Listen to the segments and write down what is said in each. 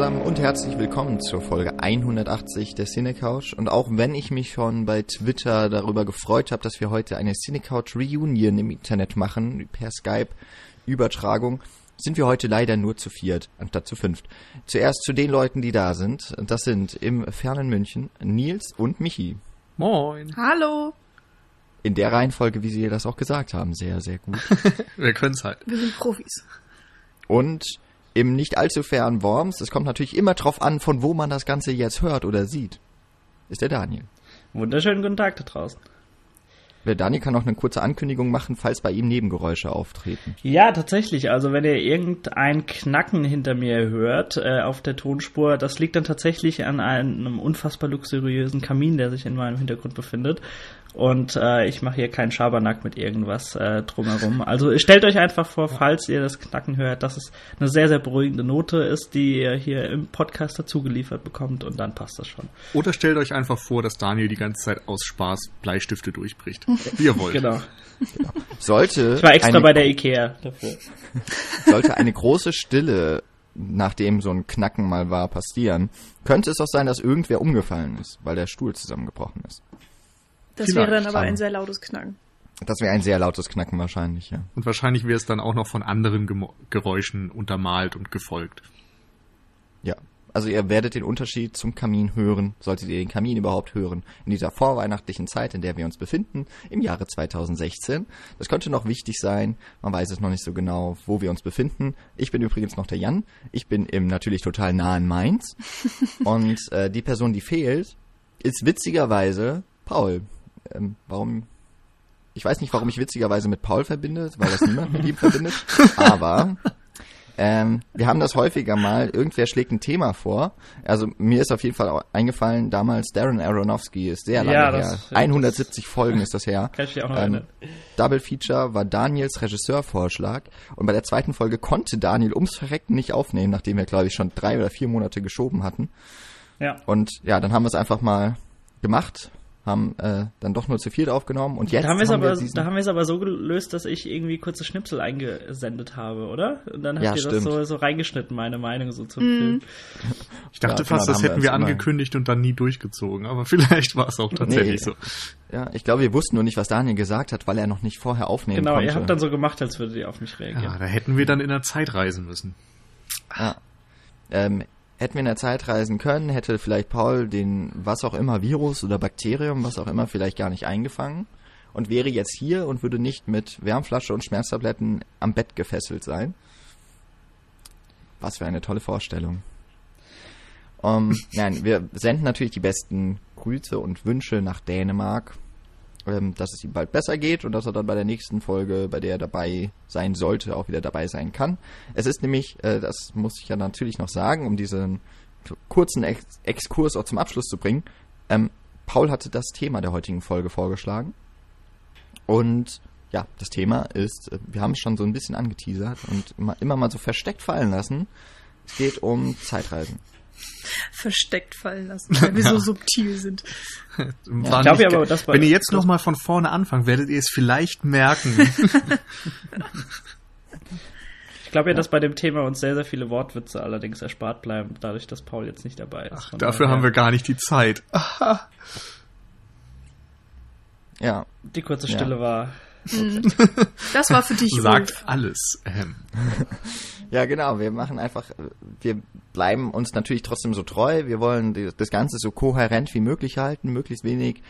Hallo zusammen und herzlich willkommen zur Folge 180 der Cinecouch. Und auch wenn ich mich schon bei Twitter darüber gefreut habe, dass wir heute eine Cinecouch Reunion im Internet machen, per Skype-Übertragung, sind wir heute leider nur zu viert, anstatt zu fünft. Zuerst zu den Leuten, die da sind. Das sind im fernen München Nils und Michi. Moin. Hallo. In der Reihenfolge, wie Sie das auch gesagt haben. Sehr, sehr gut. wir können's halt. Wir sind Profis. Und im nicht allzu fernen Worms, es kommt natürlich immer drauf an, von wo man das Ganze jetzt hört oder sieht, ist der Daniel. Wunderschönen guten Tag da draußen. Der Daniel kann noch eine kurze Ankündigung machen, falls bei ihm Nebengeräusche auftreten. Ja, tatsächlich. Also wenn ihr irgendein Knacken hinter mir hört äh, auf der Tonspur, das liegt dann tatsächlich an einem unfassbar luxuriösen Kamin, der sich in meinem Hintergrund befindet. Und äh, ich mache hier keinen Schabernack mit irgendwas äh, drumherum. Also stellt euch einfach vor, falls ihr das Knacken hört, dass es eine sehr, sehr beruhigende Note ist, die ihr hier im Podcast dazu geliefert bekommt und dann passt das schon. Oder stellt euch einfach vor, dass Daniel die ganze Zeit aus Spaß Bleistifte durchbricht. Wie ihr wollt. genau. genau. Sollte ich war extra bei der Ikea dafür. Sollte eine große Stille nachdem so ein Knacken mal war, passieren, könnte es auch sein, dass irgendwer umgefallen ist, weil der Stuhl zusammengebrochen ist. Das Vielleicht. wäre dann aber ein sehr lautes Knacken. Das wäre ein sehr lautes Knacken wahrscheinlich, ja. Und wahrscheinlich wäre es dann auch noch von anderen Gemo Geräuschen untermalt und gefolgt. Ja. Also ihr werdet den Unterschied zum Kamin hören, solltet ihr den Kamin überhaupt hören, in dieser vorweihnachtlichen Zeit, in der wir uns befinden, im Jahre 2016. Das könnte noch wichtig sein, man weiß es noch nicht so genau, wo wir uns befinden. Ich bin übrigens noch der Jan, ich bin im natürlich total nahen Mainz und äh, die Person, die fehlt, ist witzigerweise Paul ähm, warum ich weiß nicht, warum ich witzigerweise mit Paul verbinde, weil das niemand mit ihm verbindet, aber ähm, wir haben das häufiger mal, irgendwer schlägt ein Thema vor. Also mir ist auf jeden Fall eingefallen, damals Darren Aronofsky ist sehr lange ja, her. 170 Folgen ist das her. Kann ich dich auch noch ähm, Double Feature war Daniels Regisseurvorschlag und bei der zweiten Folge konnte Daniel ums Verrecken nicht aufnehmen, nachdem wir, glaube ich, schon drei oder vier Monate geschoben hatten. Ja. Und ja, dann haben wir es einfach mal gemacht haben äh, dann doch nur zu viel aufgenommen und jetzt da haben, wir haben aber, da haben wir es aber so gelöst, dass ich irgendwie kurze Schnipsel eingesendet habe, oder? Und dann habt ja, ihr stimmt. das so, so reingeschnitten, meine Meinung so zum mm. Film. Ich dachte ja, fast, genau, das hätten wir, wir angekündigt und dann nie durchgezogen, aber vielleicht war es auch tatsächlich nee. so. Ja, ich glaube, wir wussten nur nicht, was Daniel gesagt hat, weil er noch nicht vorher aufnehmen genau, konnte. Genau, ihr habt dann so gemacht, als würdet ihr auf mich reagieren. Ja, da hätten wir dann in der Zeit reisen müssen. Ja. Ähm, hätten wir in der Zeit reisen können, hätte vielleicht Paul den was auch immer Virus oder Bakterium, was auch immer, vielleicht gar nicht eingefangen und wäre jetzt hier und würde nicht mit Wärmflasche und Schmerztabletten am Bett gefesselt sein. Was für eine tolle Vorstellung. Um, nein, wir senden natürlich die besten Grüße und Wünsche nach Dänemark ähm, dass es ihm bald besser geht und dass er dann bei der nächsten Folge, bei der er dabei sein sollte, auch wieder dabei sein kann. Es ist nämlich, äh, das muss ich ja natürlich noch sagen, um diesen kurzen Ex Exkurs auch zum Abschluss zu bringen, ähm, Paul hatte das Thema der heutigen Folge vorgeschlagen. Und ja, das Thema ist, äh, wir haben es schon so ein bisschen angeteasert und immer, immer mal so versteckt fallen lassen. Es geht um Zeitreisen versteckt fallen lassen, weil wir so subtil sind. Ja, ich aber, das war, wenn ihr jetzt nochmal von vorne anfangt, werdet ihr es vielleicht merken. ich glaube ja, dass bei dem Thema uns sehr, sehr viele Wortwitze allerdings erspart bleiben, dadurch, dass Paul jetzt nicht dabei ist. Ach, dafür haben wir gar nicht die Zeit. ja. Die kurze Stille ja. war. Mhm. Das war für dich. Sagt Ulf. alles. Ähm. Ja, genau. Wir machen einfach, wir bleiben uns natürlich trotzdem so treu. Wir wollen das Ganze so kohärent wie möglich halten, möglichst wenig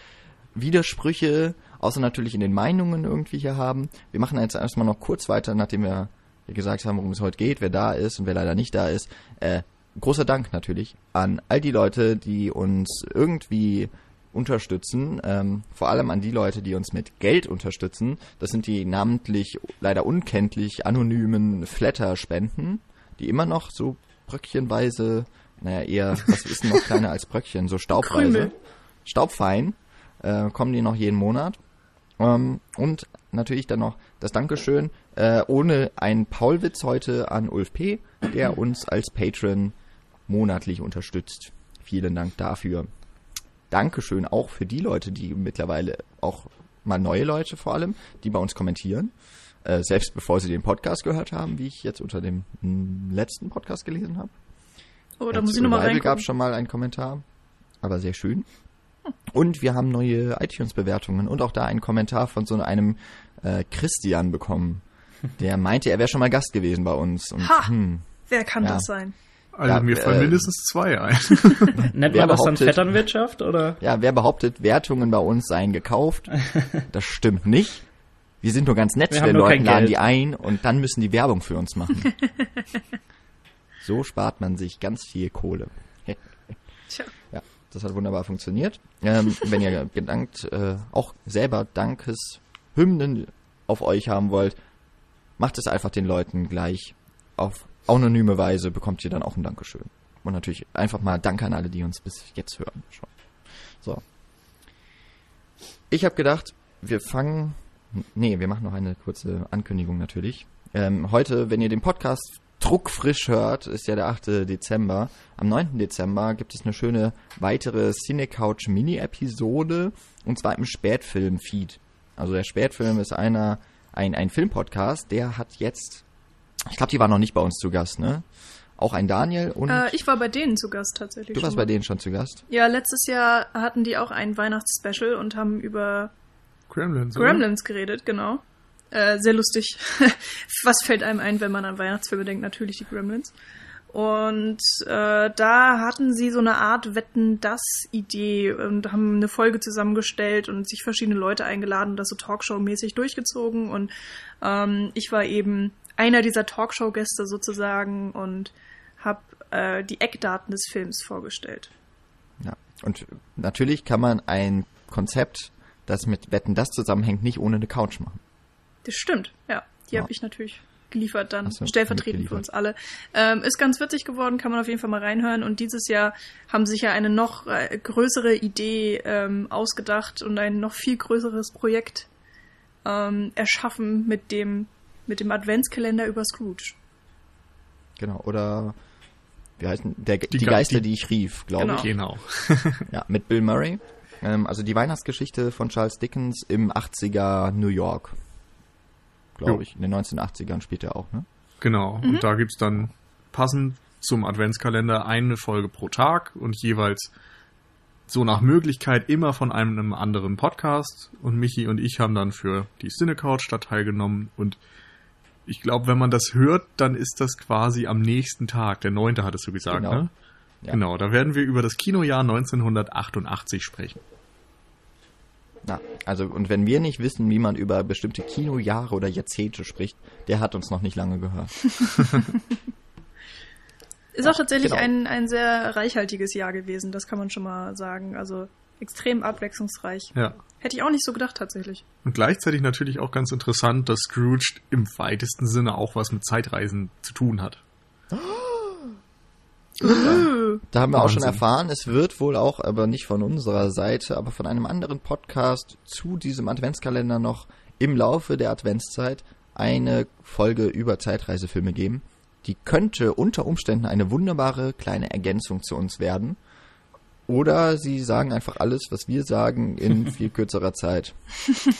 Widersprüche, außer natürlich in den Meinungen irgendwie hier haben. Wir machen jetzt erstmal noch kurz weiter, nachdem wir gesagt haben, worum es heute geht, wer da ist und wer leider nicht da ist. Äh, großer Dank natürlich an all die Leute, die uns irgendwie unterstützen, ähm, vor allem an die Leute, die uns mit Geld unterstützen. Das sind die namentlich leider unkenntlich anonymen Flatter-Spenden, die immer noch so bröckchenweise, naja, eher, was ist denn noch kleiner als Bröckchen, so staubweise, Krümel. staubfein, äh, kommen die noch jeden Monat. Ähm, und natürlich dann noch das Dankeschön, äh, ohne einen Paulwitz heute an Ulf P., der uns als Patron monatlich unterstützt. Vielen Dank dafür. Dankeschön auch für die Leute, die mittlerweile auch mal neue Leute vor allem, die bei uns kommentieren. Äh, selbst bevor sie den Podcast gehört haben, wie ich jetzt unter dem letzten Podcast gelesen habe. Oh, da muss ich nochmal reingucken. gab schon mal einen Kommentar, aber sehr schön. Und wir haben neue iTunes-Bewertungen und auch da einen Kommentar von so einem äh, Christian bekommen. Der meinte, er wäre schon mal Gast gewesen bei uns. Und, ha! Hm, wer kann ja. das sein? Also ja, mir fallen äh, mindestens zwei ein. Nennt man das dann Vetternwirtschaft oder? Ja, wer behauptet, Wertungen bei uns seien gekauft? Das stimmt nicht. Wir sind nur ganz nett zu den Leuten, laden die ein und dann müssen die Werbung für uns machen. so spart man sich ganz viel Kohle. Tja. Ja, das hat wunderbar funktioniert. Ähm, wenn ihr gedankt, äh, auch selber Dankeshymnen auf euch haben wollt, macht es einfach den Leuten gleich auf anonyme Weise bekommt ihr dann auch ein Dankeschön. Und natürlich einfach mal Danke an alle, die uns bis jetzt hören. Schon. So. Ich habe gedacht, wir fangen. Nee, wir machen noch eine kurze Ankündigung natürlich. Ähm, heute, wenn ihr den Podcast druckfrisch hört, ist ja der 8. Dezember. Am 9. Dezember gibt es eine schöne weitere Cinecouch Mini-Episode und zwar im Spätfilm-Feed. Also der Spätfilm ist einer, ein, ein Filmpodcast, der hat jetzt ich glaube, die war noch nicht bei uns zu Gast, ne? Auch ein Daniel und. Äh, ich war bei denen zu Gast tatsächlich. Du warst bei denen schon zu Gast? Ja, letztes Jahr hatten die auch ein Weihnachtsspecial und haben über Gremlins, Gremlins geredet, genau. Äh, sehr lustig. Was fällt einem ein, wenn man an Weihnachtsfilme denkt? Natürlich die Gremlins. Und äh, da hatten sie so eine Art Wetten-Das-Idee und haben eine Folge zusammengestellt und sich verschiedene Leute eingeladen und das so Talkshow-mäßig durchgezogen. Und ähm, ich war eben einer dieser Talkshow-Gäste sozusagen und habe äh, die Eckdaten des Films vorgestellt. Ja, und natürlich kann man ein Konzept, das mit Wetten das zusammenhängt, nicht ohne eine Couch machen. Das stimmt, ja. Die ja. habe ich natürlich geliefert dann, so, stellvertretend für uns alle. Ähm, ist ganz witzig geworden, kann man auf jeden Fall mal reinhören. Und dieses Jahr haben sich ja eine noch äh, größere Idee ähm, ausgedacht und ein noch viel größeres Projekt ähm, erschaffen mit dem mit dem Adventskalender über Scrooge. Genau, oder wie heißen der, die, die Geister, die, die, ich rief, glaube genau. ich. Genau. ja, mit Bill Murray. Ähm, also die Weihnachtsgeschichte von Charles Dickens im 80er New York. Glaube ich. In den 1980ern spielt er auch, ne? Genau. Mhm. Und da gibt es dann passend zum Adventskalender eine Folge pro Tag und jeweils so nach Möglichkeit immer von einem anderen Podcast. Und Michi und ich haben dann für die Cinecouch da teilgenommen und ich glaube, wenn man das hört, dann ist das quasi am nächsten Tag. Der 9. hattest du gesagt, genau. ne? Ja. Genau, da werden wir über das Kinojahr 1988 sprechen. Na, also, und wenn wir nicht wissen, wie man über bestimmte Kinojahre oder Jahrzehnte spricht, der hat uns noch nicht lange gehört. Ist auch tatsächlich genau. ein, ein sehr reichhaltiges Jahr gewesen, das kann man schon mal sagen. Also extrem abwechslungsreich. Ja. Hätte ich auch nicht so gedacht, tatsächlich. Und gleichzeitig natürlich auch ganz interessant, dass Scrooge im weitesten Sinne auch was mit Zeitreisen zu tun hat. Da haben wir auch schon erfahren, es wird wohl auch, aber nicht von unserer Seite, aber von einem anderen Podcast zu diesem Adventskalender noch im Laufe der Adventszeit eine Folge über Zeitreisefilme geben. Die könnte unter Umständen eine wunderbare kleine Ergänzung zu uns werden. Oder sie sagen einfach alles, was wir sagen, in viel kürzerer Zeit.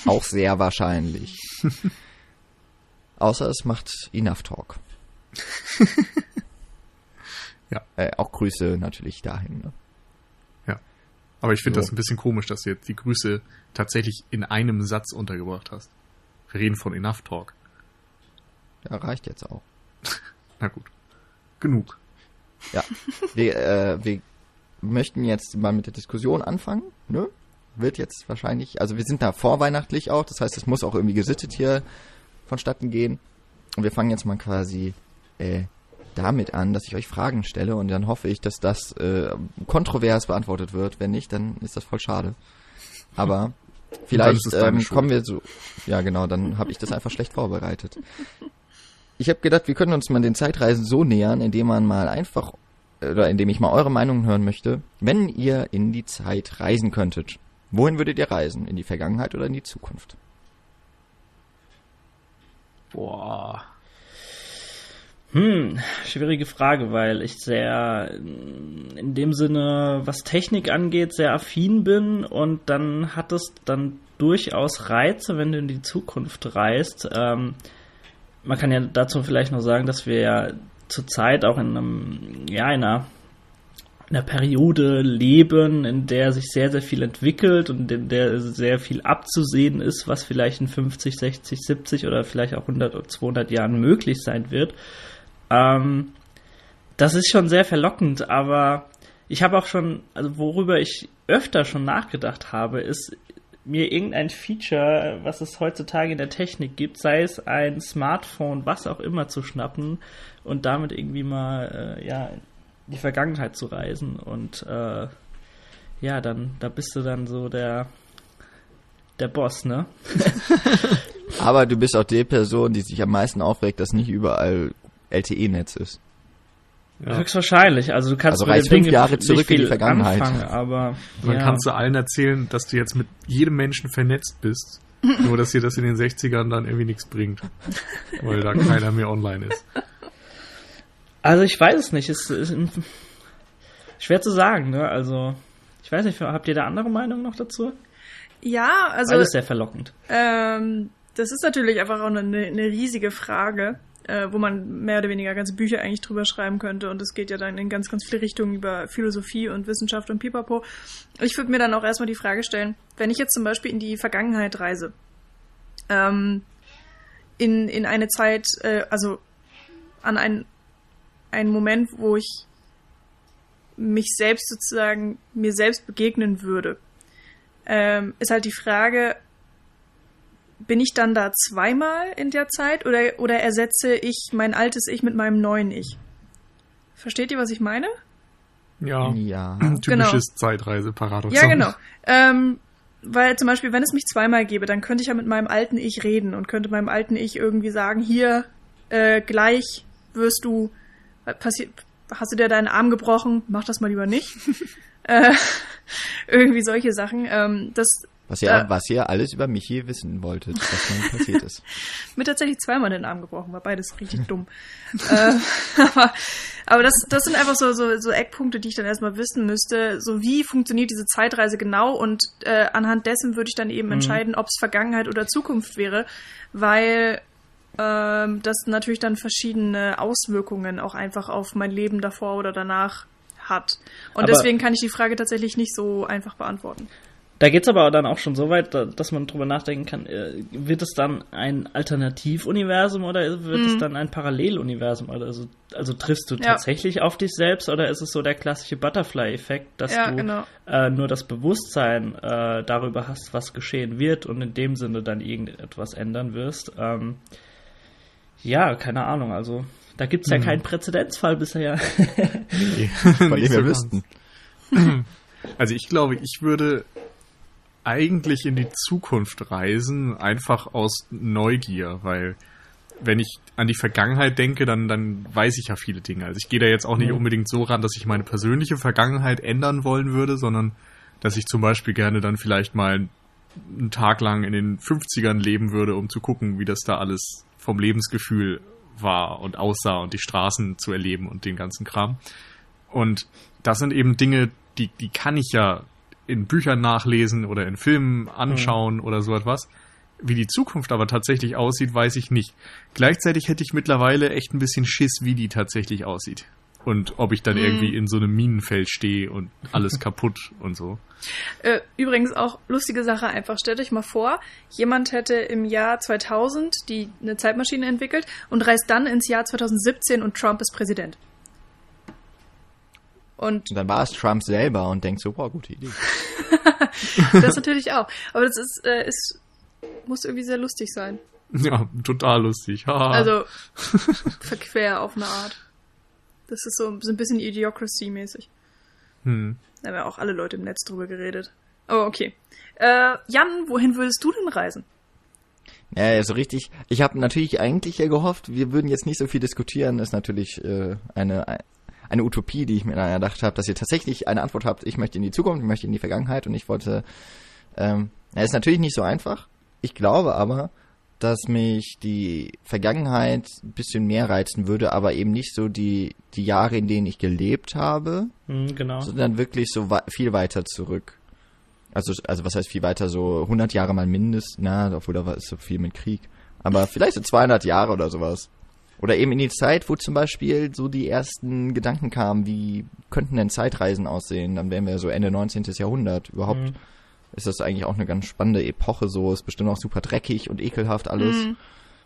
Auch sehr wahrscheinlich. Außer es macht Enough Talk. ja. Äh, auch Grüße natürlich dahin. Ne? Ja. Aber ich finde so. das ein bisschen komisch, dass du jetzt die Grüße tatsächlich in einem Satz untergebracht hast. Wir reden von Enough Talk. Ja, reicht jetzt auch. Na gut. Genug. Ja. Wir, äh, wir möchten jetzt mal mit der Diskussion anfangen. Ne? Wird jetzt wahrscheinlich, also wir sind da vorweihnachtlich auch, das heißt, es muss auch irgendwie gesittet hier vonstatten gehen. Und wir fangen jetzt mal quasi äh, damit an, dass ich euch Fragen stelle und dann hoffe ich, dass das äh, kontrovers beantwortet wird. Wenn nicht, dann ist das voll schade. Aber vielleicht ähm, kommen wir so. Ja, genau, dann habe ich das einfach schlecht vorbereitet. Ich habe gedacht, wir können uns mal den Zeitreisen so nähern, indem man mal einfach oder in dem ich mal eure Meinung hören möchte, wenn ihr in die Zeit reisen könntet, wohin würdet ihr reisen? In die Vergangenheit oder in die Zukunft? Boah. Hm, schwierige Frage, weil ich sehr in dem Sinne, was Technik angeht, sehr affin bin und dann hat es dann durchaus Reize, wenn du in die Zukunft reist. Ähm, man kann ja dazu vielleicht noch sagen, dass wir ja zurzeit auch in einem, ja, in einer einer Periode leben, in der sich sehr, sehr viel entwickelt und in der sehr viel abzusehen ist, was vielleicht in 50, 60, 70 oder vielleicht auch 100 oder 200 Jahren möglich sein wird. Ähm, das ist schon sehr verlockend, aber ich habe auch schon, also worüber ich öfter schon nachgedacht habe, ist mir irgendein Feature, was es heutzutage in der Technik gibt, sei es ein Smartphone, was auch immer zu schnappen und damit irgendwie mal äh, ja die Vergangenheit zu reisen und äh, ja, dann da bist du dann so der der Boss, ne? Aber du bist auch die Person, die sich am meisten aufregt, dass nicht überall LTE-Netz ist. Ja. Höchstwahrscheinlich. Also du kannst also reist fünf Dinge Jahre zurück in die Vergangenheit. Anfangen, aber dann ja. kannst du allen erzählen, dass du jetzt mit jedem Menschen vernetzt bist. Nur dass dir das in den 60ern dann irgendwie nichts bringt. Weil da keiner mehr online ist. Also ich weiß es nicht. Es ist schwer zu sagen, ne? Also ich weiß nicht, habt ihr da andere Meinungen noch dazu? Ja, also. Alles sehr verlockend. Ähm, das ist natürlich einfach auch eine, eine riesige Frage, äh, wo man mehr oder weniger ganze Bücher eigentlich drüber schreiben könnte. Und es geht ja dann in ganz, ganz viele Richtungen über Philosophie und Wissenschaft und Pipapo. Ich würde mir dann auch erstmal die Frage stellen, wenn ich jetzt zum Beispiel in die Vergangenheit reise, ähm, in, in eine Zeit, äh, also an einen ein Moment, wo ich mich selbst sozusagen mir selbst begegnen würde. Ähm, ist halt die Frage, bin ich dann da zweimal in der Zeit oder, oder ersetze ich mein altes Ich mit meinem neuen Ich? Versteht ihr, was ich meine? Ja. ja. Typisches genau. Zeitreiseparadoxon. Ja, genau. Ähm, weil zum Beispiel, wenn es mich zweimal gäbe, dann könnte ich ja mit meinem alten Ich reden und könnte meinem alten Ich irgendwie sagen, hier, äh, gleich wirst du passiert, hast du dir deinen Arm gebrochen? Mach das mal lieber nicht. äh, irgendwie solche Sachen. Ähm, das, was ihr, äh, was ihr alles über Michi wissen wolltet, was mir passiert ist. Mir tatsächlich zweimal den Arm gebrochen, war beides richtig dumm. äh, aber aber das, das sind einfach so, so, so Eckpunkte, die ich dann erstmal wissen müsste. So wie funktioniert diese Zeitreise genau und äh, anhand dessen würde ich dann eben mhm. entscheiden, ob es Vergangenheit oder Zukunft wäre, weil ähm, das natürlich dann verschiedene Auswirkungen auch einfach auf mein Leben davor oder danach hat. Und aber deswegen kann ich die Frage tatsächlich nicht so einfach beantworten. Da geht es aber dann auch schon so weit, dass man drüber nachdenken kann, äh, wird es dann ein Alternativuniversum oder wird mhm. es dann ein Paralleluniversum? Also, also triffst du ja. tatsächlich auf dich selbst oder ist es so der klassische Butterfly-Effekt, dass ja, du genau. äh, nur das Bewusstsein äh, darüber hast, was geschehen wird und in dem Sinne dann irgendetwas ändern wirst? Ähm, ja, keine Ahnung, also da gibt es ja hm. keinen Präzedenzfall bisher. nee, dem wir wüssten. Also ich glaube, ich würde eigentlich in die Zukunft reisen, einfach aus Neugier, weil wenn ich an die Vergangenheit denke, dann, dann weiß ich ja viele Dinge. Also ich gehe da jetzt auch nicht unbedingt so ran, dass ich meine persönliche Vergangenheit ändern wollen würde, sondern dass ich zum Beispiel gerne dann vielleicht mal einen Tag lang in den 50ern leben würde, um zu gucken, wie das da alles vom Lebensgefühl war und aussah und die Straßen zu erleben und den ganzen Kram. Und das sind eben Dinge, die, die kann ich ja in Büchern nachlesen oder in Filmen anschauen mhm. oder so etwas. Wie die Zukunft aber tatsächlich aussieht, weiß ich nicht. Gleichzeitig hätte ich mittlerweile echt ein bisschen Schiss, wie die tatsächlich aussieht und ob ich dann mhm. irgendwie in so einem Minenfeld stehe und alles kaputt und so. Äh, übrigens auch lustige Sache einfach. Stellt euch mal vor, jemand hätte im Jahr 2000 die eine Zeitmaschine entwickelt und reist dann ins Jahr 2017 und Trump ist Präsident. Und, und dann war es Trump selber und denkt so, wow, gute Idee. das natürlich auch. Aber das ist, äh, ist, muss irgendwie sehr lustig sein. Ja, total lustig. also verquer auf eine Art. Das ist so, so ein bisschen Idiocracy-mäßig. Hm. Da haben ja auch alle Leute im Netz drüber geredet. Oh, okay. Äh, Jan, wohin würdest du denn reisen? Ja, ja, so richtig. Ich habe natürlich eigentlich ja gehofft, wir würden jetzt nicht so viel diskutieren. Das ist natürlich äh, eine eine Utopie, die ich mir erdacht habe, dass ihr tatsächlich eine Antwort habt. Ich möchte in die Zukunft, ich möchte in die Vergangenheit und ich wollte. Ähm, ja, ist natürlich nicht so einfach. Ich glaube aber, dass mich die Vergangenheit ein bisschen mehr reizen würde, aber eben nicht so die, die Jahre, in denen ich gelebt habe, mhm, genau. sondern wirklich so viel weiter zurück. Also, also was heißt viel weiter, so 100 Jahre mal mindestens, na, obwohl da war ist so viel mit Krieg. Aber vielleicht so 200 Jahre oder sowas. Oder eben in die Zeit, wo zum Beispiel so die ersten Gedanken kamen, wie könnten denn Zeitreisen aussehen? Dann wären wir so Ende 19. Jahrhundert. Überhaupt Mhm. Ist das eigentlich auch eine ganz spannende Epoche so. Ist bestimmt auch super dreckig und ekelhaft alles. Mhm.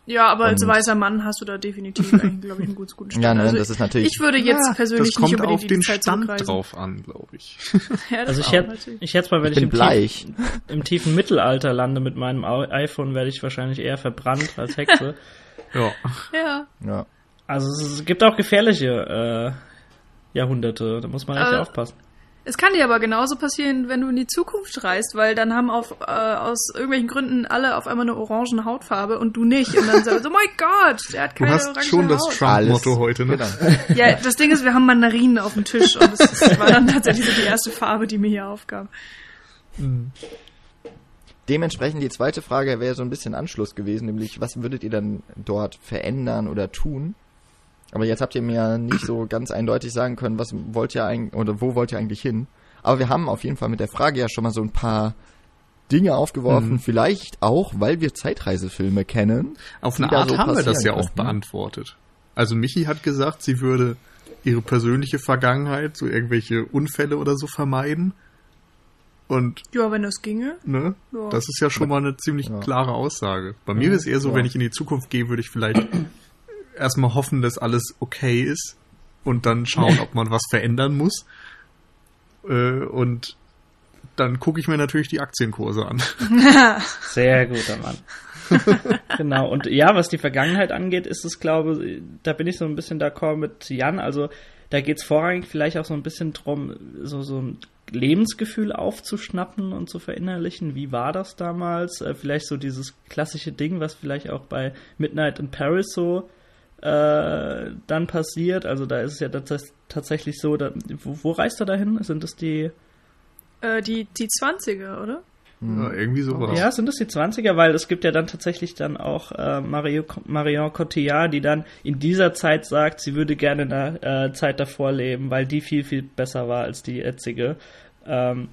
Ja, aber als Und- weißer Mann hast du da definitiv glaube ich, einen guten, guten Stand. Ja, ne, also das ist natürlich. ich würde jetzt Ja, persönlich das kommt nicht unbedingt auf den Zeit Stand zurückreisen. drauf an, glaube ich. Ja, das Also ich natürlich. ich schätz mal, wenn Ich ich, im, bleich. Tiefen, im tiefen Mittelalter lande mit meinem iPhone, werde ich wahrscheinlich eher verbrannt als Hexe. Ja. Ja. Ja. also es gibt auch gefährliche äh, Jahrhunderte, da muss man echt Äh, aufpassen. Es kann dir aber genauso passieren, wenn du in die Zukunft reist, weil dann haben auf, äh, aus irgendwelchen Gründen alle auf einmal eine orange Hautfarbe und du nicht. Und dann sagst du, oh mein Gott, der hat Du keine hast orange schon das Haut. Trump-Motto heute, ne? Genau. Ja, das Ding ist, wir haben Mandarinen auf dem Tisch und das, das war dann tatsächlich so die erste Farbe, die mir hier aufkam. Dementsprechend die zweite Frage wäre so ein bisschen Anschluss gewesen, nämlich was würdet ihr dann dort verändern oder tun? Aber jetzt habt ihr mir nicht so ganz eindeutig sagen können, was wollt ihr eigentlich oder wo wollt ihr eigentlich hin? Aber wir haben auf jeden Fall mit der Frage ja schon mal so ein paar Dinge aufgeworfen, Mhm. vielleicht auch, weil wir Zeitreisefilme kennen. Auf eine Art so haben wir das ja passieren auch beantwortet. Also Michi hat gesagt, sie würde ihre persönliche Vergangenheit, so irgendwelche Unfälle oder so vermeiden. Und Ja, wenn das ginge. ne, Ja. das ist ja schon mal eine ziemlich Ja. klare Aussage. Bei mir ist es eher so, Ja. wenn ich in die Zukunft gehe, würde ich vielleicht erstmal hoffen, dass alles okay ist und dann schauen, ob man was verändern muss. Äh, und dann gucke ich mir natürlich die Aktienkurse an. Sehr guter Mann. genau, und ja, was die Vergangenheit angeht, ist es, glaube ich, da bin ich so ein bisschen d'accord mit Jan. Also da geht es vorrangig vielleicht auch so ein bisschen drum, so, so ein Lebensgefühl aufzuschnappen und zu verinnerlichen. Wie war das damals? Äh, vielleicht so dieses klassische Ding, was vielleicht auch bei Midnight in Paris so äh, dann passiert. Also da ist es ja tats tatsächlich so, da, wo, wo reist er dahin? Sind es die Äh, die, die 20er, oder? Ja, irgendwie sowas. Ja, sind das die 20er? Weil es gibt ja dann tatsächlich dann auch äh, Mario, Marion Cotillard, die dann in dieser Zeit sagt, sie würde gerne in der äh, Zeit davor leben, weil die viel, viel besser war als die jetzige. Ähm,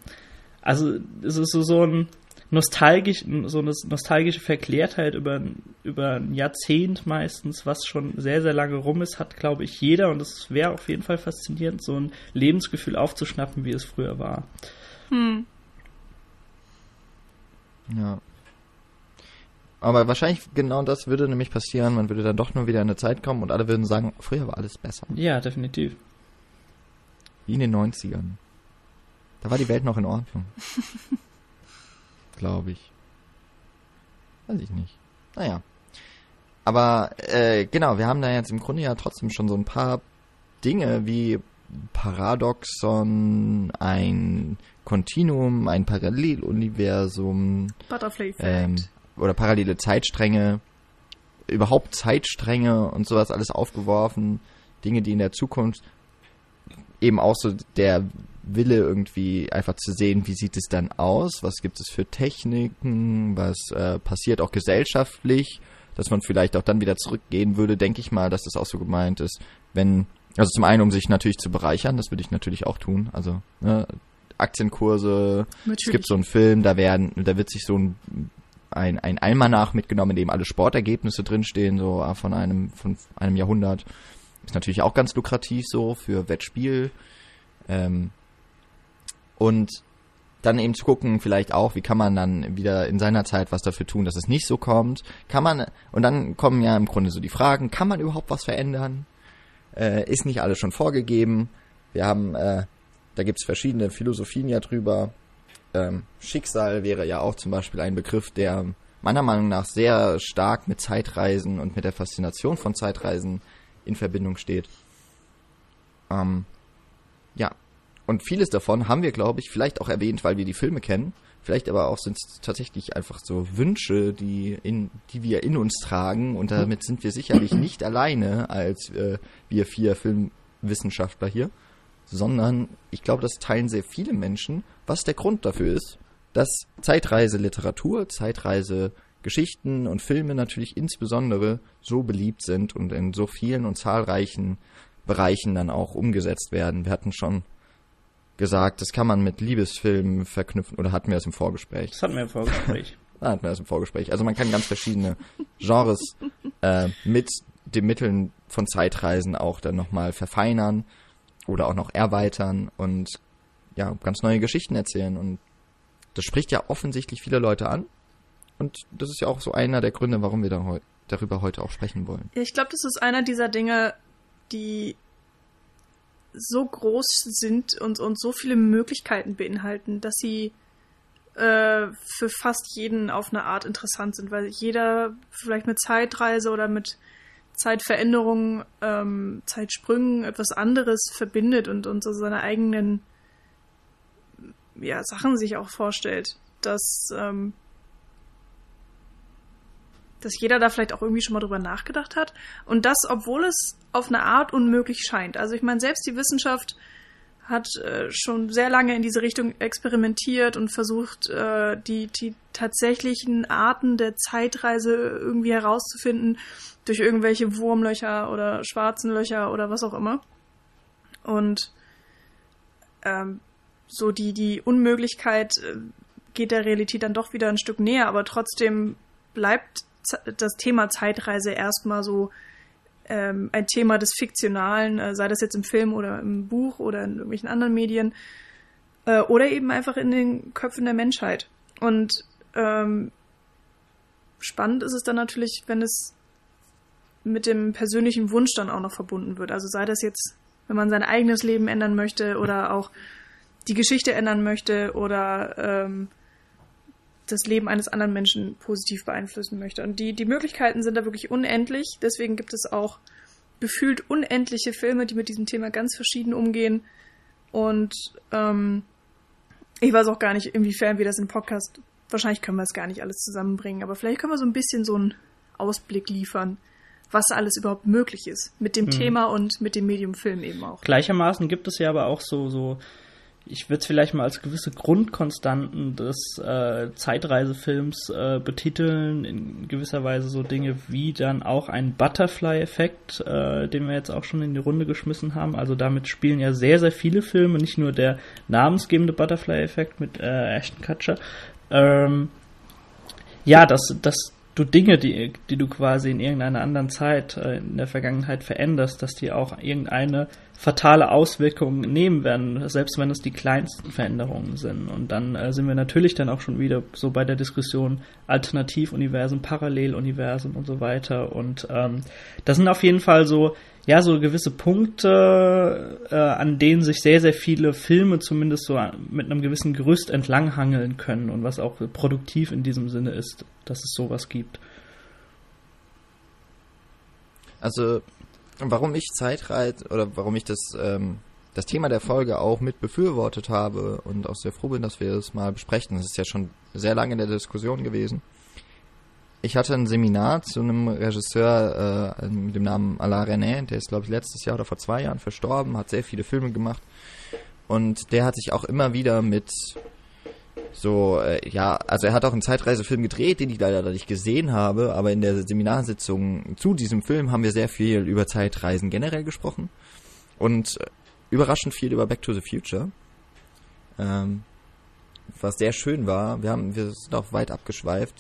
also es ist so, so ein nostalgisch, so eine nostalgische Verklärtheit über, über ein Jahrzehnt meistens, was schon sehr, sehr lange rum ist, hat, glaube ich, jeder und es wäre auf jeden Fall faszinierend, so ein Lebensgefühl aufzuschnappen, wie es früher war. Hm. Ja. Aber wahrscheinlich genau das würde nämlich passieren, man würde dann doch nur wieder in eine Zeit kommen und alle würden sagen, früher war alles besser. Ja, definitiv. Wie in den 90ern. Da war die Welt noch in Ordnung. Glaube ich. Weiß ich nicht. Naja. Aber äh, genau, wir haben da jetzt im Grunde ja trotzdem schon so ein paar Dinge wie Paradoxon, ein Kontinuum, ein Paralleluniversum, Butterfly ähm, oder parallele Zeitstränge, überhaupt Zeitstränge und sowas alles aufgeworfen, Dinge, die in der Zukunft eben auch so der Wille irgendwie einfach zu sehen, wie sieht es dann aus, was gibt es für Techniken, was äh, passiert auch gesellschaftlich, dass man vielleicht auch dann wieder zurückgehen würde, denke ich mal, dass das auch so gemeint ist, wenn, also zum einen, um sich natürlich zu bereichern, das würde ich natürlich auch tun, also ne, Aktienkurse, es Natürlich. gibt so einen Film, da werden, da wird sich so ein ein, ein Almanach mitgenommen, in dem alle Sportergebnisse drinstehen, so ah, von einem, von einem Jahrhundert. Ist natürlich auch ganz lukrativ so für Wettspiel. Ähm, und dann eben zu gucken, vielleicht auch, wie kann man dann wieder in seiner Zeit was dafür tun, dass es nicht so kommt. Kann man, und dann kommen ja im Grunde so die Fragen, kann man überhaupt was verändern? Äh, ist nicht alles schon vorgegeben? Wir haben, äh, da gibt's verschiedene Philosophien ja drüber. Ähm, Schicksal wäre ja auch zum Beispiel ein Begriff, der meiner Meinung nach sehr stark mit Zeitreisen und mit der Faszination von Zeitreisen in Verbindung steht. Ähm, ja, und vieles davon haben wir, glaube ich, vielleicht auch erwähnt, weil wir die Filme kennen. Vielleicht aber auch sind es tatsächlich einfach so Wünsche, die, in, die wir in uns tragen. Und damit sind wir sicherlich nicht alleine als äh, wir vier Filmwissenschaftler hier, sondern ich glaube, das teilen sehr viele Menschen, was der Grund dafür ist, dass Zeitreiseliteratur, Zeitreisegeschichten und Filme natürlich insbesondere so beliebt sind und in so vielen und zahlreichen Bereichen dann auch umgesetzt werden. Wir hatten schon gesagt, das kann man mit Liebesfilmen verknüpfen oder hatten wir das im Vorgespräch? Das hatten wir im Vorgespräch. Da hatten wir das im Vorgespräch. Also man kann ganz verschiedene Genres äh, mit den Mitteln von Zeitreisen auch dann nochmal verfeinern oder auch noch erweitern und ja, ganz neue Geschichten erzählen. Und das spricht ja offensichtlich viele Leute an. Und das ist ja auch so einer der Gründe, warum wir da heu darüber heute auch sprechen wollen. Ich glaube, das ist einer dieser Dinge, die so groß sind und, und so viele Möglichkeiten beinhalten, dass sie äh, für fast jeden auf eine Art interessant sind, weil jeder vielleicht mit Zeitreise oder mit Zeitveränderungen, ähm, Zeitsprüngen etwas anderes verbindet und, und so seine eigenen ja, Sachen sich auch vorstellt. Dass, ähm, dass jeder da vielleicht auch irgendwie schon mal drüber nachgedacht hat. Und das, obwohl es auf eine Art unmöglich scheint. Also ich meine, selbst die Wissenschaft hat äh, schon sehr lange in diese Richtung experimentiert und versucht, äh, die, die tatsächlichen Arten der Zeitreise irgendwie herauszufinden durch irgendwelche Wurmlöcher oder schwarzen Löcher oder was auch immer. Und ähm, so die, die Unmöglichkeit äh, geht der Realität dann doch wieder ein Stück näher, aber trotzdem bleibt das Thema Zeitreise erstmal so ähm, ein Thema des Fiktionalen, äh, sei das jetzt im Film oder im Buch oder in irgendwelchen anderen Medien, äh, oder eben einfach in den Köpfen der Menschheit. Und ähm, spannend ist es dann natürlich, wenn es mit dem persönlichen Wunsch dann auch noch verbunden wird. Also sei das jetzt, wenn man sein eigenes Leben ändern möchte oder auch die Geschichte ändern möchte oder ähm, das Leben eines anderen Menschen positiv beeinflussen möchte. Und die, die Möglichkeiten sind da wirklich unendlich. Deswegen gibt es auch gefühlt unendliche Filme, die mit diesem Thema ganz verschieden umgehen. Und ähm, ich weiß auch gar nicht, inwiefern wir das im Podcast, wahrscheinlich können wir es gar nicht alles zusammenbringen, aber vielleicht können wir so ein bisschen so einen Ausblick liefern, was alles überhaupt möglich ist mit dem mhm. Thema und mit dem Medium Film eben auch. Gleichermaßen gibt es ja aber auch so, so ich würde es vielleicht mal als gewisse Grundkonstanten des äh, Zeitreisefilms äh, betiteln, in gewisser Weise so Dinge wie dann auch ein Butterfly-Effekt, äh, den wir jetzt auch schon in die Runde geschmissen haben. Also damit spielen ja sehr, sehr viele Filme, nicht nur der namensgebende Butterfly-Effekt mit äh, Ashton Kutcher. Ähm, ja, das, das du Dinge, die, die du quasi in irgendeiner anderen Zeit äh, in der Vergangenheit veränderst, dass die auch irgendeine fatale Auswirkung nehmen werden, selbst wenn es die kleinsten Veränderungen sind. Und dann äh, sind wir natürlich dann auch schon wieder so bei der Diskussion Alternativuniversen, Paralleluniversen und so weiter. Und ähm, das sind auf jeden Fall so ja, so gewisse Punkte, äh, an denen sich sehr, sehr viele Filme zumindest so mit einem gewissen Gerüst entlanghangeln können und was auch produktiv in diesem Sinne ist, dass es sowas gibt. Also, warum ich Zeitreise oder warum ich das, ähm, das Thema der Folge auch mit befürwortet habe und auch sehr froh bin, dass wir es mal besprechen. Das ist ja schon sehr lange in der Diskussion gewesen ich hatte ein Seminar zu einem Regisseur äh, mit dem Namen Alain René, der ist, glaube ich, letztes Jahr oder vor zwei Jahren verstorben, hat sehr viele Filme gemacht. Und der hat sich auch immer wieder mit so, äh, ja, also er hat auch einen Zeitreisefilm gedreht, den ich leider nicht gesehen habe, aber in der Seminarsitzung zu diesem Film haben wir sehr viel über Zeitreisen generell gesprochen und äh, überraschend viel über Back to the Future. Ähm, was sehr schön war. Wir haben, wir sind auch weit abgeschweift,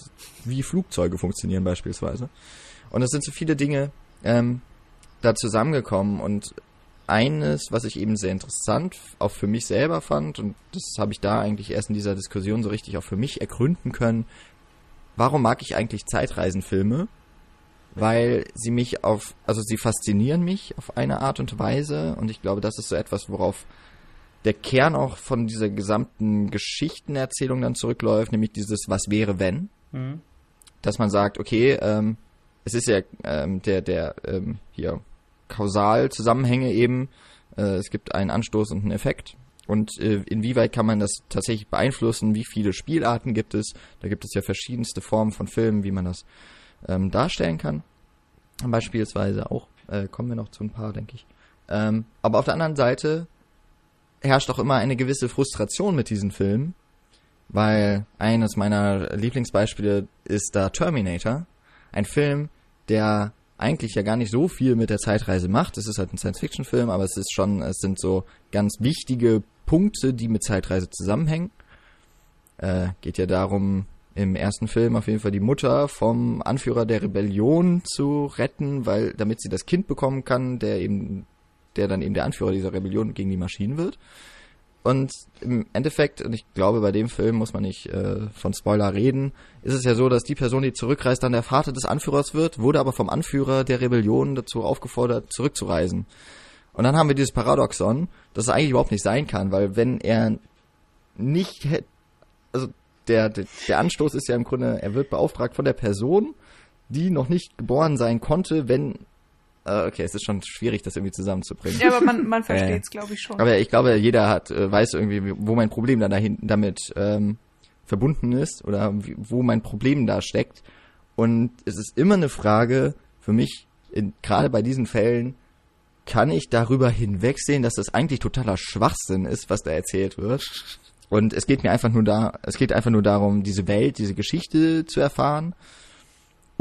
wie Flugzeuge funktionieren beispielsweise. Und es sind so viele Dinge ähm, da zusammengekommen und eines, was ich eben sehr interessant auch für mich selber fand, und das habe ich da eigentlich erst in dieser Diskussion so richtig auch für mich ergründen können, warum mag ich eigentlich Zeitreisenfilme? Weil sie mich auf, also sie faszinieren mich auf eine Art und Weise und ich glaube, das ist so etwas, worauf der Kern auch von dieser gesamten Geschichtenerzählung dann zurückläuft, nämlich dieses Was wäre wenn? Mhm. Dass man sagt, okay, ähm, es ist ja ähm, der, der ähm, hier Kausalzusammenhänge eben, äh, es gibt einen Anstoß und einen Effekt. Und äh, inwieweit kann man das tatsächlich beeinflussen? Wie viele Spielarten gibt es? Da gibt es ja verschiedenste Formen von Filmen, wie man das ähm, darstellen kann. Beispielsweise auch, äh, kommen wir noch zu ein paar, denke ich. Ähm, aber auf der anderen Seite herrscht auch immer eine gewisse Frustration mit diesen Filmen, weil eines meiner Lieblingsbeispiele ist da Terminator, ein Film, der eigentlich ja gar nicht so viel mit der Zeitreise macht. Es ist halt ein Science-Fiction-Film, aber es ist schon, es sind so ganz wichtige Punkte, die mit Zeitreise zusammenhängen. Äh, geht ja darum, im ersten Film auf jeden Fall die Mutter vom Anführer der Rebellion zu retten, weil damit sie das Kind bekommen kann, der eben der dann eben der Anführer dieser Rebellion gegen die Maschinen wird. Und im Endeffekt, und ich glaube, bei dem Film muss man nicht äh, von Spoiler reden, ist es ja so, dass die Person, die zurückreist, dann der Vater des Anführers wird, wurde aber vom Anführer der Rebellion dazu aufgefordert, zurückzureisen. Und dann haben wir dieses Paradoxon, dass es eigentlich überhaupt nicht sein kann, weil wenn er nicht also der, der, der Anstoß ist ja im Grunde, er wird beauftragt von der Person, die noch nicht geboren sein konnte, wenn okay, es ist schon schwierig, das irgendwie zusammenzubringen. Ja, aber man, man versteht es, äh, glaube ich, schon. Aber ich glaube, jeder hat, äh, weiß irgendwie, wo mein Problem dann dahin, damit ähm, verbunden ist oder wo mein Problem da steckt. Und es ist immer eine Frage für mich, gerade bei diesen Fällen, kann ich darüber hinwegsehen, dass das eigentlich totaler Schwachsinn ist, was da erzählt wird. Und es geht mir einfach nur da, es geht einfach nur darum, diese Welt, diese Geschichte zu erfahren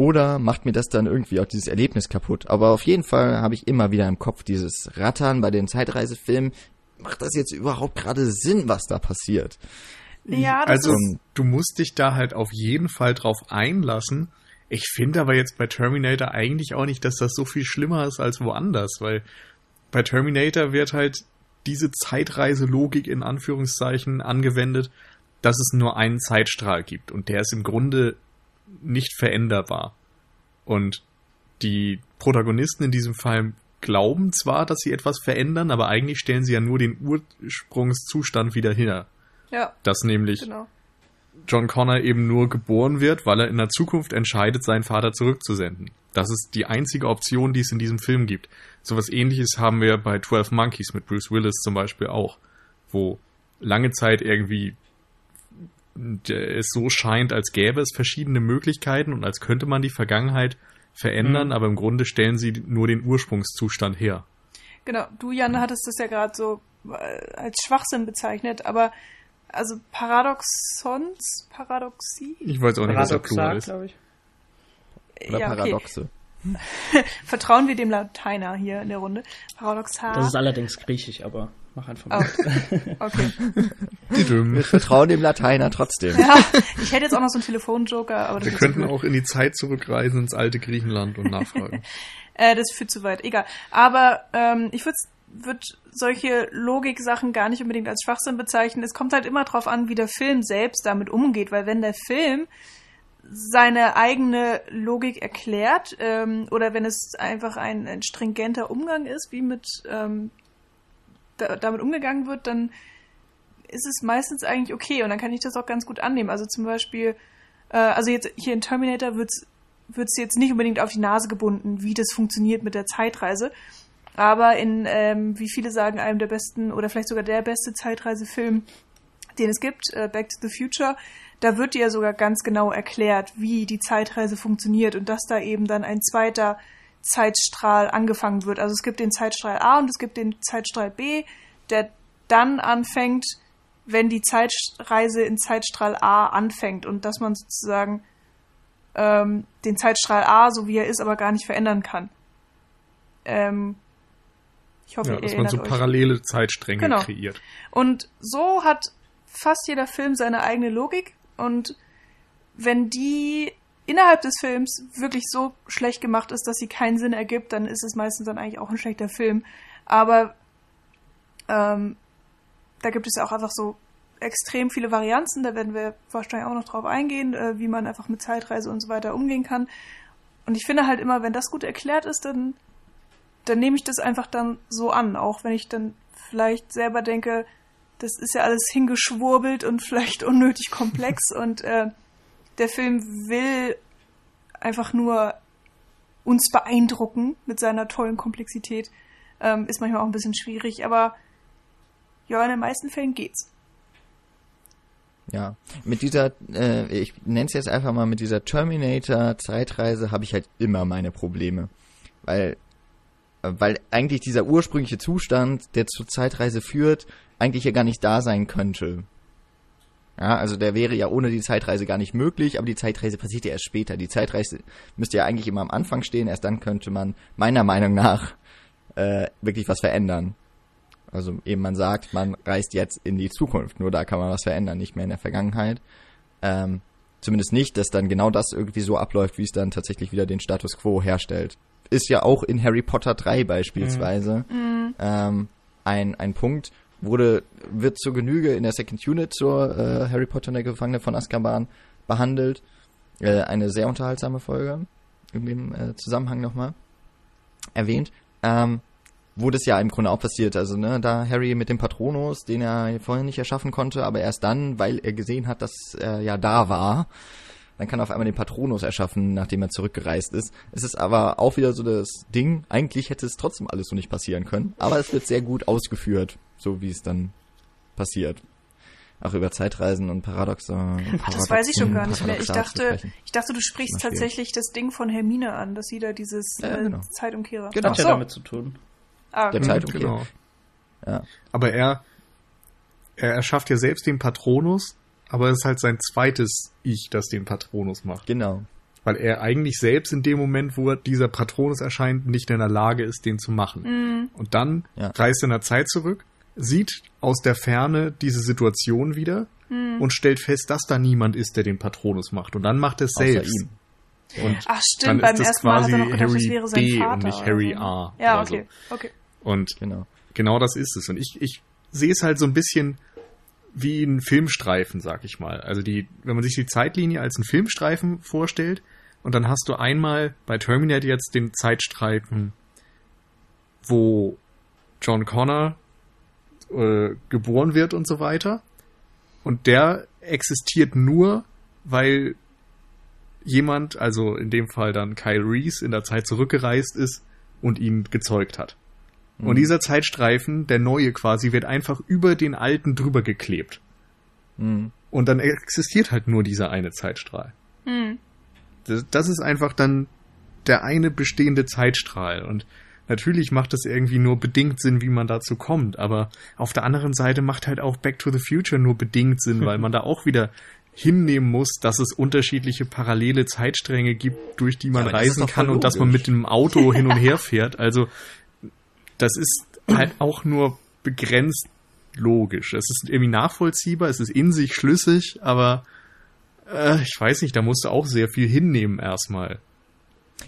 oder macht mir das dann irgendwie auch dieses Erlebnis kaputt? Aber auf jeden Fall habe ich immer wieder im Kopf dieses Rattern bei den Zeitreisefilmen. Macht das jetzt überhaupt gerade Sinn, was da passiert? Ja, das also ist du musst dich da halt auf jeden Fall drauf einlassen. Ich finde aber jetzt bei Terminator eigentlich auch nicht, dass das so viel schlimmer ist als woanders, weil bei Terminator wird halt diese Zeitreiselogik in Anführungszeichen angewendet, dass es nur einen Zeitstrahl gibt und der ist im Grunde nicht veränderbar. Und die Protagonisten in diesem Fall glauben zwar, dass sie etwas verändern, aber eigentlich stellen sie ja nur den Ursprungszustand wieder her. Ja. Dass nämlich genau. John Connor eben nur geboren wird, weil er in der Zukunft entscheidet, seinen Vater zurückzusenden. Das ist die einzige Option, die es in diesem Film gibt. So was ähnliches haben wir bei 12 Monkeys mit Bruce Willis zum Beispiel auch, wo lange Zeit irgendwie es so scheint, als gäbe es verschiedene Möglichkeiten und als könnte man die Vergangenheit verändern, mhm. aber im Grunde stellen sie nur den Ursprungszustand her. Genau, du Jan hattest das ja gerade so äh, als Schwachsinn bezeichnet, aber also Paradoxons, Paradoxie? Ich weiß auch nicht, was der Plural ist. Ich. Oder ja, Paradoxe. Okay. Vertrauen wir dem Lateiner hier in der Runde. Paradoxal. Das ist allerdings griechisch, aber Mach einfach mal. Oh. Okay. Wir vertrauen dem Lateiner trotzdem. Ja, ich hätte jetzt auch noch so einen Telefonjoker, aber Wir könnten auch in die Zeit zurückreisen ins alte Griechenland und nachfragen. äh, das führt zu weit, egal. Aber ähm, ich würde würd solche Logik-Sachen gar nicht unbedingt als Schwachsinn bezeichnen. Es kommt halt immer drauf an, wie der Film selbst damit umgeht, weil wenn der Film seine eigene Logik erklärt ähm, oder wenn es einfach ein, ein stringenter Umgang ist, wie mit ähm, da, damit umgegangen wird, dann ist es meistens eigentlich okay und dann kann ich das auch ganz gut annehmen. Also zum Beispiel, äh, also jetzt hier in Terminator wird es jetzt nicht unbedingt auf die Nase gebunden, wie das funktioniert mit der Zeitreise. Aber in, ähm, wie viele sagen, einem der besten oder vielleicht sogar der beste Zeitreisefilm, den es gibt, äh, Back to the Future, da wird dir sogar ganz genau erklärt, wie die Zeitreise funktioniert und dass da eben dann ein zweiter Zeitstrahl angefangen wird. Also es gibt den Zeitstrahl A und es gibt den Zeitstrahl B, der dann anfängt, wenn die Zeitreise in Zeitstrahl A anfängt und dass man sozusagen ähm, den Zeitstrahl A, so wie er ist, aber gar nicht verändern kann. Ähm, ich hoffe, ja, dass man so euch. parallele Zeitstränge genau. kreiert. Und so hat fast jeder Film seine eigene Logik und wenn die innerhalb des Films wirklich so schlecht gemacht ist, dass sie keinen Sinn ergibt, dann ist es meistens dann eigentlich auch ein schlechter Film. Aber ähm, da gibt es ja auch einfach so extrem viele Varianten, da werden wir wahrscheinlich auch noch drauf eingehen, äh, wie man einfach mit Zeitreise und so weiter umgehen kann. Und ich finde halt immer, wenn das gut erklärt ist, dann, dann nehme ich das einfach dann so an, auch wenn ich dann vielleicht selber denke, das ist ja alles hingeschwurbelt und vielleicht unnötig komplex und äh, der Film will einfach nur uns beeindrucken mit seiner tollen Komplexität. Ähm, ist manchmal auch ein bisschen schwierig, aber ja, in den meisten Fällen geht's. Ja, mit dieser, äh, ich nenne es jetzt einfach mal, mit dieser Terminator-Zeitreise habe ich halt immer meine Probleme. Weil, weil eigentlich dieser ursprüngliche Zustand, der zur Zeitreise führt, eigentlich ja gar nicht da sein könnte. Ja, also der wäre ja ohne die Zeitreise gar nicht möglich, aber die Zeitreise passiert ja erst später. Die Zeitreise müsste ja eigentlich immer am Anfang stehen, erst dann könnte man meiner Meinung nach äh, wirklich was verändern. Also eben man sagt, man reist jetzt in die Zukunft, nur da kann man was verändern, nicht mehr in der Vergangenheit. Ähm, zumindest nicht, dass dann genau das irgendwie so abläuft, wie es dann tatsächlich wieder den Status quo herstellt. Ist ja auch in Harry Potter 3 beispielsweise ähm, ein, ein Punkt, wurde, wird zur Genüge in der Second Unit zur äh, Harry Potter und der Gefangene von Azkaban behandelt. Äh, eine sehr unterhaltsame Folge in dem äh, Zusammenhang nochmal erwähnt. Ähm, wo das ja im Grunde auch passiert. Also, ne, da Harry mit dem Patronus, den er vorher nicht erschaffen konnte, aber erst dann, weil er gesehen hat, dass er ja da war, dann kann er auf einmal den Patronus erschaffen, nachdem er zurückgereist ist. Es ist aber auch wieder so das Ding, eigentlich hätte es trotzdem alles so nicht passieren können, aber es wird sehr gut ausgeführt, so wie es dann passiert. Auch über Zeitreisen und Paradoxe. Ach, das weiß ich schon gar nicht mehr. Ich dachte, ich dachte, du sprichst tatsächlich das Ding von Hermine an, dass sie da dieses Ja, äh, genau. Zeitumkehrer. Genau. Hat ja so. damit zu tun. Ah, Der. Zeitumkehrer. Genau. Ja. Aber er, er erschafft ja selbst den Patronus, aber es ist halt sein zweites Ich, das den Patronus macht. Genau. Weil er eigentlich selbst in dem Moment, wo dieser Patronus erscheint, nicht in der Lage ist, den zu machen. Mhm. Und dann Ja. reist er in der Zeit zurück, sieht aus der Ferne diese Situation wieder Mhm. und stellt fest, dass da niemand ist, der den Patronus macht. Und dann macht er es selbst. ihm. Und Ach dann stimmt, ist beim das ersten Mal hat quasi er noch gedacht, das Harry wäre sein B Vater. und nicht Harry so. A. Ja, oder okay, okay. Und Genau. genau das ist es. Und ich, ich sehe es halt so ein bisschen wie ein Filmstreifen, sag ich mal. Also die, wenn man sich die Zeitlinie als einen Filmstreifen vorstellt, und dann hast du einmal bei Terminator jetzt den Zeitstreifen, wo John Connor äh, geboren wird und so weiter. Und der existiert nur, weil jemand, also in dem Fall dann Kyle Reese, in der Zeit zurückgereist ist und ihn gezeugt hat. Und dieser Zeitstreifen, der neue quasi, wird einfach über den alten drüber geklebt. Mhm. Und dann existiert halt nur dieser eine Zeitstrahl. Hm. Das, das ist einfach dann der eine bestehende Zeitstrahl. Und natürlich macht es irgendwie nur bedingt Sinn, wie man dazu kommt. Aber auf der anderen Seite macht halt auch Back to the Future nur bedingt Sinn, weil man da auch wieder hinnehmen muss, dass es unterschiedliche parallele Zeitstränge gibt, durch die man ist reisen kann und dass man mit dem Auto hin und her fährt. Also das ist halt auch nur begrenzt logisch. Es ist irgendwie nachvollziehbar, es ist in sich schlüssig, aber äh, ich weiß nicht, da musst du auch sehr viel hinnehmen erstmal.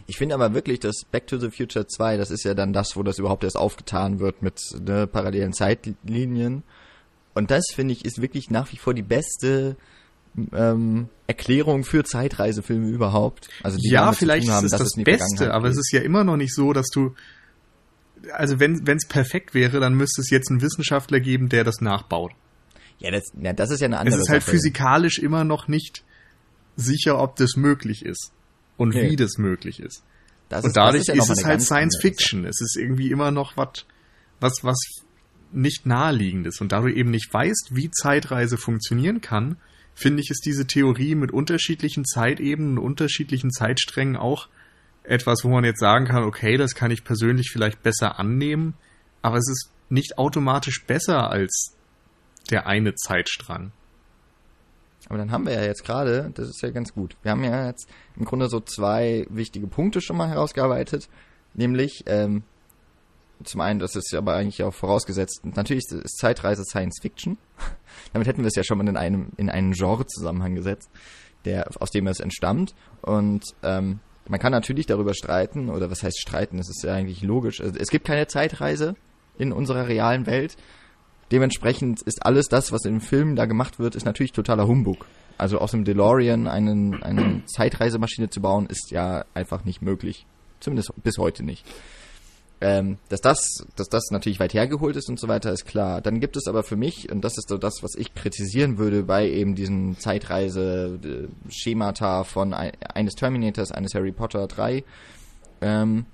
Ich finde aber wirklich, dass Back to the Future 2, das ist ja dann das, wo das überhaupt erst aufgetan wird mit ne, parallelen Zeitlinien. Und das, finde ich, ist wirklich nach wie vor die beste ähm, Erklärung für Zeitreisefilme überhaupt. Also die ja, vielleicht haben, ist es das Beste, aber es geht. ist ja immer noch nicht so, dass du also wenn es perfekt wäre, dann müsste es jetzt einen Wissenschaftler geben, der das nachbaut. ja, das, ja, das ist ja eine Es andere ist halt Sache. physikalisch immer noch nicht sicher, ob das möglich ist und Nee. wie das möglich ist. Das und ist- dadurch ja ist, noch mal es halt Science Fiction. Es ist irgendwie immer noch wat, was, was nicht naheliegendes. Und da du eben nicht weißt, wie Zeitreise funktionieren kann, finde ich, ist diese Theorie mit unterschiedlichen Zeitebenen, unterschiedlichen Zeitsträngen auch etwas, wo man jetzt sagen kann, okay, das kann ich persönlich vielleicht besser annehmen, aber es ist nicht automatisch besser als der eine Zeitstrang. Aber dann haben wir ja jetzt gerade, das ist ja ganz gut. Wir haben ja jetzt im Grunde so zwei wichtige Punkte schon mal herausgearbeitet. Nämlich, ähm, zum einen, das ist aber eigentlich auch vorausgesetzt, natürlich ist Zeitreise Science Fiction. Damit hätten wir es ja schon mal in einem, in einen Genre-Zusammenhang gesetzt, der, aus dem es entstammt. Und ähm, man kann natürlich darüber streiten, oder was heißt streiten, das ist ja eigentlich logisch. Also, es gibt keine Zeitreise in unserer realen Welt. Dementsprechend ist alles das, was im Film da gemacht wird, ist natürlich totaler Humbug. Also aus dem DeLorean einen, eine Zeitreisemaschine zu bauen, ist ja einfach nicht möglich. Zumindest bis heute nicht. Ähm, dass das, dass das natürlich weit hergeholt ist und so weiter, ist klar. Dann gibt es aber für mich, und das ist so das, was ich kritisieren würde bei eben diesen Zeitreise-Schemata von ein, eines Terminators, eines Harry Potter 3, ähm,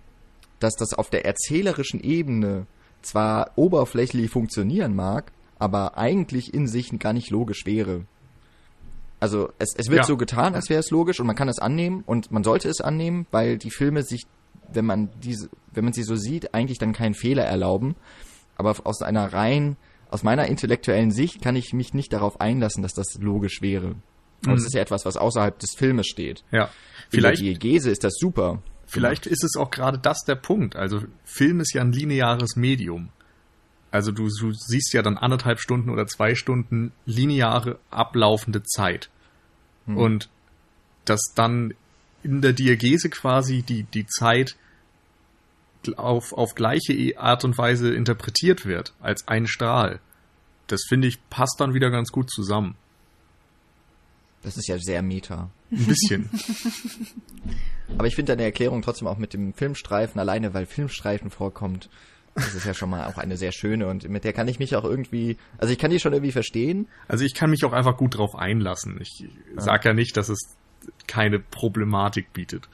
dass das auf der erzählerischen Ebene zwar oberflächlich funktionieren mag, aber eigentlich in sich gar nicht logisch wäre. Also es, es wird Ja. so getan, als wäre es logisch und man kann es annehmen und man sollte es annehmen, weil die Filme sich, wenn man diese, wenn man sie so sieht, eigentlich dann keinen Fehler erlauben. Aber aus einer rein, aus meiner intellektuellen Sicht kann ich mich nicht darauf einlassen, dass das logisch wäre. Und es ist ja etwas, was außerhalb des Filmes steht. Ja. Vielleicht Vielleicht, die Diegese ist das super. Vielleicht ist es auch gerade das der Punkt. Also Film ist ja ein lineares Medium. Also du, du siehst ja dann anderthalb Stunden oder zwei Stunden lineare ablaufende Zeit. Und dass dann in der Diagese quasi die, die Zeit auf, auf gleiche Art und Weise interpretiert wird, als ein Strahl. Das finde ich passt dann wieder ganz gut zusammen. Das ist ja sehr meta. Ein bisschen. Aber ich finde deine Erklärung trotzdem auch mit dem Filmstreifen, alleine weil Filmstreifen vorkommt, das ist ja schon mal auch eine sehr schöne und mit der kann ich mich auch irgendwie, also ich kann die schon irgendwie verstehen. Also ich kann mich auch einfach gut drauf einlassen. Ich sag ja nicht, dass es keine Problematik bietet.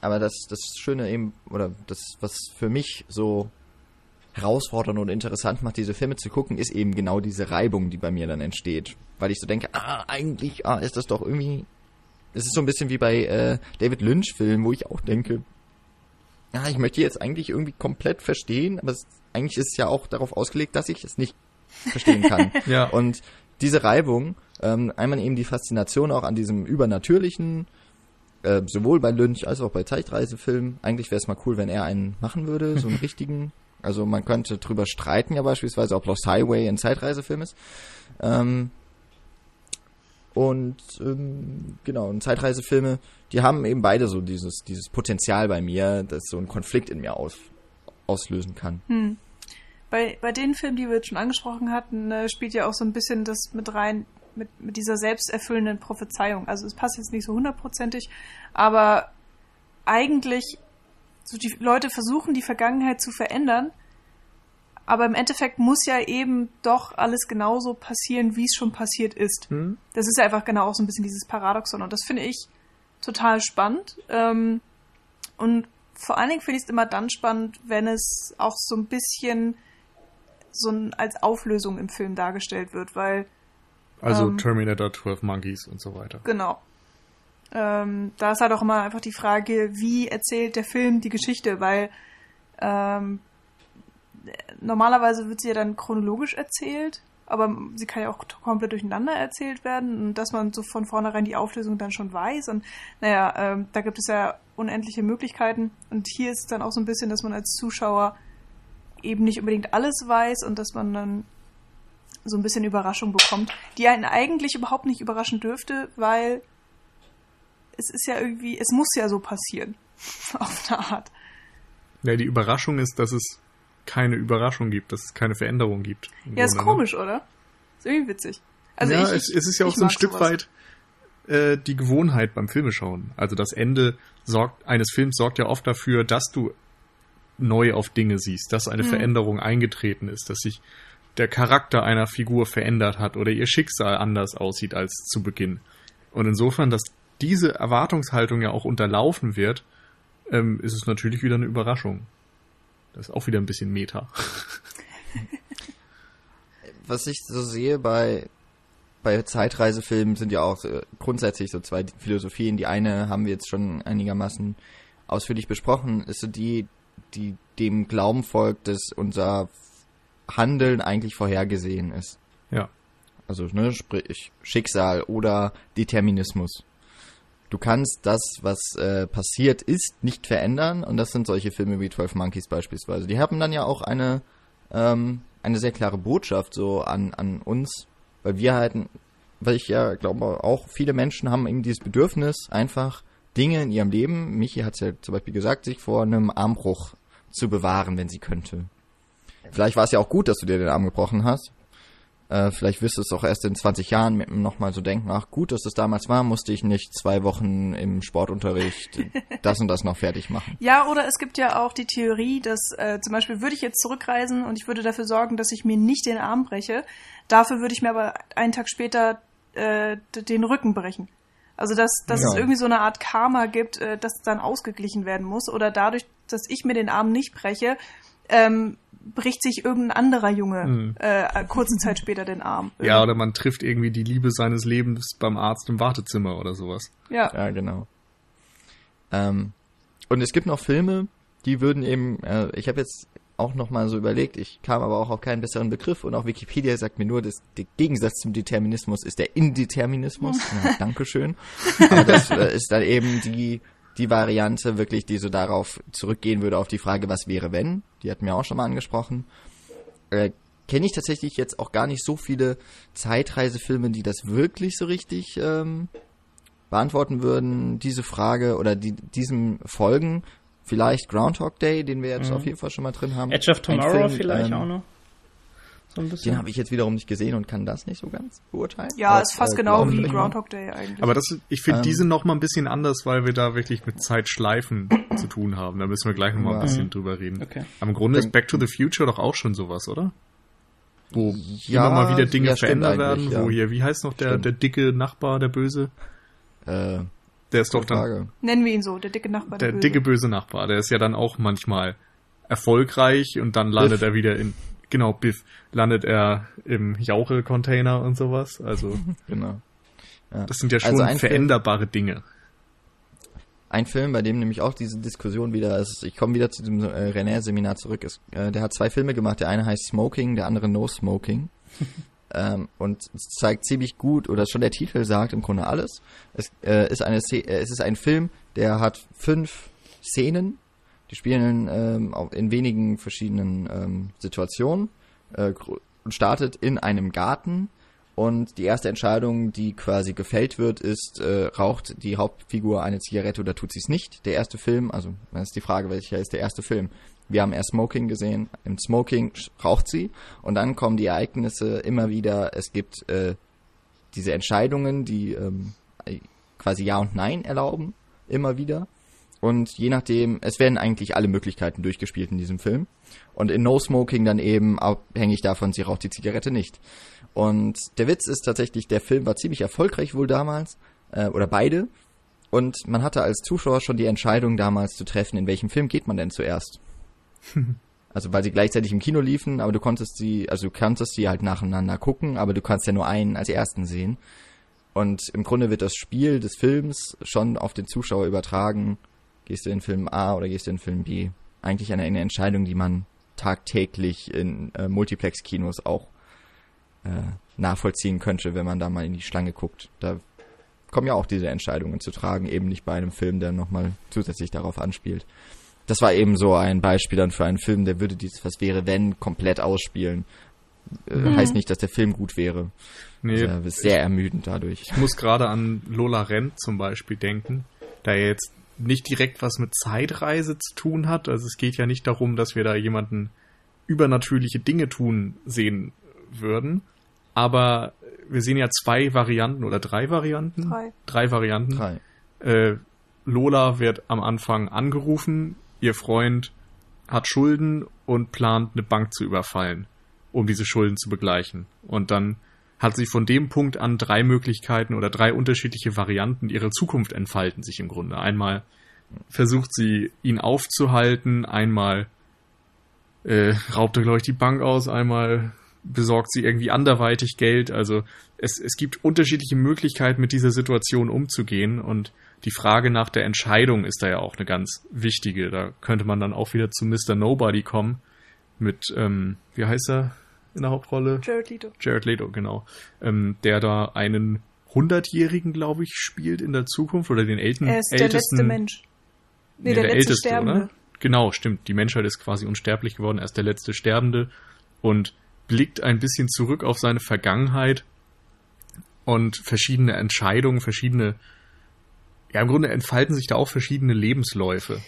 Aber das, das Schöne eben, oder das, was für mich so herausfordernd und interessant macht, diese Filme zu gucken, ist eben genau diese Reibung, die bei mir dann entsteht. Weil ich so denke, ah, eigentlich ah, ist das doch irgendwie. Es ist so ein bisschen wie bei äh, David Lynch-Filmen, wo ich auch denke, ja, ich möchte jetzt eigentlich irgendwie komplett verstehen, aber es, eigentlich ist es ja auch darauf ausgelegt, dass ich es nicht verstehen kann. Ja. Und diese Reibung, ähm, einmal eben die Faszination auch an diesem Übernatürlichen, äh, sowohl bei Lynch als auch bei Zeitreisefilmen. Eigentlich wäre es mal cool, wenn er einen machen würde, so einen richtigen. Also man könnte drüber streiten ja beispielsweise, ob Lost Highway ein Zeitreisefilm ist. Ähm, und ähm, genau, und Zeitreisefilme, die haben eben beide so dieses, dieses Potenzial bei mir, das so einen Konflikt in mir aus, auslösen kann. Hm. Bei, bei den Filmen, die wir jetzt schon angesprochen hatten, äh, spielt ja auch so ein bisschen das mit rein, mit, mit dieser selbsterfüllenden Prophezeiung. Also es passt jetzt nicht so hundertprozentig, aber eigentlich, so die Leute versuchen die Vergangenheit zu verändern, aber im Endeffekt muss ja eben doch alles genauso passieren, wie es schon passiert ist. Hm? Das ist ja einfach genau auch so ein bisschen dieses Paradoxon und das finde ich total spannend. Ähm, und vor allen Dingen finde ich es immer dann spannend, wenn es auch so ein bisschen so ein, als Auflösung im Film dargestellt wird, weil Also Ähm. Terminator 12 Monkeys und so weiter. Genau. Ähm, da ist halt auch immer einfach die Frage, wie erzählt der Film die Geschichte, weil ähm, normalerweise wird sie ja dann chronologisch erzählt, aber sie kann ja auch komplett durcheinander erzählt werden und dass man so von vornherein die Auflösung dann schon weiß und naja, ähm, da gibt es ja unendliche Möglichkeiten und hier ist es dann auch so ein bisschen, dass man als Zuschauer eben nicht unbedingt alles weiß und dass man dann so ein bisschen Überraschung bekommt, die einen eigentlich überhaupt nicht überraschen dürfte, weil es ist ja irgendwie, es muss ja so passieren. Auf eine Art. Ja, die Überraschung ist, dass es keine Überraschung gibt, dass es keine Veränderung gibt. Ja, ist ne? komisch, oder? Ist irgendwie witzig. Also ja, ich, es, es ist ja auch so ein Stück sowas. weit äh, die Gewohnheit beim Filmeschauen. Also das Ende sorgt, eines Films sorgt ja oft dafür, dass du neu auf Dinge siehst, dass eine Mhm. Veränderung eingetreten ist, dass sich der Charakter einer Figur verändert hat oder ihr Schicksal anders aussieht als zu Beginn. Und insofern, dass diese Erwartungshaltung ja auch unterlaufen wird, ähm, ist es natürlich wieder eine Überraschung. Das ist auch wieder ein bisschen Meta. was ich so sehe bei bei Zeitreisefilmen sind ja auch äh, grundsätzlich so zwei Philosophien. Die eine haben wir jetzt schon einigermaßen ausführlich besprochen, ist so die, die dem Glauben folgt, dass unser Handeln eigentlich vorhergesehen ist. Ja. Also, ne, sprich Schicksal oder Determinismus. Du kannst das, was äh, passiert ist, nicht verändern und das sind solche Filme wie 12 Monkeys beispielsweise. Die haben dann ja auch eine, ähm, eine sehr klare Botschaft so an, an uns, weil wir halt, weil ich ja glaube auch viele Menschen haben eben dieses Bedürfnis, einfach Dinge in ihrem Leben, Michi hat es ja zum Beispiel gesagt, sich vor einem Armbruch zu bewahren, wenn sie könnte. Vielleicht war es ja auch gut, dass du dir den Arm gebrochen hast. Äh, vielleicht wirst du es auch erst in 20 Jahren nochmal so denken, ach gut, dass das damals war, musste ich nicht zwei Wochen im Sportunterricht das und das noch fertig machen. Ja, oder es gibt ja auch die Theorie, dass äh, zum Beispiel würde ich jetzt zurückreisen und ich würde dafür sorgen, dass ich mir nicht den Arm breche. Dafür würde ich mir aber einen Tag später äh, den Rücken brechen. Also dass, dass Ja. es irgendwie so eine Art Karma gibt, äh, das dann ausgeglichen werden muss. Oder dadurch, dass ich mir den Arm nicht breche, ähm, bricht sich irgendein anderer Junge Mhm. äh, kurze Zeit später den Arm. Ja, oder man trifft irgendwie die Liebe seines Lebens beim Arzt im Wartezimmer oder sowas. ja. Ja, genau. Ähm, und es gibt noch Filme, die würden eben, äh, ich habe jetzt auch noch mal so überlegt, ich kam aber auch auf keinen besseren Begriff und auch Wikipedia sagt mir nur, dass der Gegensatz zum Determinismus ist der Indeterminismus. Ja, Dankeschön. Aber das äh, ist dann eben die, die Variante wirklich, die so darauf zurückgehen würde, auf die Frage, was wäre wenn? Die hatten wir auch schon mal angesprochen. Äh, Kenne ich tatsächlich jetzt auch gar nicht so viele Zeitreisefilme, die das wirklich so richtig ähm, beantworten würden, diese Frage oder die, diesem folgen, vielleicht Groundhog Day, den wir jetzt Mhm. auf jeden Fall schon mal drin haben. Edge of Tomorrow Film, vielleicht ähm, auch noch. So ein bisschen. Den habe ich jetzt wiederum nicht gesehen und kann das nicht so ganz beurteilen. Ja, Aber, ist fast äh, genau wie. Groundhog Day eigentlich. Aber das, ich finde, die Ähm. sind noch mal ein bisschen anders, weil wir da wirklich mit Zeitschleifen zu tun haben. Da müssen wir gleich noch mal ein Ja. bisschen drüber reden. Okay. Aber im Grunde ist Back to the Future doch auch schon sowas, oder? Wo Ja, immer mal wieder Dinge ja, verändert werden, eigentlich, wo ja. hier, wie heißt noch der, Stimmt. der dicke Nachbar, der Böse? Äh, Der ist doch dann Frage. Nennen wir ihn so, der dicke Nachbar. der Böse. dicke böse Nachbar. Der ist ja dann auch manchmal erfolgreich und dann landet Biff. er wieder in, genau, Biff, landet er im Jauche-Container und sowas. Also, Genau. Ja. das sind ja schon Also ein Film- veränderbare Dinge. Ein Film, bei dem nämlich auch diese Diskussion wieder ist, ich komme wieder zu dem äh, René-Seminar zurück, ist, äh, der hat zwei Filme gemacht, der eine heißt Smoking, der andere No Smoking. ähm, und es zeigt ziemlich gut, oder schon der Titel sagt im Grunde alles. Es, äh, ist, eine, äh, es ist ein Film, der hat fünf Szenen, die spielen ähm, in wenigen verschiedenen ähm, Situationen äh, und startet in einem Garten und die erste Entscheidung, die quasi gefällt wird, ist, äh, raucht die Hauptfigur eine Zigarette oder tut sie es nicht? Der erste Film, also das ist die Frage, welcher ist der erste Film? Wir haben erst Smoking gesehen, im Smoking raucht sie und dann kommen die Ereignisse immer wieder, es gibt äh, diese Entscheidungen, die ähm, quasi Ja und Nein erlauben, immer wieder. Und je nachdem, es werden eigentlich alle Möglichkeiten durchgespielt in diesem Film. Und in No Smoking dann eben abhängig davon, sie raucht die Zigarette nicht. Und der Witz ist tatsächlich, der Film war ziemlich erfolgreich wohl damals, äh, oder beide. Und man hatte als Zuschauer schon die Entscheidung damals zu treffen, in welchem Film geht man denn zuerst. also weil sie gleichzeitig im Kino liefen, aber du konntest sie, also du konntest sie halt nacheinander gucken, aber du kannst ja nur einen als ersten sehen. Und im Grunde wird das Spiel des Films schon auf den Zuschauer übertragen. Gehst du in Film A oder gehst du in Film B? Eigentlich eine, eine Entscheidung, die man tagtäglich in äh, Multiplex-Kinos auch äh, nachvollziehen könnte, wenn man da mal in die Schlange guckt. Da kommen ja auch diese Entscheidungen zu tragen, eben nicht bei einem Film, der nochmal zusätzlich darauf anspielt. Das war eben so ein Beispiel dann für einen Film, der würde dieses Was wäre wenn komplett ausspielen. Äh, Heißt nicht, dass der Film gut wäre. Nee, Also, er ist sehr ermüdend dadurch. Ich muss gerade an Lola Rent zum Beispiel denken, da er jetzt nicht direkt was mit Zeitreise zu tun hat. Also es geht ja nicht darum, dass wir da jemanden übernatürliche Dinge tun sehen würden. Aber wir sehen ja zwei Varianten oder drei Varianten. Drei. Drei Varianten. Drei. Äh, Lola wird am Anfang angerufen, ihr Freund hat Schulden und plant eine Bank zu überfallen, um diese Schulden zu begleichen. Und dann hat sie von dem Punkt an drei Möglichkeiten oder drei unterschiedliche Varianten ihrer Zukunft entfalten sich im Grunde. Einmal versucht sie, ihn aufzuhalten, einmal äh, raubt er, glaube ich, die Bank aus, einmal besorgt sie irgendwie anderweitig Geld. Also es, es gibt unterschiedliche Möglichkeiten, mit dieser Situation umzugehen und die Frage nach der Entscheidung ist da ja auch eine ganz wichtige. Da könnte man dann auch wieder zu Mr. Nobody kommen mit, ähm, wie heißt er in der Hauptrolle? Jared Leto. Jared Leto, genau. Ähm, der da einen Hundertjährigen, glaube ich, spielt in der Zukunft oder den Elten, Er ist der ältesten letzte Mensch. Nee, Nee, der, der letzte Älteste, Sterbende. oder? Genau, stimmt. Die Menschheit ist quasi unsterblich geworden. Er ist der letzte Sterbende und blickt ein bisschen zurück auf seine Vergangenheit und verschiedene Entscheidungen, verschiedene, ja, im Grunde entfalten sich da auch verschiedene Lebensläufe.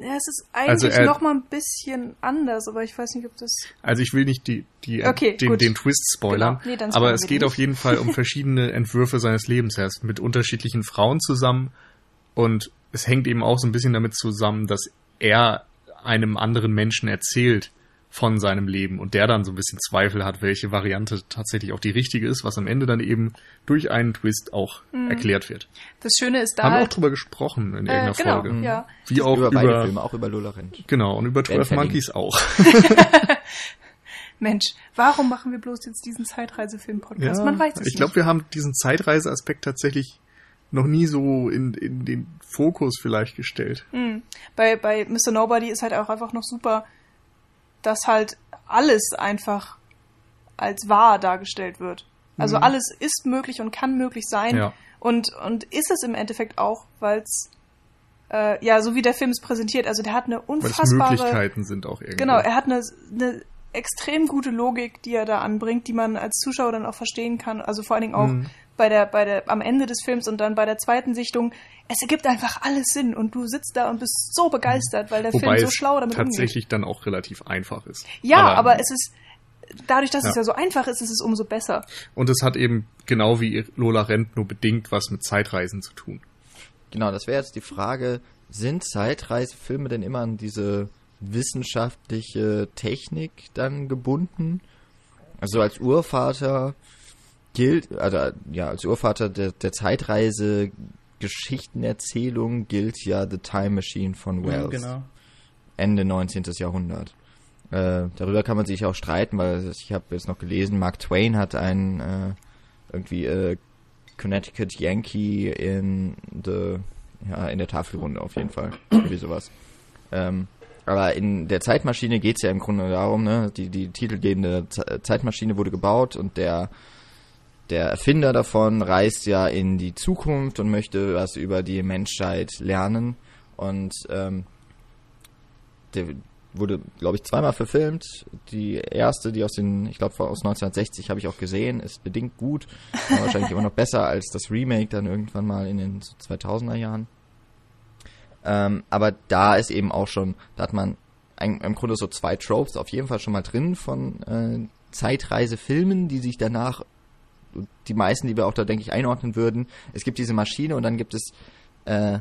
Ja, es ist Also eigentlich er- noch mal ein bisschen anders, aber ich weiß nicht, ob das. Also ich will nicht die, die, Okay, den, gut. den Twist spoilern, Genau. Nee, aber es geht den auf jeden Fall um verschiedene Entwürfe seines Lebens. Er ist mit unterschiedlichen Frauen zusammen und es hängt eben auch so ein bisschen damit zusammen, dass er einem anderen Menschen erzählt von seinem Leben und der dann so ein bisschen Zweifel hat, welche Variante tatsächlich auch die richtige ist, was am Ende dann eben durch einen Twist auch Mhm. erklärt wird. Das Schöne ist da Haben wir auch halt. drüber gesprochen in Äh, irgendeiner genau, Folge. ja. Wie auch über über, beide Filme, auch über Lola Rent. genau, und über 12 verlinkt. Monkeys auch. Mensch, warum machen wir bloß jetzt diesen Zeitreisefilm-Podcast? Man weiß es ich glaube, nicht. wir haben diesen Zeitreiseaspekt tatsächlich noch nie so in, in den Fokus vielleicht gestellt. Hm. Bei, bei Mr. Nobody ist halt auch einfach noch super, dass halt alles einfach als wahr dargestellt wird. Also Mhm. alles ist möglich und kann möglich sein. Ja. Und, und ist es im Endeffekt auch, weil es, äh, ja, so wie der Film es präsentiert, also der hat eine Weil unfassbare. Möglichkeiten sind auch irgendwie. Genau, er hat eine, eine extrem gute Logik, die er da anbringt, die man als Zuschauer dann auch verstehen kann. Also vor allen Dingen auch, Mhm. bei der, bei der, am Ende des Films und dann bei der zweiten Sichtung, es ergibt einfach alles Sinn und du sitzt da und bist so begeistert, weil der Wobei Film so schlau damit tatsächlich umgeht. dann auch relativ einfach ist. Ja, aber, es ist, dadurch, dass Ja. es ja so einfach ist, ist es umso besser. Und es hat eben genau wie Lola Rent nur bedingt was mit Zeitreisen zu tun. Genau, das wäre jetzt die Frage, sind Zeitreisefilme denn immer an diese wissenschaftliche Technik dann gebunden? Also als Urvater gilt, also ja, als Urvater der, der Zeitreise Geschichtenerzählung gilt ja The Time Machine von Wells. Genau. Ende 19. Jahrhundert. Äh, darüber kann man sich auch streiten, weil ich habe jetzt noch gelesen, Mark Twain hat einen äh, irgendwie äh, Connecticut Yankee in the, ja, in der Tafelrunde auf jeden Fall. Irgendwie sowas. Ähm, aber in der Zeitmaschine geht's ja im Grunde darum, ne, die, die titelgebende Ze- Zeitmaschine wurde gebaut und der der Erfinder davon reist ja in die Zukunft und möchte was über die Menschheit lernen und ähm, der wurde, glaube ich, zweimal verfilmt. Die erste, die aus den, ich glaube, aus 1960 habe ich auch gesehen, ist bedingt gut. War wahrscheinlich immer noch besser als das Remake dann irgendwann mal in den 2000er Jahren. Ähm, aber da ist eben auch schon, da hat man ein, im Grunde so zwei Tropes auf jeden Fall schon mal drin von äh, Zeitreisefilmen, die sich danach, die meisten, die wir auch da, denke ich, einordnen würden. Es gibt diese Maschine und dann gibt es äh,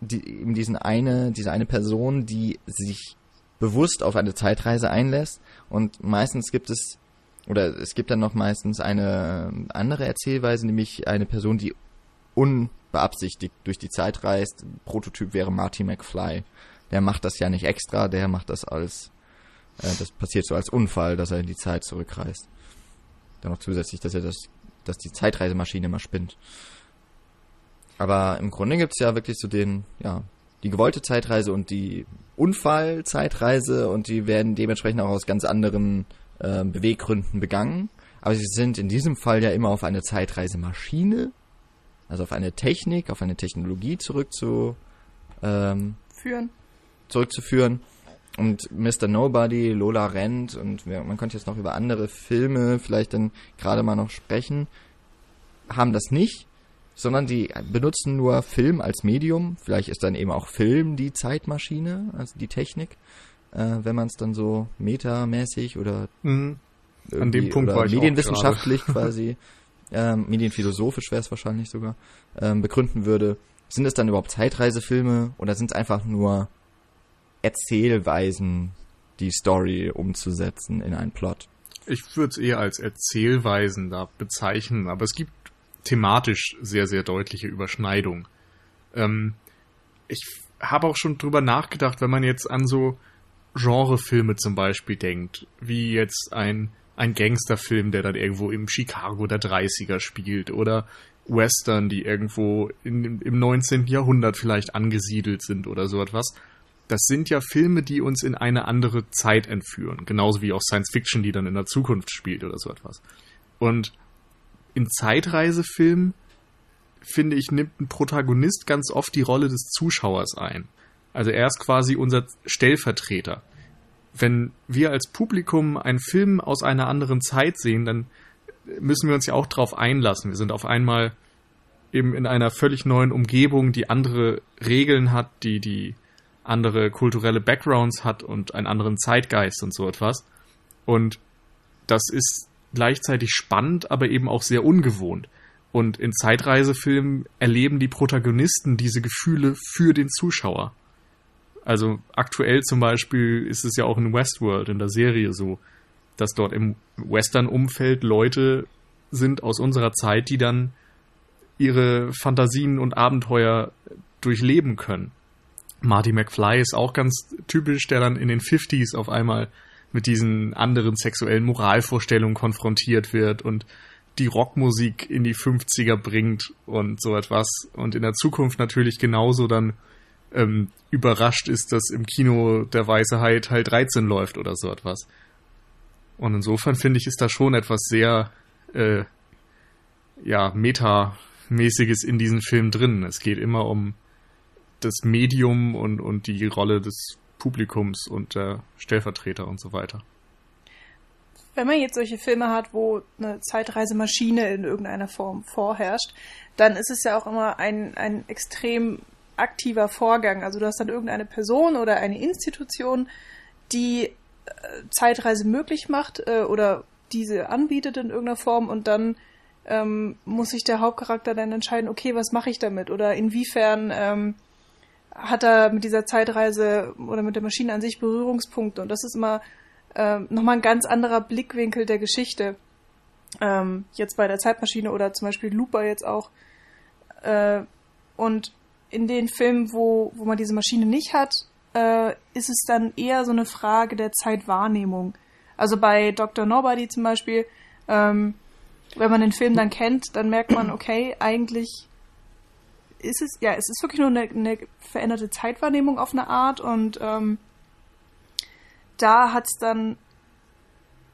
die, eben diesen eine, diese eine Person, die sich bewusst auf eine Zeitreise einlässt und meistens gibt es oder es gibt dann noch meistens eine ähm, andere Erzählweise, nämlich eine Person, die unbeabsichtigt durch die Zeit reist. Prototyp wäre Marty McFly. Der macht das ja nicht extra, der macht das als, äh, das passiert so als Unfall, dass er in die Zeit zurückreist. Dann noch zusätzlich, dass er das, dass die Zeitreisemaschine immer spinnt. Aber im Grunde gibt's ja wirklich so den, ja, die gewollte Zeitreise und die Unfallzeitreise und die werden dementsprechend auch aus ganz anderen äh, Beweggründen begangen. Aber sie sind in diesem Fall ja immer auf eine Zeitreisemaschine, also auf eine Technik, auf eine Technologie zurückzu, ähm, Führen. zurückzuführen. Und Mr. Nobody, Lola Rent und wir, man könnte jetzt noch über andere Filme vielleicht dann gerade mal noch sprechen, haben das nicht, sondern die benutzen nur Film als Medium. Vielleicht ist dann eben auch Film die Zeitmaschine, also die Technik, äh, wenn man es dann so metamäßig oder Mhm. An dem Punkt oder war ich medienwissenschaftlich quasi, ähm, medienphilosophisch wäre es wahrscheinlich sogar, ähm, begründen würde. Sind es dann überhaupt Zeitreisefilme oder sind es einfach nur Erzählweisen, die Story umzusetzen in einen Plot? Ich würde es eher als Erzählweisen da bezeichnen, aber es gibt thematisch sehr, sehr deutliche Überschneidungen. Ähm, ich habe auch schon drüber nachgedacht, wenn man jetzt an so Genrefilme zum Beispiel denkt, wie jetzt ein, ein Gangsterfilm, der dann irgendwo im Chicago der 30er spielt oder Western, die irgendwo in, im 19. Jahrhundert vielleicht angesiedelt sind oder so etwas. Das sind ja Filme, die uns in eine andere Zeit entführen. Genauso wie auch Science Fiction, die dann in der Zukunft spielt oder so etwas. Und in Zeitreisefilmen, finde ich, nimmt ein Protagonist ganz oft die Rolle des Zuschauers ein. Also er ist quasi unser Stellvertreter. Wenn wir als Publikum einen Film aus einer anderen Zeit sehen, dann müssen wir uns ja auch drauf einlassen. Wir sind auf einmal eben in einer völlig neuen Umgebung, die andere Regeln hat, die die andere kulturelle Backgrounds hat und einen anderen Zeitgeist und so etwas. Und das ist gleichzeitig spannend, aber eben auch sehr ungewohnt. Und in Zeitreisefilmen erleben die Protagonisten diese Gefühle für den Zuschauer. Also aktuell zum Beispiel ist es ja auch in Westworld, in der Serie so, dass dort im Western-Umfeld Leute sind aus unserer Zeit, die dann ihre Fantasien und Abenteuer durchleben können. Marty McFly ist auch ganz typisch, der dann in den 50s auf einmal mit diesen anderen sexuellen Moralvorstellungen konfrontiert wird und die Rockmusik in die 50er bringt und so etwas und in der Zukunft natürlich genauso dann ähm, überrascht ist, dass im Kino der Weiße Hai Teil 13 läuft oder so etwas. Und insofern finde ich, ist da schon etwas sehr, äh, ja, metamäßiges in diesem Film drin. Es geht immer um das Medium und, und die Rolle des Publikums und der Stellvertreter und so weiter. wenn man jetzt solche Filme hat, wo eine Zeitreisemaschine in irgendeiner Form vorherrscht, dann ist es ja auch immer ein, ein extrem aktiver Vorgang. Also du hast dann irgendeine Person oder eine Institution, die äh, Zeitreise möglich macht äh, oder diese anbietet in irgendeiner Form und dann ähm, muss sich der Hauptcharakter dann entscheiden, okay, was mache ich damit oder inwiefern ähm, hat er mit dieser Zeitreise oder mit der Maschine an sich Berührungspunkte und das ist immer ähm, nochmal ein ganz anderer Blickwinkel der Geschichte. Ähm, jetzt bei der Zeitmaschine oder zum Beispiel Looper jetzt auch. Äh, und in den Filmen, wo, wo man diese Maschine nicht hat, äh, ist es dann eher so eine Frage der Zeitwahrnehmung. Also bei Dr. Nobody zum Beispiel, ähm, wenn man den Film dann kennt, dann merkt man, okay, eigentlich ist es, ja, es ist wirklich nur eine, eine veränderte Zeitwahrnehmung auf eine Art und ähm, da hat es dann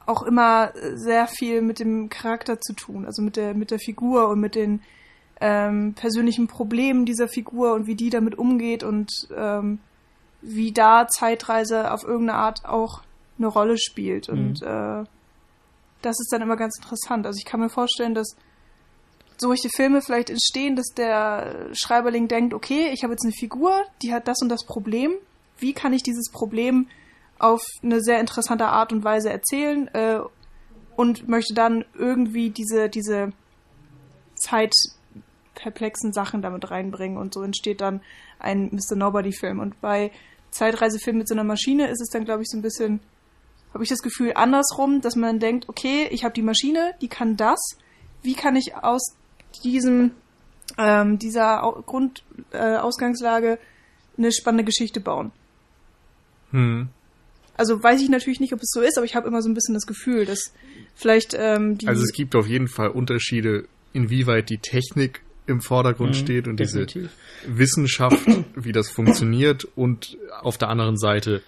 auch immer sehr viel mit dem Charakter zu tun, also mit der, mit der Figur und mit den ähm, persönlichen Problemen dieser Figur und wie die damit umgeht und ähm, wie da Zeitreise auf irgendeine Art auch eine Rolle spielt. Mhm. Und äh, das ist dann immer ganz interessant. Also ich kann mir vorstellen, dass solche Filme vielleicht entstehen, dass der Schreiberling denkt, okay, ich habe jetzt eine Figur, die hat das und das Problem. Wie kann ich dieses Problem auf eine sehr interessante Art und Weise erzählen äh, und möchte dann irgendwie diese, diese zeitperplexen Sachen damit reinbringen und so entsteht dann ein Mr. Nobody-Film. Und bei Zeitreisefilmen mit so einer Maschine ist es dann, glaube ich, so ein bisschen, habe ich das Gefühl, andersrum, dass man denkt, okay, ich habe die Maschine, die kann das. Wie kann ich aus diesem, ähm, dieser Grundausgangslage äh, eine spannende Geschichte bauen? Hm. Also weiß ich natürlich nicht, ob es so ist, aber ich habe immer so ein bisschen das Gefühl, dass vielleicht ähm, die. Also es gibt auf jeden Fall Unterschiede, inwieweit die Technik im Vordergrund mhm, steht und definitiv. diese Wissenschaft, wie das funktioniert und auf der anderen Seite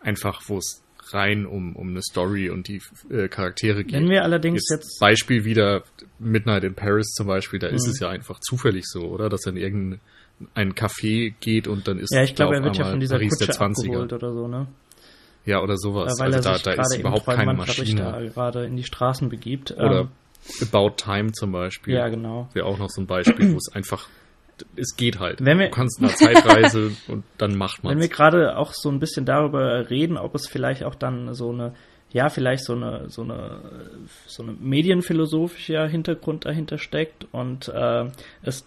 einfach, wo es rein um, um eine Story und die äh, Charaktere geht. Wenn wir allerdings jetzt, jetzt, Beispiel wieder Midnight in Paris zum Beispiel, da mhm. ist es ja einfach zufällig so, oder? Dass er in irgendein Café geht und dann ist Ja, ich glaube, er wird ja von dieser Paris Kutsche der 20er. oder so, ne? Ja, oder sowas. Weil also da, da ist überhaupt keine Maschine. Da gerade in die Straßen begibt. Oder ähm, About Time zum Beispiel. Ja, genau. Wäre auch noch so ein Beispiel, wo es einfach es geht halt. Wenn wir, du kannst eine Zeitreise und dann macht man Wenn wir gerade auch so ein bisschen darüber reden, ob es vielleicht auch dann so eine, ja, vielleicht so eine, so eine, so eine medienphilosophischer Hintergrund dahinter steckt und äh, es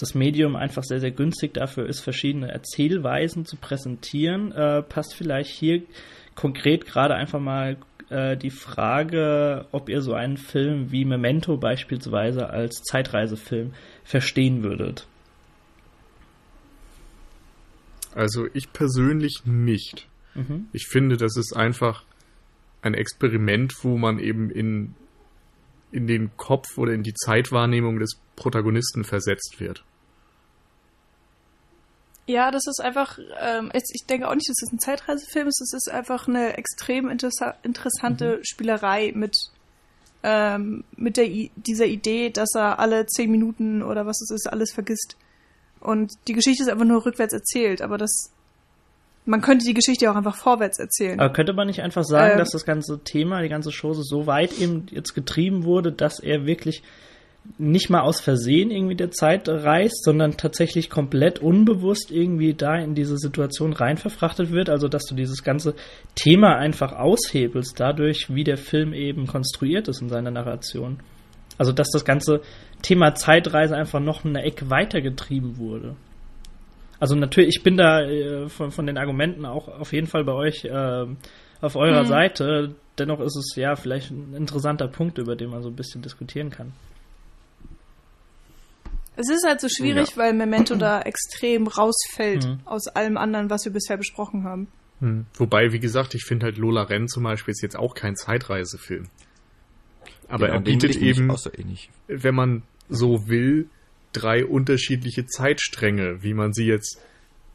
das Medium einfach sehr, sehr günstig dafür ist, verschiedene Erzählweisen zu präsentieren, äh, passt vielleicht hier konkret gerade einfach mal äh, die Frage, ob ihr so einen Film wie Memento beispielsweise als Zeitreisefilm verstehen würdet. Also ich persönlich nicht. Mhm. Ich finde, das ist einfach ein Experiment, wo man eben in, in den Kopf oder in die Zeitwahrnehmung des Protagonisten versetzt wird. Ja, das ist einfach, ähm, ich denke auch nicht, dass es ein Zeitreisefilm ist, es ist einfach eine extrem interessa interessante mhm. Spielerei mit, ähm, mit der I dieser Idee, dass er alle zehn Minuten oder was es ist, alles vergisst. Und die Geschichte ist einfach nur rückwärts erzählt, aber das man könnte die Geschichte auch einfach vorwärts erzählen. Aber könnte man nicht einfach sagen, ähm, dass das ganze Thema, die ganze Chose so weit eben jetzt getrieben wurde, dass er wirklich nicht mal aus Versehen irgendwie der Zeit reist, sondern tatsächlich komplett unbewusst irgendwie da in diese Situation rein verfrachtet wird. Also, dass du dieses ganze Thema einfach aushebelst, dadurch, wie der Film eben konstruiert ist in seiner Narration. Also, dass das ganze Thema Zeitreise einfach noch eine Ecke weitergetrieben wurde. Also, natürlich, ich bin da äh, von, von den Argumenten auch auf jeden Fall bei euch äh, auf eurer mhm. Seite. Dennoch ist es ja vielleicht ein interessanter Punkt, über den man so ein bisschen diskutieren kann. Es ist halt so schwierig, ja. weil Memento da extrem rausfällt mhm. aus allem anderen, was wir bisher besprochen haben. Mhm. Wobei, wie gesagt, ich finde halt Lola Renn zum Beispiel ist jetzt auch kein Zeitreisefilm. Aber genau, er bietet eben, nicht, wenn man so will, drei unterschiedliche Zeitstränge, wie man sie jetzt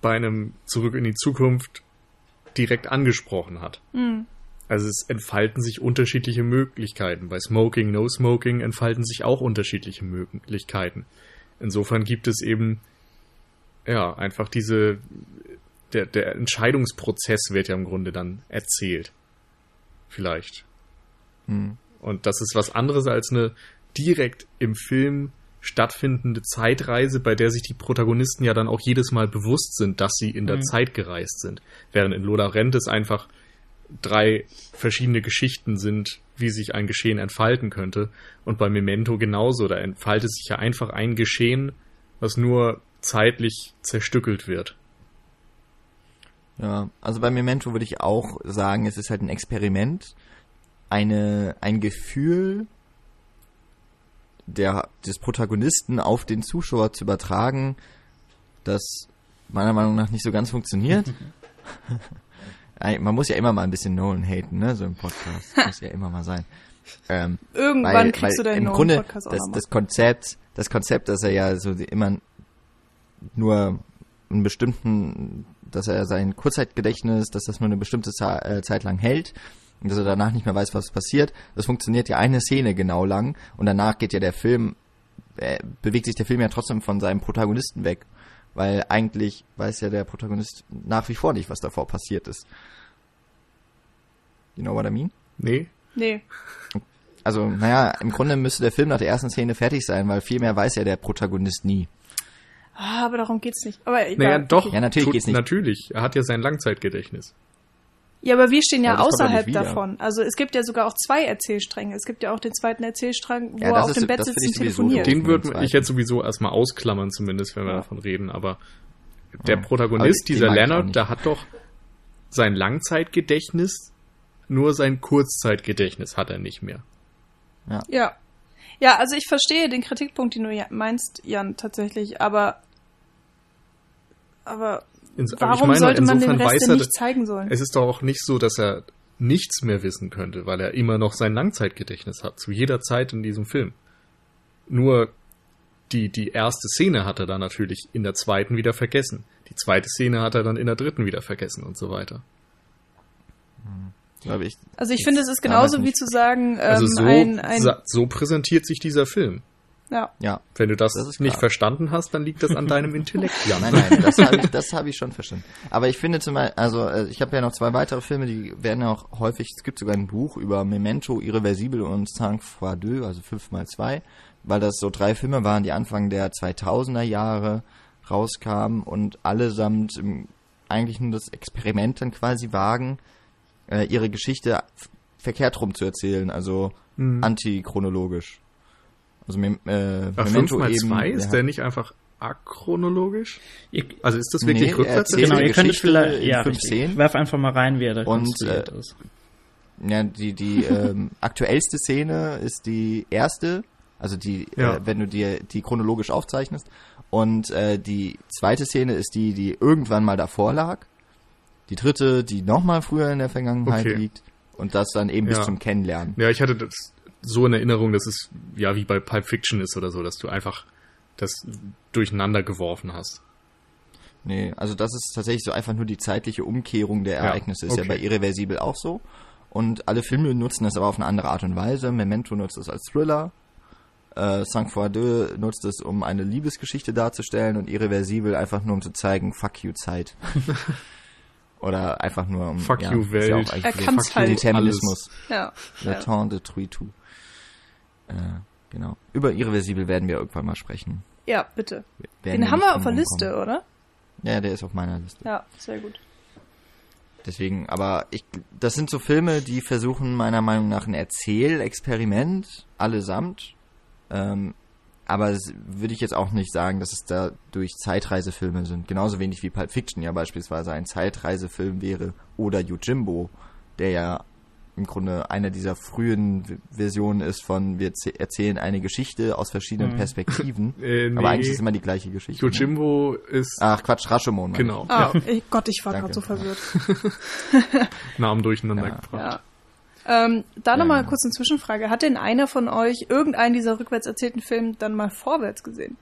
bei einem Zurück in die Zukunft direkt angesprochen hat. Mhm. Also es entfalten sich unterschiedliche Möglichkeiten. Bei Smoking, No Smoking entfalten sich auch unterschiedliche Möglichkeiten. Insofern gibt es eben ja einfach diese der, der Entscheidungsprozess wird ja im Grunde dann erzählt. Vielleicht. Hm. Und das ist was anderes als eine direkt im Film stattfindende Zeitreise, bei der sich die Protagonisten ja dann auch jedes Mal bewusst sind, dass sie in der Mhm. Zeit gereist sind. Während in Lola Rent es einfach drei verschiedene Geschichten sind, wie sich ein Geschehen entfalten könnte. Und bei Memento genauso, da entfaltet sich ja einfach ein Geschehen, was nur zeitlich zerstückelt wird. Ja, also bei Memento würde ich auch sagen, es ist halt ein Experiment, eine, ein Gefühl der, des Protagonisten auf den Zuschauer zu übertragen, das meiner Meinung nach nicht so ganz funktioniert. Man muss ja immer mal ein bisschen Nolan haten, ne, so im Podcast. Muss ja immer mal sein. Ähm, Irgendwann weil, kriegst du weil deinen im Grunde Podcast auch das, das Konzept, das Konzept, dass er ja so immer nur einen bestimmten, dass er sein Kurzzeitgedächtnis, dass das nur eine bestimmte äh, Zeit lang hält und dass er danach nicht mehr weiß, was passiert. Das funktioniert ja eine Szene genau lang und danach geht ja der Film, äh, bewegt sich der Film ja trotzdem von seinem Protagonisten weg, weil eigentlich weiß ja der Protagonist nach wie vor nicht, was davor passiert ist. You know what I mean? Nee? Nee. Also, naja, im Grunde müsste der Film nach der ersten Szene fertig sein, weil viel mehr weiß ja der Protagonist nie. Ah, aber darum geht's nicht. Aber egal. Naja, doch. Ja, natürlich Tut- geht's nicht. Natürlich. Er hat ja sein Langzeitgedächtnis. Ja, aber wir stehen ja, Ja, ja außerhalb davon. Also es gibt ja sogar auch zwei Erzählstränge. Es gibt ja auch den zweiten Erzählstrang, wo Ja, er auf ist- dem Bett sitzt und telefoniert. Den Den würde ich jetzt sowieso erstmal ausklammern, zumindest, wenn wir Ja. davon reden. Aber der Ja. Protagonist, den dieser Leonard, der hat doch sein Langzeitgedächtnis, nur sein Kurzzeitgedächtnis hat er nicht mehr. Ja. Ja, also ich verstehe den Kritikpunkt, den du ja meinst, Jan, tatsächlich, aber aber Ins- warum ich meine, sollte man den insofern Rest er, nicht zeigen sollen? Es ist doch auch nicht so, dass er nichts mehr wissen könnte, weil er immer noch sein Langzeitgedächtnis hat, zu jeder Zeit in diesem Film. Nur die, die erste Szene hat er dann natürlich in der zweiten wieder vergessen. Die zweite Szene hat er dann in der dritten wieder vergessen und so weiter. Glaube ich. Also ich finde, es ist genauso wie zu sagen, ähm, Also so, ein, ein so präsentiert sich dieser Film. Ja. Ja. Wenn du das, Das nicht klar. verstanden hast, dann liegt das an deinem Intellekt, Jan. Nein, nein, das habe ich, das hab ich schon verstanden. Aber ich finde zum Beispiel, also äh, ich habe ja noch zwei weitere Filme, die werden ja auch häufig, es gibt sogar ein Buch über Memento, Irreversible und Sang fois deux, also 5 mal 2 weil das so drei Filme waren, die Anfang der 2000er Jahre rauskamen und allesamt im, eigentlich nur das Experiment dann quasi wagen, äh, ihre Geschichte verkehrt rum zu erzählen, also Mhm. antichronologisch. Also äh, Ach, Memento 5 mal eben, 2 ist ja. der nicht einfach achronologisch? Also ist das wirklich Nee, rückwärts? genau, ihr könntet vielleicht, ja. Szenen. werf einfach mal rein, wie er da Und, äh, ist. Ja, die, die ähm, aktuellste Szene ist die erste, also die, Ja. äh, wenn du dir die chronologisch aufzeichnest. Und äh, die zweite Szene ist die, die irgendwann mal davor lag. Die dritte, die nochmal früher in der Vergangenheit Okay. liegt. Und das dann eben bis Ja. zum Kennenlernen. Ja, ich hatte das so in Erinnerung, dass es ja wie bei Pulp Fiction ist oder so, dass du einfach das durcheinander geworfen hast. Nee, also das ist tatsächlich so einfach nur die zeitliche Umkehrung der Ja, Ereignisse. Ist ja okay. bei Irreversibel auch so. Und alle Filme nutzen das aber auf eine andere Art und Weise. Memento nutzt es als Thriller. Äh, Sang fois deux nutzt es, um eine Liebesgeschichte darzustellen und Irreversibel einfach nur, um zu zeigen, fuck you Zeit. Oder einfach nur um... Fuck ja, you, Welt. Ja Er so kann's fuck you halt. Determinismus. Ja. Le ja. temps de truy tout. Äh, genau. Über Irreversibel werden wir irgendwann mal sprechen. ja, bitte. Werden Den haben wir auf der Liste, oder? Ja, der ist auf meiner Liste. Ja, sehr gut. Deswegen, aber ich, das sind so Filme, die versuchen meiner Meinung nach ein Erzählexperiment allesamt. Ähm, aber es würde ich jetzt auch nicht sagen, dass es da durch Zeitreisefilme sind. Genauso wenig wie Pulp Fiction ja beispielsweise ein Zeitreisefilm wäre oder Yojimbo, der ja im Grunde einer dieser frühen Versionen ist von wir erzählen eine Geschichte aus verschiedenen Mhm. Perspektiven. Äh, nee, Aber eigentlich ist es immer die gleiche Geschichte. ne? Yojimbo ist Ach Quatsch, Rashomon. genau Ah, ja, ey, Gott, ich war gerade so verwirrt. Namen durcheinander Ja. gebracht. Ja. Ähm, da Ja, nochmal ja. kurz eine Zwischenfrage. Hat denn einer von euch irgendeinen dieser rückwärts erzählten Filme dann mal vorwärts gesehen?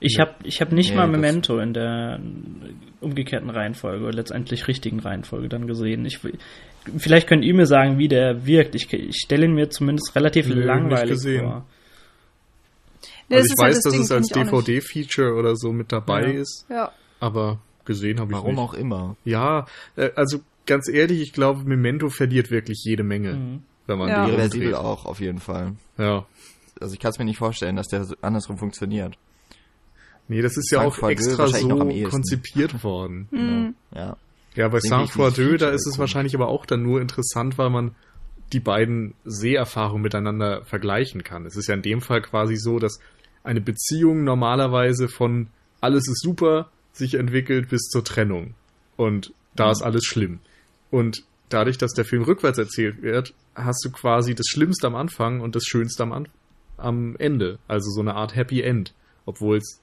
Ich habe ich hab nicht Nee, mal Memento in der umgekehrten Reihenfolge oder letztendlich richtigen Reihenfolge dann gesehen. Ich, vielleicht könnt ihr mir sagen, wie der wirkt. Ich, ich stelle ihn mir zumindest relativ Nö, nicht langweilig gesehen. vor. Nee, Also ich weiß, das dass es als. DVD-Feature oder so mit dabei Ja. ist, Ja. aber gesehen habe ich Warum nicht. auch immer. Ja, äh, also ganz ehrlich, ich glaube, Memento verliert wirklich jede Menge. Mhm. wenn man Ja. die Irreversibel auch, auf jeden Fall. Ja. Also ich kann es mir nicht vorstellen, dass der andersrum funktioniert. Nee, das ist ja auch extra so konzipiert worden. Mhm. Ja. Ja, bei Deswegen Saint finde ich dieses Froideux, da ist es wahrscheinlich aber auch dann nur interessant, weil man die beiden Seherfahrungen miteinander vergleichen kann. Es ist ja in dem Fall quasi so, dass eine Beziehung normalerweise von alles ist super sich entwickelt bis zur Trennung. Und da ist alles schlimm. Und dadurch, dass der Film rückwärts erzählt wird, hast du quasi das Schlimmste am Anfang und das Schönste am, An am Ende. Also so eine Art Happy End. Obwohl es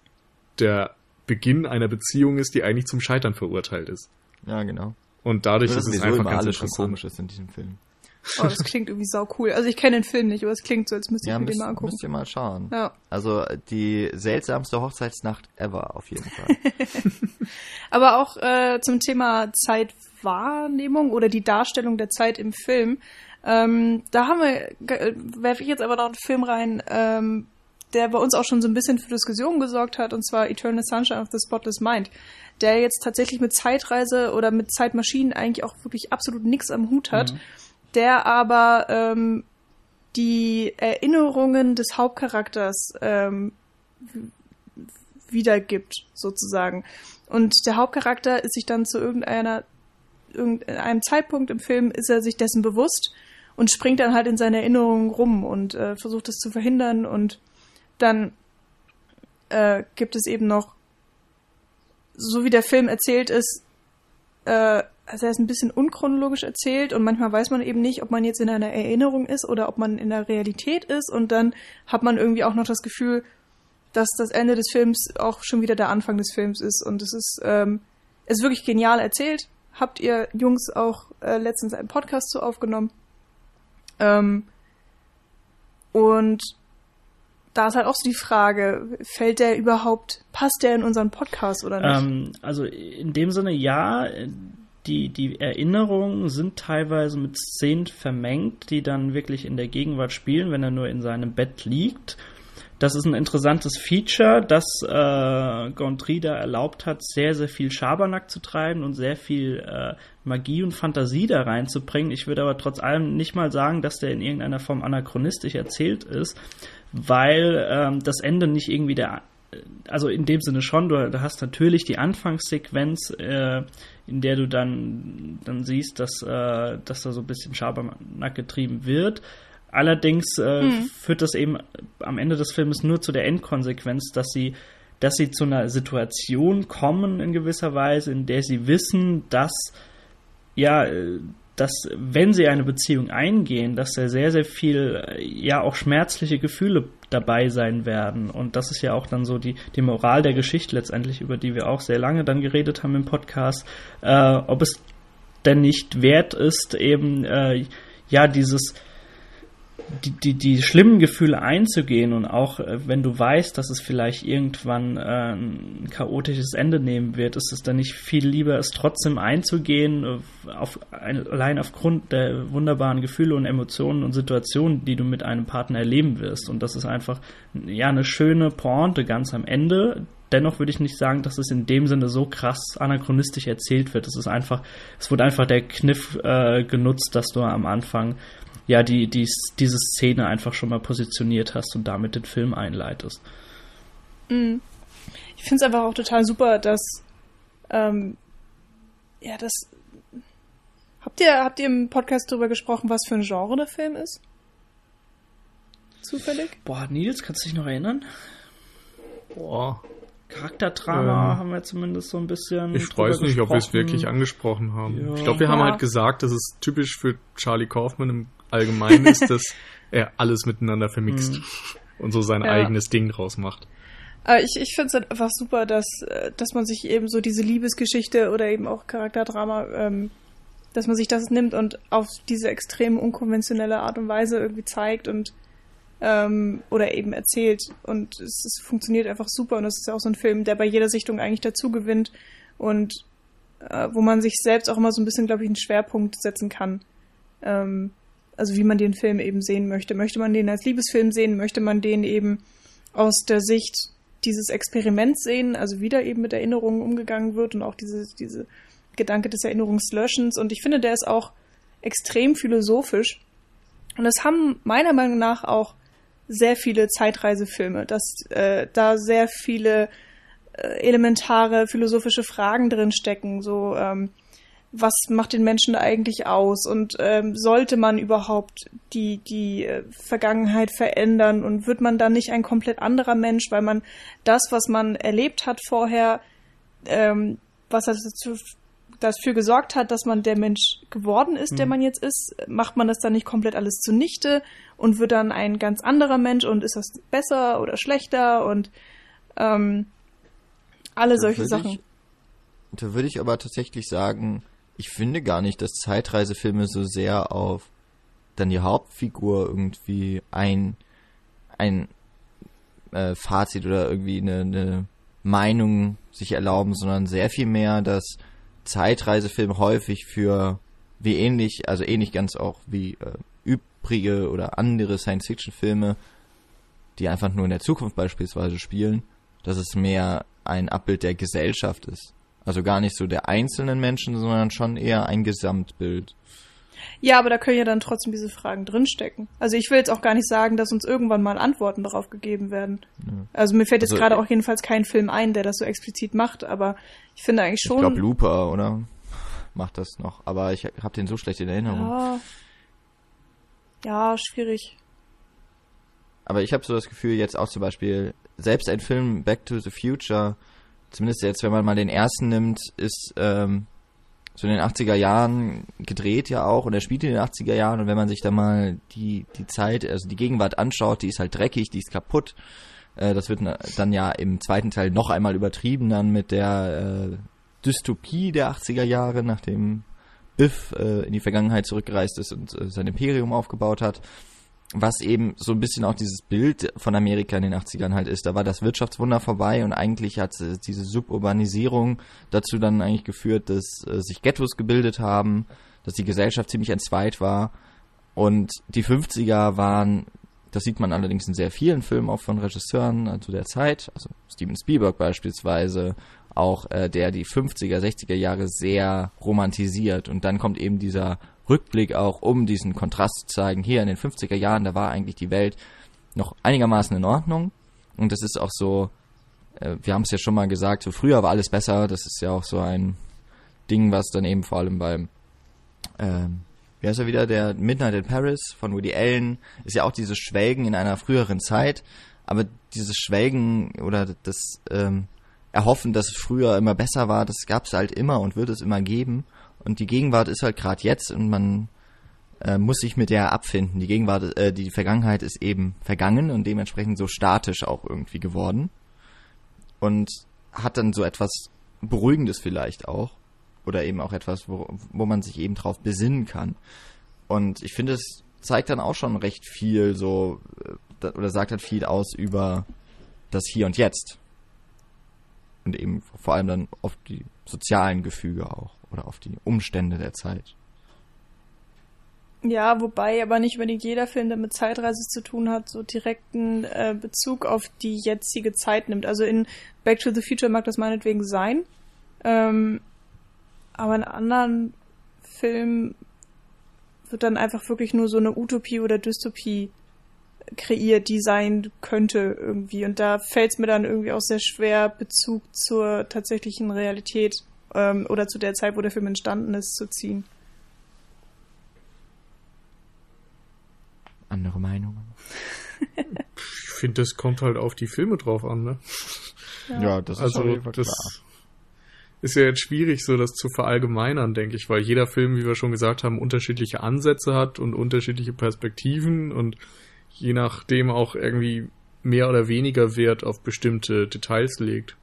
der Beginn einer Beziehung ist, die eigentlich zum Scheitern verurteilt ist. Ja, genau. Und dadurch Das ist es einfach ganz alles schon komisch ist in diesem Film. Oh, das klingt irgendwie sau cool. Also ich kenne den Film nicht, aber es klingt so, als müsste ich Ja, mir müsst, den mal angucken. müsst ihr mal schauen. Ja. Also die seltsamste Hochzeitsnacht ever auf jeden Fall. Aber auch äh, zum Thema Zeitwahrnehmung oder die Darstellung der Zeit im Film. Ähm, da haben wir, ge- werfe ich jetzt aber noch einen Film rein, ähm, der bei uns auch schon so ein bisschen für Diskussionen gesorgt hat, und zwar Eternal Sunshine of the Spotless Mind, der jetzt tatsächlich mit Zeitreise oder mit Zeitmaschinen eigentlich auch wirklich absolut nichts am Hut hat, der aber ähm, die Erinnerungen des Hauptcharakters ähm, wiedergibt, sozusagen. Und der Hauptcharakter ist sich dann zu irgendeiner, irgendeinem Zeitpunkt im Film ist er sich dessen bewusst und springt dann halt in seine Erinnerungen rum und äh, versucht es zu verhindern und dann äh, gibt es eben noch, so wie der Film erzählt ist, äh, also er ist ein bisschen unchronologisch erzählt und manchmal weiß man eben nicht, ob man jetzt in einer Erinnerung ist oder ob man in der Realität ist und dann hat man irgendwie auch noch das Gefühl, dass das Ende des Films auch schon wieder der Anfang des Films ist und es ist, ähm, ist wirklich genial erzählt. Habt ihr Jungs auch äh, letztens einen Podcast zu aufgenommen? Ähm, und da ist halt auch so die Frage, fällt der überhaupt, passt der in unseren Podcast oder nicht? Ähm, also in dem Sinne ja, die, die Erinnerungen sind teilweise mit Szenen vermengt, die dann wirklich in der Gegenwart spielen, wenn er nur in seinem Bett liegt. Das ist ein interessantes Feature, das äh, Gondry da erlaubt hat, sehr, sehr viel Schabernack zu treiben und sehr viel äh, Magie und Fantasie da reinzubringen. Ich würde aber trotz allem nicht mal sagen, dass der in irgendeiner Form anachronistisch erzählt ist, weil ähm, das Ende nicht irgendwie der also in dem Sinne schon, du, hast natürlich die Anfangssequenz, äh, in der du dann, dann siehst, dass, äh, dass da so ein bisschen Schabernack getrieben wird. Allerdings äh, führt das eben am Ende des Films nur zu der Endkonsequenz, dass sie, dass sie zu einer Situation kommen in gewisser Weise, in der sie wissen, dass ja, äh, dass wenn sie eine Beziehung eingehen, dass da sehr, sehr viel, äh, ja, auch schmerzliche Gefühle dabei sein werden. Und das ist ja auch dann so die, die Moral der Geschichte letztendlich, über die wir auch sehr lange dann geredet haben im Podcast, äh, ob es denn nicht wert ist, eben, äh, ja, dieses, die, die, die schlimmen Gefühle einzugehen und auch äh, wenn du weißt, dass es vielleicht irgendwann äh, ein chaotisches Ende nehmen wird, ist es dann nicht viel lieber, es trotzdem einzugehen, äh, auf, ein, allein aufgrund der wunderbaren Gefühle und Emotionen und Situationen, die du mit einem Partner erleben wirst. Und das ist einfach ja eine schöne Pointe ganz am Ende. Dennoch würde ich nicht sagen, dass es in dem Sinne so krass anachronistisch erzählt wird. Es ist einfach, es wurde einfach der Kniff äh, genutzt, dass du am Anfang ja, die, die, diese Szene einfach schon mal positioniert hast und damit den Film einleitest. Mhm. Ich finde es einfach auch total super, dass ähm, ja, das habt ihr habt ihr im Podcast darüber gesprochen, was für ein Genre der Film ist? Zufällig? Boah, Nils, kannst du dich noch erinnern? Boah, Charakterdrama Ähm, haben wir zumindest so ein bisschen. ich weiß nicht, ob wir es wirklich angesprochen haben. Ja. Ich glaube, wir haben Ja. halt gesagt, dass es typisch für Charlie Kaufman im Allgemeinen ist, dass er alles miteinander vermixt Mhm. und so sein Ja. eigenes Ding draus macht. Aber ich, ich finde es halt einfach super, dass, äh, dass man sich eben so diese Liebesgeschichte oder eben auch Charakterdrama, ähm, dass man sich das nimmt und auf diese extrem unkonventionelle Art und Weise irgendwie zeigt und ähm, oder eben erzählt. Und es, es funktioniert einfach super und es ist ja auch so ein Film, der bei jeder Sichtung eigentlich dazu gewinnt und äh, wo man sich selbst auch immer so ein bisschen, glaube ich, einen Schwerpunkt setzen kann. Ähm, also wie man den Film eben sehen möchte. Möchte man den als Liebesfilm sehen? Möchte man den eben aus der Sicht dieses Experiments sehen, also wieder eben mit Erinnerungen umgegangen wird und auch diese, diese Gedanke des Erinnerungslöschens. Und ich finde, der ist auch extrem philosophisch. Und das haben meiner Meinung nach auch sehr viele Zeitreisefilme, dass äh, da sehr viele äh, elementare philosophische Fragen drin stecken, so ähm, was macht den Menschen eigentlich aus? Und ähm, sollte man überhaupt die die äh, Vergangenheit verändern? Und wird man dann nicht ein komplett anderer Mensch, weil man das, was man erlebt hat vorher, ähm, was dazu dafür gesorgt hat, dass man der Mensch geworden ist, der man jetzt ist, macht man das dann nicht komplett alles zunichte und wird dann ein ganz anderer Mensch? Und ist das besser oder schlechter? Und ähm, alle Da solche Sachen. Ich, da würde ich aber tatsächlich sagen, ich finde gar nicht, dass Zeitreisefilme so sehr auf dann die Hauptfigur irgendwie ein, ein äh, Fazit oder irgendwie eine, eine Meinung sich erlauben, sondern sehr viel mehr, dass Zeitreisefilme häufig für wie ähnlich, also ähnlich ganz auch wie äh, übrige oder andere Science-Fiction-Filme, die einfach nur in der Zukunft beispielsweise spielen, dass es mehr ein Abbild der Gesellschaft ist. Also gar nicht so der einzelnen Menschen, sondern schon eher ein Gesamtbild. Ja, aber da können ja dann trotzdem diese Fragen drinstecken. Also ich will jetzt auch gar nicht sagen, dass uns irgendwann mal Antworten darauf gegeben werden. Also mir fällt jetzt Also, gerade äh, auch jedenfalls kein Film ein, der das so explizit macht, aber ich finde eigentlich Ich schon. glaube Looper, oder? Macht das noch. Aber ich habe den so schlecht in Erinnerung. ja, ja, schwierig. Aber ich habe so das Gefühl, jetzt auch zum Beispiel, selbst ein Film Back to the Future, zumindest jetzt, wenn man mal den ersten nimmt, ist ähm, so in den 80er Jahren gedreht ja auch und er spielt in den 80er Jahren und wenn man sich da mal die, die Zeit, also die Gegenwart anschaut, die ist halt dreckig, die ist kaputt. Äh, das wird dann ja im zweiten Teil noch einmal übertrieben dann mit der äh, Dystopie der 80er Jahre, nachdem Biff äh, in die Vergangenheit zurückgereist ist und äh, sein Imperium aufgebaut hat was eben so ein bisschen auch dieses Bild von Amerika in den 80ern halt ist. Da war das Wirtschaftswunder vorbei und eigentlich hat äh, diese Suburbanisierung dazu dann eigentlich geführt, dass äh, sich Ghettos gebildet haben, dass die Gesellschaft ziemlich entzweit war und die 50er waren, das sieht man allerdings in sehr vielen Filmen auch von Regisseuren zu der Zeit, also Steven Spielberg beispielsweise, auch äh, der die 50er, 60er Jahre sehr romantisiert und dann kommt eben dieser Rückblick auch, um diesen Kontrast zu zeigen. Hier in den 50er Jahren, da war eigentlich die Welt noch einigermaßen in Ordnung und das ist auch so, äh, wir haben es ja schon mal gesagt, so früher war alles besser, das ist ja auch so ein Ding, was dann eben vor allem beim ähm, wie heißt er wieder, der Midnight in Paris von Woody Allen, ist ja auch dieses Schwelgen in einer früheren Zeit, aber dieses Schwelgen oder das ähm, Erhoffen, dass es früher immer besser war, das gab es halt immer und wird es immer geben. Und die Gegenwart ist halt gerade jetzt und man äh, muss sich mit der abfinden. Die Gegenwart, äh, die Vergangenheit ist eben vergangen und dementsprechend so statisch auch irgendwie geworden. Und hat dann so etwas Beruhigendes vielleicht auch. Oder eben auch etwas, wo, wo man sich eben drauf besinnen kann. Und ich finde, es zeigt dann auch schon recht viel so, äh, oder sagt halt viel aus über das Hier und Jetzt. Und eben vor allem dann auf die sozialen Gefüge auch. Oder auf die Umstände der Zeit. Ja, wobei aber nicht unbedingt jeder Film, der mit Zeitreise zu tun hat, so direkten äh, Bezug auf die jetzige Zeit nimmt. Also in Back to the Future mag das meinetwegen sein. Ähm, aber in anderen Filmen wird dann einfach wirklich nur so eine Utopie oder Dystopie kreiert, die sein könnte irgendwie. Und da fällt es mir dann irgendwie auch sehr schwer, Bezug zur tatsächlichen Realität ähm, oder zu der Zeit, wo der Film entstanden ist, zu ziehen. Andere Meinungen? Ich finde, das kommt halt auf die Filme drauf an, ne? Ja, das ist also das klar. ist ja jetzt schwierig, so das zu verallgemeinern, denke ich, weil jeder Film, wie wir schon gesagt haben, unterschiedliche Ansätze hat und unterschiedliche Perspektiven und je nachdem auch irgendwie mehr oder weniger Wert auf bestimmte Details legt.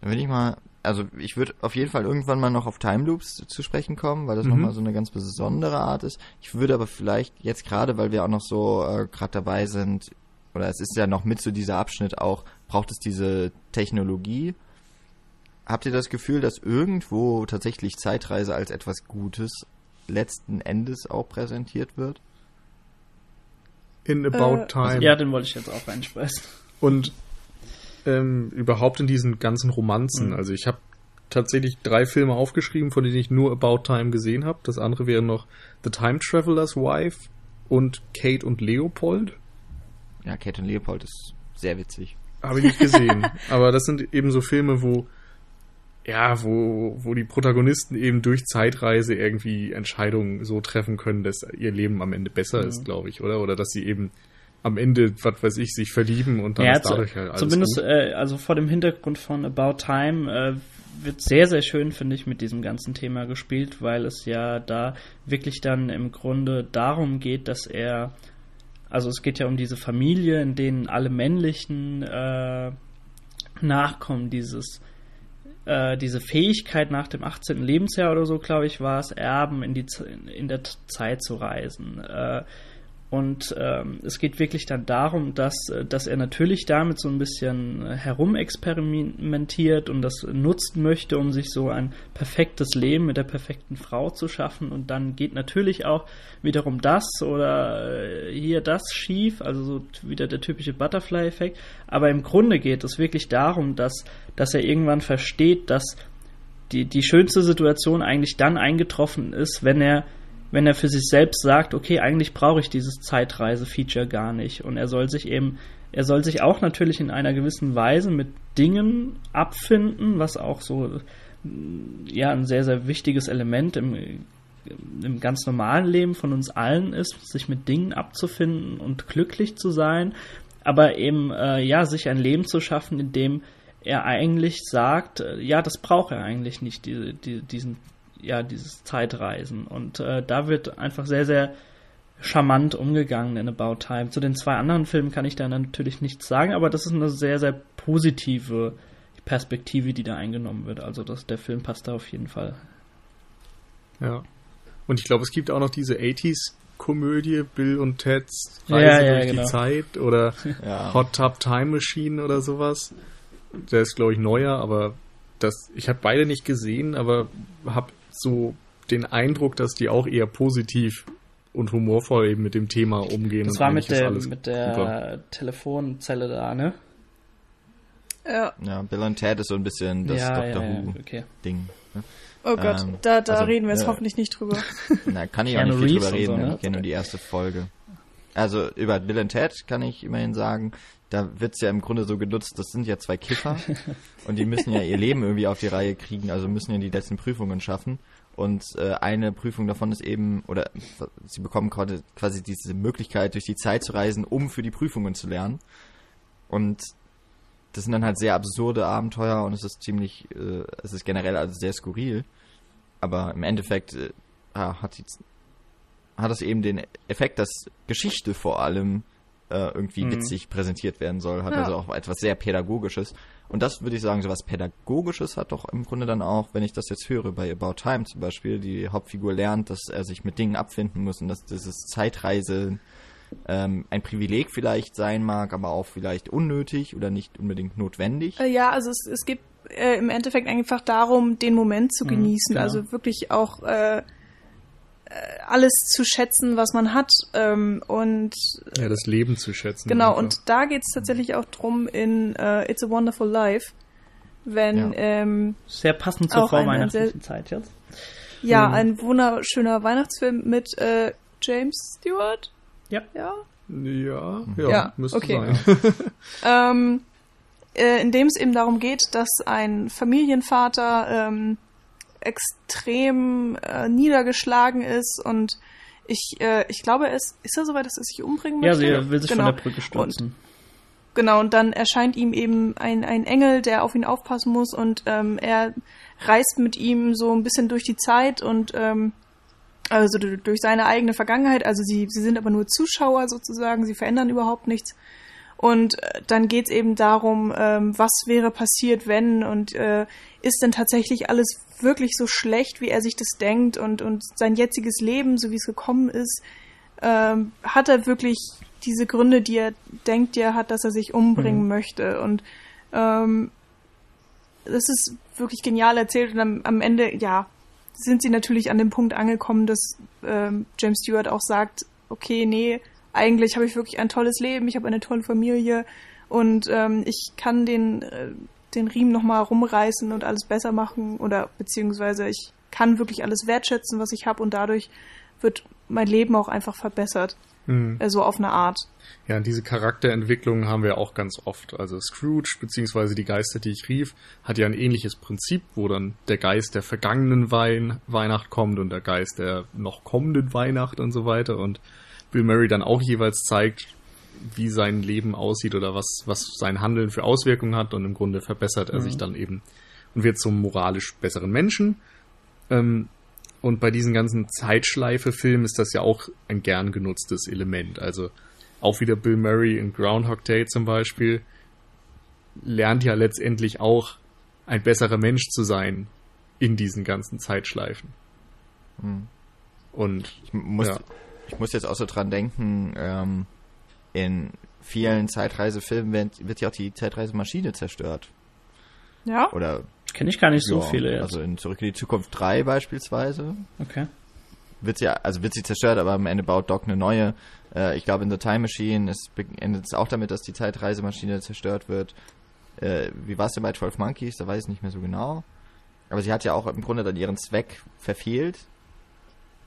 Dann will ich mal, also ich würde auf jeden Fall irgendwann mal noch auf Time Loops zu, zu sprechen kommen, weil das Mhm. nochmal so eine ganz besondere Art ist. Ich würde aber vielleicht jetzt gerade, weil wir auch noch so äh, gerade dabei sind, oder es ist ja noch mit so dieser Abschnitt auch, braucht es diese Technologie. Habt ihr das Gefühl, dass irgendwo tatsächlich Zeitreise als etwas Gutes letzten Endes auch präsentiert wird? In About Äh, Time. Ja, den wollte ich jetzt auch reinspeisen. Und ähm, überhaupt in diesen ganzen Romanzen. Mhm. Also ich habe tatsächlich drei Filme aufgeschrieben, von denen ich nur About Time gesehen habe. Das andere wäre noch The Time Traveler's Wife und Kate und Leopold. Ja, Kate und Leopold ist sehr witzig. Habe ich nicht gesehen. Aber das sind eben so Filme, wo ja, wo, wo die Protagonisten eben durch Zeitreise irgendwie Entscheidungen so treffen können, dass ihr Leben am Ende besser Mhm. ist, glaube ich, oder? Oder dass sie eben am Ende, was weiß ich, sich verlieben und dann Ja, ist dadurch halt alles zumindest äh, also vor dem Hintergrund von About Time äh, wird sehr, sehr schön, finde ich, mit diesem ganzen Thema gespielt, weil es ja da wirklich dann im Grunde darum geht, dass er, also es geht ja um diese Familie, in denen alle männlichen äh, Nachkommen dieses äh, diese Fähigkeit nach dem 18. Lebensjahr oder so, glaube ich, war es, erben, in, die, in der Zeit zu reisen. Und ähm, es geht wirklich dann darum, dass, äh, dass er natürlich damit so ein bisschen äh, herumexperimentiert und das nutzen möchte, um sich so ein perfektes Leben mit der perfekten Frau zu schaffen. Und dann geht natürlich auch wiederum das oder äh, hier das schief, also so wieder der typische Butterfly-Effekt. Aber im Grunde geht es wirklich darum, dass, dass er irgendwann versteht, dass die, die schönste Situation eigentlich dann eingetroffen ist, wenn er wenn er für sich selbst sagt, okay, eigentlich brauche ich dieses Zeitreise-Feature gar nicht. Und er soll sich eben, er soll sich auch natürlich in einer gewissen Weise mit Dingen abfinden, was auch so ja ein sehr, sehr wichtiges Element im, im ganz normalen Leben von uns allen ist, sich mit Dingen abzufinden und glücklich zu sein, aber eben äh, ja, sich ein Leben zu schaffen, in dem er eigentlich sagt, äh, ja, das braucht er eigentlich nicht, diese, die, diesen ja, dieses Zeitreisen. Und äh, da wird einfach sehr, sehr charmant umgegangen in About Time. Zu den zwei anderen Filmen kann ich da natürlich nichts sagen, aber das ist eine sehr, sehr positive Perspektive, die da eingenommen wird. Also das, der Film passt da auf jeden Fall. Ja. Und ich glaube, es gibt auch noch diese 80s-Komödie, Bill und Ted's Reise Ja, ja, durch genau. die Zeit oder Ja. Hot Tub Time Machine oder sowas. Der ist, glaube ich, neuer, aber das, ich habe beide nicht gesehen, aber habe so den Eindruck, dass die auch eher positiv und humorvoll eben mit dem Thema umgehen. Das und war mit alles mit der super. Telefonzelle da, ne? Ja. ja, Bill und Ted ist so ein bisschen das ja, Doctor ja, ja, Who okay. Ding. ne? Oh Gott, Ähm, da, da also, reden wir jetzt äh, hoffentlich nicht drüber. Na, kann ich auch nicht viel drüber und so, reden, ne? ich kenne nur die erste Folge. Also über Bill und Ted kann ich immerhin sagen, da wird's ja im Grunde so genutzt, das sind ja zwei Kiffer und die müssen ja ihr Leben irgendwie auf die Reihe kriegen, also müssen ja die letzten Prüfungen schaffen. Und äh, eine Prüfung davon ist eben, oder sie bekommen quasi, quasi diese Möglichkeit, durch die Zeit zu reisen, um für die Prüfungen zu lernen. Und das sind dann halt sehr absurde Abenteuer und es ist ziemlich, äh, es ist generell also sehr skurril. Aber im Endeffekt äh, hat, die, hat es eben den Effekt, dass Geschichte vor allem äh, irgendwie Mhm. witzig präsentiert werden soll. Hat Ja. also auch etwas sehr Pädagogisches. Und das würde ich sagen, so was Pädagogisches hat doch im Grunde dann auch, wenn ich das jetzt höre, bei About Time zum Beispiel, die Hauptfigur lernt, dass er sich mit Dingen abfinden muss und dass dieses Zeitreise ähm, ein Privileg vielleicht sein mag, aber auch vielleicht unnötig oder nicht unbedingt notwendig. Äh, ja, also es, es geht äh, im Endeffekt einfach darum, den Moment zu Mhm, genießen. genau. Also wirklich auch äh, alles zu schätzen, was man hat. Ähm, und Ja, das Leben zu schätzen. genau, einfach. und da geht es tatsächlich auch drum in äh, It's a Wonderful Life, wenn Ja. ähm, Sehr passend zur vorweihnachtlichen Zeit jetzt. ja Mhm. ein wunderschöner Weihnachtsfilm mit äh, James Stewart. Ja. Ja. Ja, ja, Ja, müsste okay. sein. ähm, äh, in dem es eben darum geht, dass ein Familienvater ähm, extrem äh, niedergeschlagen ist und ich, äh, ich glaube, es ist er soweit, dass er sich umbringen Ja, möchte. sie will sich genau. von der Brücke stürzen. Genau, und dann erscheint ihm eben ein, ein Engel, der auf ihn aufpassen muss und ähm, er reist mit ihm so ein bisschen durch die Zeit und ähm, also du- durch seine eigene Vergangenheit. Also sie, sie sind aber nur Zuschauer sozusagen, sie verändern überhaupt nichts. Und äh, dann geht's eben darum, ähm, was wäre passiert, wenn und äh, ist denn tatsächlich alles wirklich so schlecht, wie er sich das denkt und, und sein jetziges Leben, so wie es gekommen ist, ähm, hat er wirklich diese Gründe, die er denkt, die er hat, dass er sich umbringen Mhm. möchte. Und ähm, das ist wirklich genial erzählt und am, am Ende, ja, sind sie natürlich an dem Punkt angekommen, dass ähm, James Stewart auch sagt, okay, nee, eigentlich habe ich wirklich ein tolles Leben, ich habe eine tolle Familie und ähm, ich kann den äh, den Riemen nochmal rumreißen und alles besser machen oder beziehungsweise ich kann wirklich alles wertschätzen, was ich habe und dadurch wird mein Leben auch einfach verbessert. Mhm. Also auf eine Art. Ja, und diese Charakterentwicklung haben wir auch ganz oft. Also Scrooge, beziehungsweise die Geister, die ich rief, hat ja ein ähnliches Prinzip, wo dann der Geist der vergangenen Wein Weihnacht kommt und der Geist der noch kommenden Weihnacht und so weiter. Und Bill Murray dann auch jeweils zeigt, wie sein Leben aussieht oder was, was sein Handeln für Auswirkungen hat und im Grunde verbessert er Mhm. sich dann eben und wird zum moralisch besseren Menschen. Ähm, und bei diesen ganzen Zeitschleife-Filmen ist das ja auch ein gern genutztes Element. Also auch wieder Bill Murray in Groundhog Day zum Beispiel lernt ja letztendlich auch ein besserer Mensch zu sein in diesen ganzen Zeitschleifen. Hm. Und Ich muss, Ja. ich muss jetzt auch so dran denken, ähm, in vielen Zeitreisefilmen wird, wird ja auch die Zeitreisemaschine zerstört. Ja? Oder Kenne ich gar nicht so ja, viele jetzt. Also in Zurück in die Zukunft 3 beispielsweise okay. wird sie, also wird sie zerstört, aber am Ende baut Doc eine neue. Äh, ich glaube in The Time Machine es endet es auch damit, dass die Zeitreisemaschine zerstört wird. Äh, wie war es denn bei 12 Monkeys? Da weiß ich nicht mehr so genau. Aber sie hat ja auch im Grunde dann ihren Zweck verfehlt.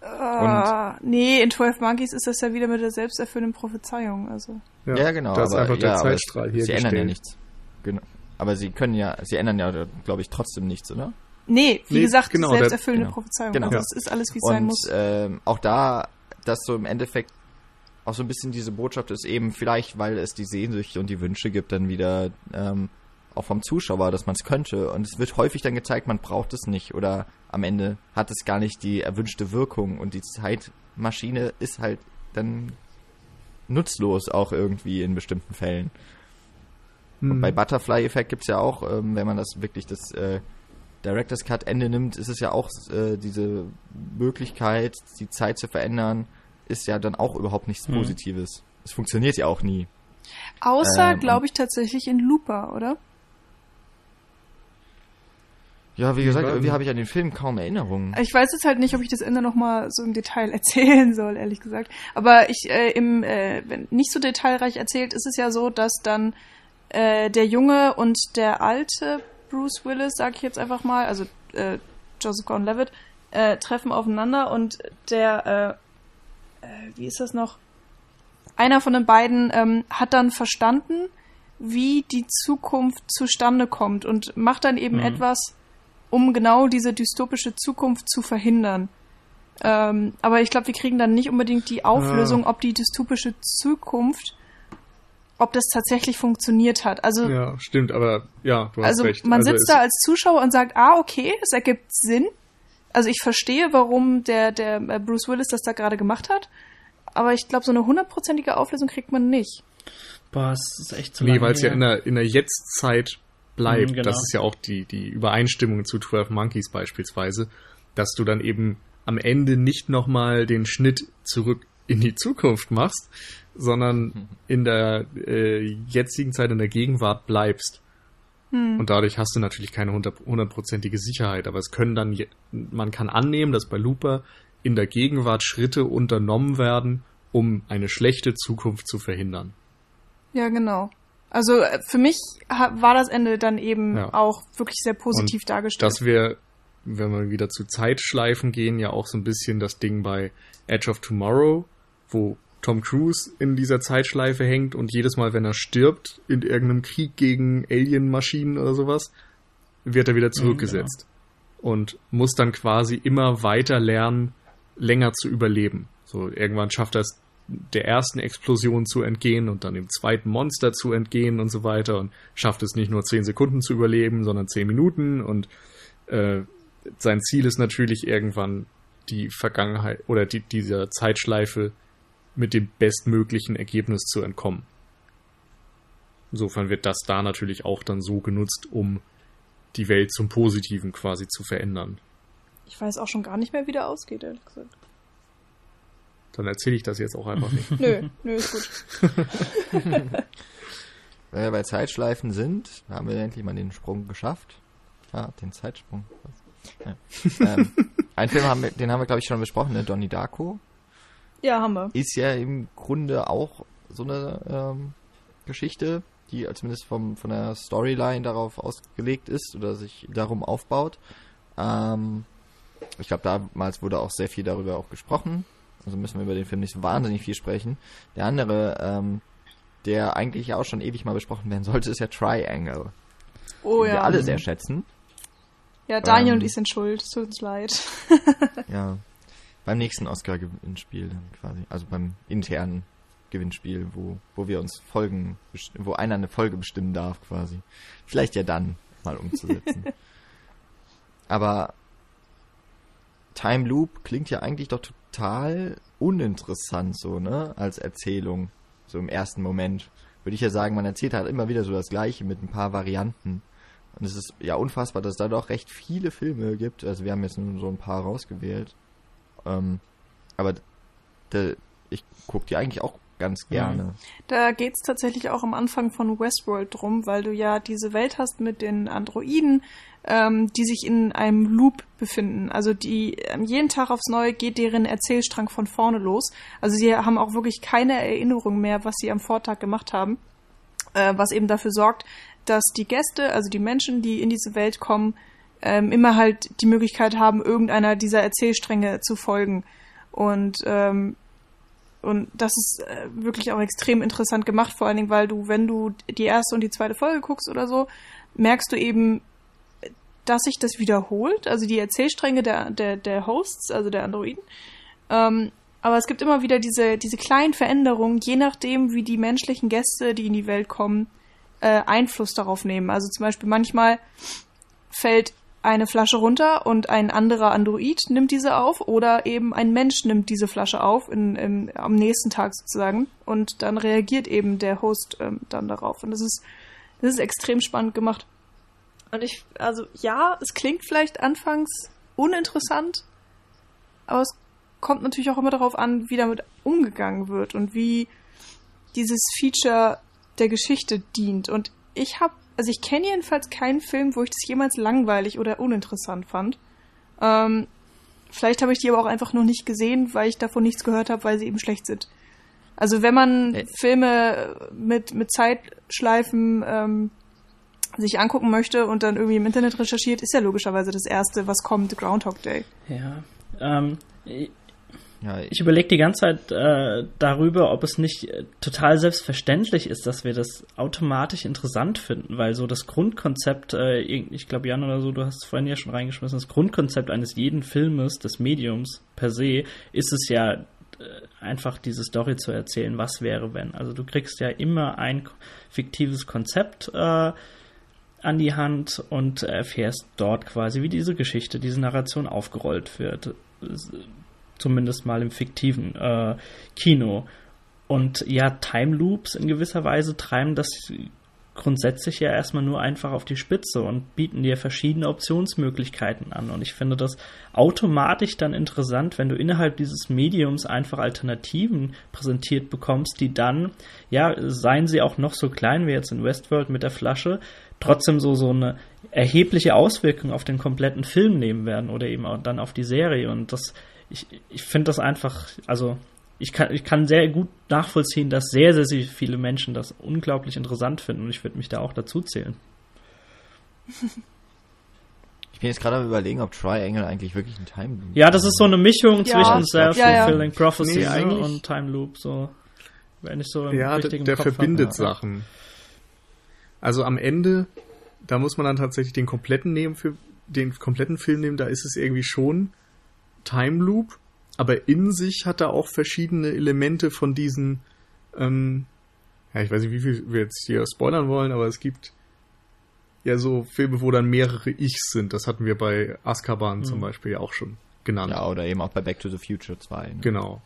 Ah, nee, in 12 Monkeys ist das ja wieder mit der selbsterfüllenden Prophezeiung. Also. Ja, genau. Da ist aber, einfach der ja, Zeitstrahl es- hier Sie ändern ja gestellt. nichts. Genau. Aber sie können ja, sie ändern ja, glaube ich, trotzdem nichts, oder? Nee, wie Nee, gesagt, genau, selbsterfüllende genau. Prophezeiung. Genau. Also Ja. es ist alles, wie es sein Und muss. ähm, auch da, dass so im Endeffekt auch so ein bisschen diese Botschaft ist eben vielleicht, weil es die Sehnsüchte und die Wünsche gibt, dann wieder ähm, auch vom Zuschauer, dass man es könnte. Und es wird häufig dann gezeigt, man braucht es nicht oder am Ende hat es gar nicht die erwünschte Wirkung und die Zeitmaschine ist halt dann nutzlos auch irgendwie in bestimmten Fällen. Und Mhm. bei Butterfly-Effekt gibt's ja auch, ähm, wenn man das wirklich das äh, Director's Cut Ende nimmt, ist es ja auch äh, diese Möglichkeit, die Zeit zu verändern, ist ja dann auch überhaupt nichts Mhm. Positives. Es funktioniert ja auch nie. Außer, ähm, glaube ich, tatsächlich in Looper, oder? Ja, wie gesagt, irgendwie habe ich an den Film kaum Erinnerungen. Ich weiß jetzt halt nicht, ob ich das Ende nochmal so im Detail erzählen soll, ehrlich gesagt. Aber ich, äh, im, äh, wenn nicht so detailreich erzählt, ist es ja so, dass dann äh, der Junge und der alte Bruce Willis, sag ich jetzt einfach mal, also äh, Joseph Gordon-Levitt, äh, treffen aufeinander und der, äh, äh, wie ist das noch? Einer von den beiden ähm, hat dann verstanden, wie die Zukunft zustande kommt und macht dann eben Mhm. etwas, um genau diese dystopische Zukunft zu verhindern. Ähm, aber ich glaube, wir kriegen dann nicht unbedingt die Auflösung, ob die dystopische Zukunft, ob das tatsächlich funktioniert hat. Also, Ja, stimmt, aber ja, du hast also recht. man also sitzt da als Zuschauer und sagt, ah, okay, es ergibt Sinn. Also ich verstehe, warum der, der äh, Bruce Willis das da gerade gemacht hat. Aber ich glaube, so eine hundertprozentige Auflösung kriegt man nicht. Boah, es ist echt zu Nee, weil es ja in der, in der Jetztzeit bleibt. Mhm, genau. Das ist ja auch die, die Übereinstimmung zu 12 Monkeys beispielsweise, dass du dann eben am Ende nicht nochmal den Schnitt zurück in die Zukunft machst, sondern in der äh, jetzigen Zeit, in der Gegenwart bleibst. Und dadurch hast du natürlich keine hundert- hundertprozentige Sicherheit, aber es können dann, man kann annehmen, dass bei Looper in der Gegenwart Schritte unternommen werden, um eine schlechte Zukunft zu verhindern. Ja, genau. Also äh, für mich war das Ende dann eben Ja. auch wirklich sehr positiv Und dargestellt. Das wäre, wenn wir wieder zu Zeitschleifen gehen, ja auch so ein bisschen das Ding bei Edge of Tomorrow, wo Tom Cruise in dieser Zeitschleife hängt und jedes Mal, wenn er stirbt, in irgendeinem Krieg gegen Alien-Maschinen oder sowas, wird er wieder zurückgesetzt. Und muss dann quasi immer weiter lernen, länger zu überleben. So, irgendwann schafft er es, der ersten Explosion zu entgehen und dann dem zweiten Monster zu entgehen und so weiter und schafft es nicht nur zehn Sekunden zu überleben, sondern zehn Minuten und äh, sein Ziel ist natürlich irgendwann die Vergangenheit oder die, dieser Zeitschleife mit dem bestmöglichen Ergebnis zu entkommen. Insofern wird das da natürlich auch dann so genutzt, um die Welt zum Positiven quasi zu verändern. ich weiß auch schon gar nicht mehr, wie der ausgeht, ehrlich gesagt. Dann erzähle ich das jetzt auch einfach nicht. Nö, nö, ist gut. Wenn wir bei Zeitschleifen sind, haben wir endlich mal den Sprung geschafft. Ja, den Zeitsprung. Ja. ähm, einen Film haben wir, den haben wir glaube ich schon besprochen, ne? Donnie Darko. Ja, haben wir. Ist ja im Grunde auch so eine ähm, Geschichte. die zumindest vom, von der Storyline darauf ausgelegt ist oder sich darum aufbaut. Ähm, ich glaube, damals wurde auch sehr viel darüber auch gesprochen. Also müssen wir über den Film nicht so wahnsinnig viel sprechen. Der andere, ähm, der eigentlich auch schon ewig mal besprochen werden sollte, ist ja Triangle. Oh den ja. wir alle sehr schätzen. Ja, Daniel Ähm, und ich sind schuld. Tut uns leid. Ja. Beim nächsten Oscar-Gewinnspiel dann quasi. Also beim internen Gewinnspiel, wo, wo wir uns Folgen, wo einer eine Folge bestimmen darf quasi. Vielleicht ja dann mal umzusetzen. Aber Time Loop klingt ja eigentlich doch total uninteressant so, ne? Als Erzählung. So im ersten Moment. Würde ich ja sagen, man erzählt halt immer wieder so das Gleiche mit ein paar Varianten. Und es ist ja unfassbar, dass es da doch recht viele Filme gibt. Also wir haben jetzt nur so ein paar rausgewählt. Ähm, aber de, ich gucke die eigentlich auch ganz gerne. Da geht's tatsächlich auch am Anfang von Westworld drum, weil du ja diese Welt hast mit den Androiden, ähm, die sich in einem Loop befinden. Also die ähm, jeden Tag aufs Neue geht deren Erzählstrang von vorne los. Also sie haben auch wirklich keine Erinnerung mehr, was sie am Vortag gemacht haben. Äh, was eben dafür sorgt, dass die Gäste, also die Menschen, die in diese Welt kommen, ähm, immer halt die Möglichkeit haben, irgendeiner dieser Erzählstränge zu folgen. Und ähm, und das ist äh, wirklich auch extrem interessant gemacht, vor allen Dingen, weil du, wenn du die erste und die zweite Folge guckst oder so, merkst du eben, dass sich das wiederholt, also die Erzählstränge der, der, der Hosts, also der Androiden. Ähm, aber es gibt immer wieder diese, diese kleinen Veränderungen, je nachdem, wie die menschlichen Gäste, die in die Welt kommen, äh, Einfluss darauf nehmen. Also zum Beispiel manchmal fällt eine Flasche runter und ein anderer Android nimmt diese auf oder eben ein Mensch nimmt diese Flasche auf in, in, am nächsten Tag sozusagen und dann reagiert eben der Host ähm, dann darauf. Und das ist, das ist extrem spannend gemacht. Und ich, also ja, es klingt vielleicht anfangs uninteressant, aber es kommt natürlich auch immer darauf an, wie damit umgegangen wird und wie dieses Feature der Geschichte dient. Und ich habe, also ich kenne jedenfalls keinen Film, wo ich das jemals langweilig oder uninteressant fand. Ähm, vielleicht habe ich die aber auch einfach noch nicht gesehen, weil ich davon nichts gehört habe, weil sie eben schlecht sind. Also wenn man Äh. Filme mit, mit Zeitschleifen ähm, sich angucken möchte und dann irgendwie im Internet recherchiert, ist ja logischerweise das erste, was kommt, Groundhog Day. Ja. Ähm, Ja, ich überlege die ganze Zeit äh, darüber, ob es nicht äh, total selbstverständlich ist, dass wir das automatisch interessant finden, weil so das Grundkonzept, äh, ich glaube Jan oder so, du hast es vorhin ja schon reingeschmissen, das Grundkonzept eines jeden Filmes, des Mediums per se, ist es ja äh, einfach diese Story zu erzählen, was wäre wenn. Also du kriegst ja immer ein fiktives Konzept äh, an die Hand und erfährst dort quasi, wie diese Geschichte, diese Narration aufgerollt wird. Es- Zumindest mal im fiktiven äh, Kino. Und ja, Time Loops in gewisser Weise treiben das grundsätzlich ja erstmal nur einfach auf die Spitze und bieten dir verschiedene Optionsmöglichkeiten an. Und ich finde das automatisch dann interessant, wenn du innerhalb dieses Mediums einfach Alternativen präsentiert bekommst, die dann, ja, seien sie auch noch so klein wie jetzt in Westworld mit der Flasche, trotzdem so, so eine erhebliche Auswirkung auf den kompletten Film nehmen werden oder eben auch dann auf die Serie. Und das, ich, ich finde das einfach, also ich kann, ich kann sehr gut nachvollziehen, dass sehr, sehr, sehr viele Menschen das unglaublich interessant finden und ich würde mich da auch dazu zählen. ich bin jetzt gerade am überlegen, ob Triangle eigentlich wirklich ein Time Loop Ja, das ist so eine Mischung Ja. zwischen Self-Fulfilling Ja, Prophecy Nee, ne, und Time Loop, so. Wenn ich so im Ja, der, richtigen der Kopf hab, verbindet ja. Sachen. Also am Ende, da muss man dann tatsächlich den kompletten nehmen für den kompletten Film nehmen, da ist es irgendwie schon Time Loop, aber in sich hat er auch verschiedene Elemente von diesen, ähm, ja, ich weiß nicht, wie viel wir jetzt hier spoilern wollen, aber es gibt ja so Filme, wo dann mehrere Ichs sind. Das hatten wir bei Azkaban zum Mhm. Beispiel ja auch schon genannt. Ja, oder eben auch bei Back to the Future 2. Ne? Genau.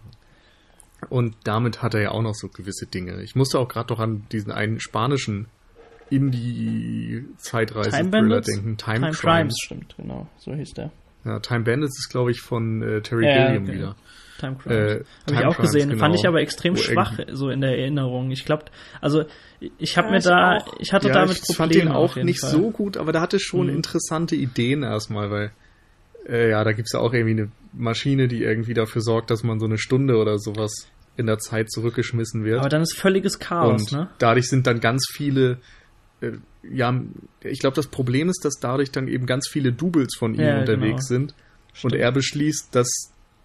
Und damit hat er ja auch noch so gewisse Dinge. Ich musste auch gerade doch an diesen einen spanischen Indie-Zeitreise-Thriller denken. Time, Time Crimes. Crimes, stimmt, genau. So hieß der. Ja, Time Bandits ist, glaube ich, von äh, Terry Ja, Gilliam okay. wieder. Time Crimes. Äh, Habe ich auch Crimes, gesehen, genau. fand ich aber extrem Wo schwach so in der Erinnerung. Ich glaube, also ich habe Ja, mir ich da, auch. ich hatte ja, damit ich fand Probleme den auf auch jeden nicht Fall. so gut, aber da hatte schon Mhm. interessante Ideen erstmal, weil äh, ja, da gibt's ja auch irgendwie eine Maschine, die irgendwie dafür sorgt, dass man so eine Stunde oder sowas in der Zeit zurückgeschmissen wird. Aber dann ist völliges Chaos, und ne? dadurch sind dann ganz viele, äh, ja, ich glaube, das Problem ist, dass dadurch dann eben ganz viele Doubles von ihm Ja, unterwegs genau. sind. Und er beschließt, dass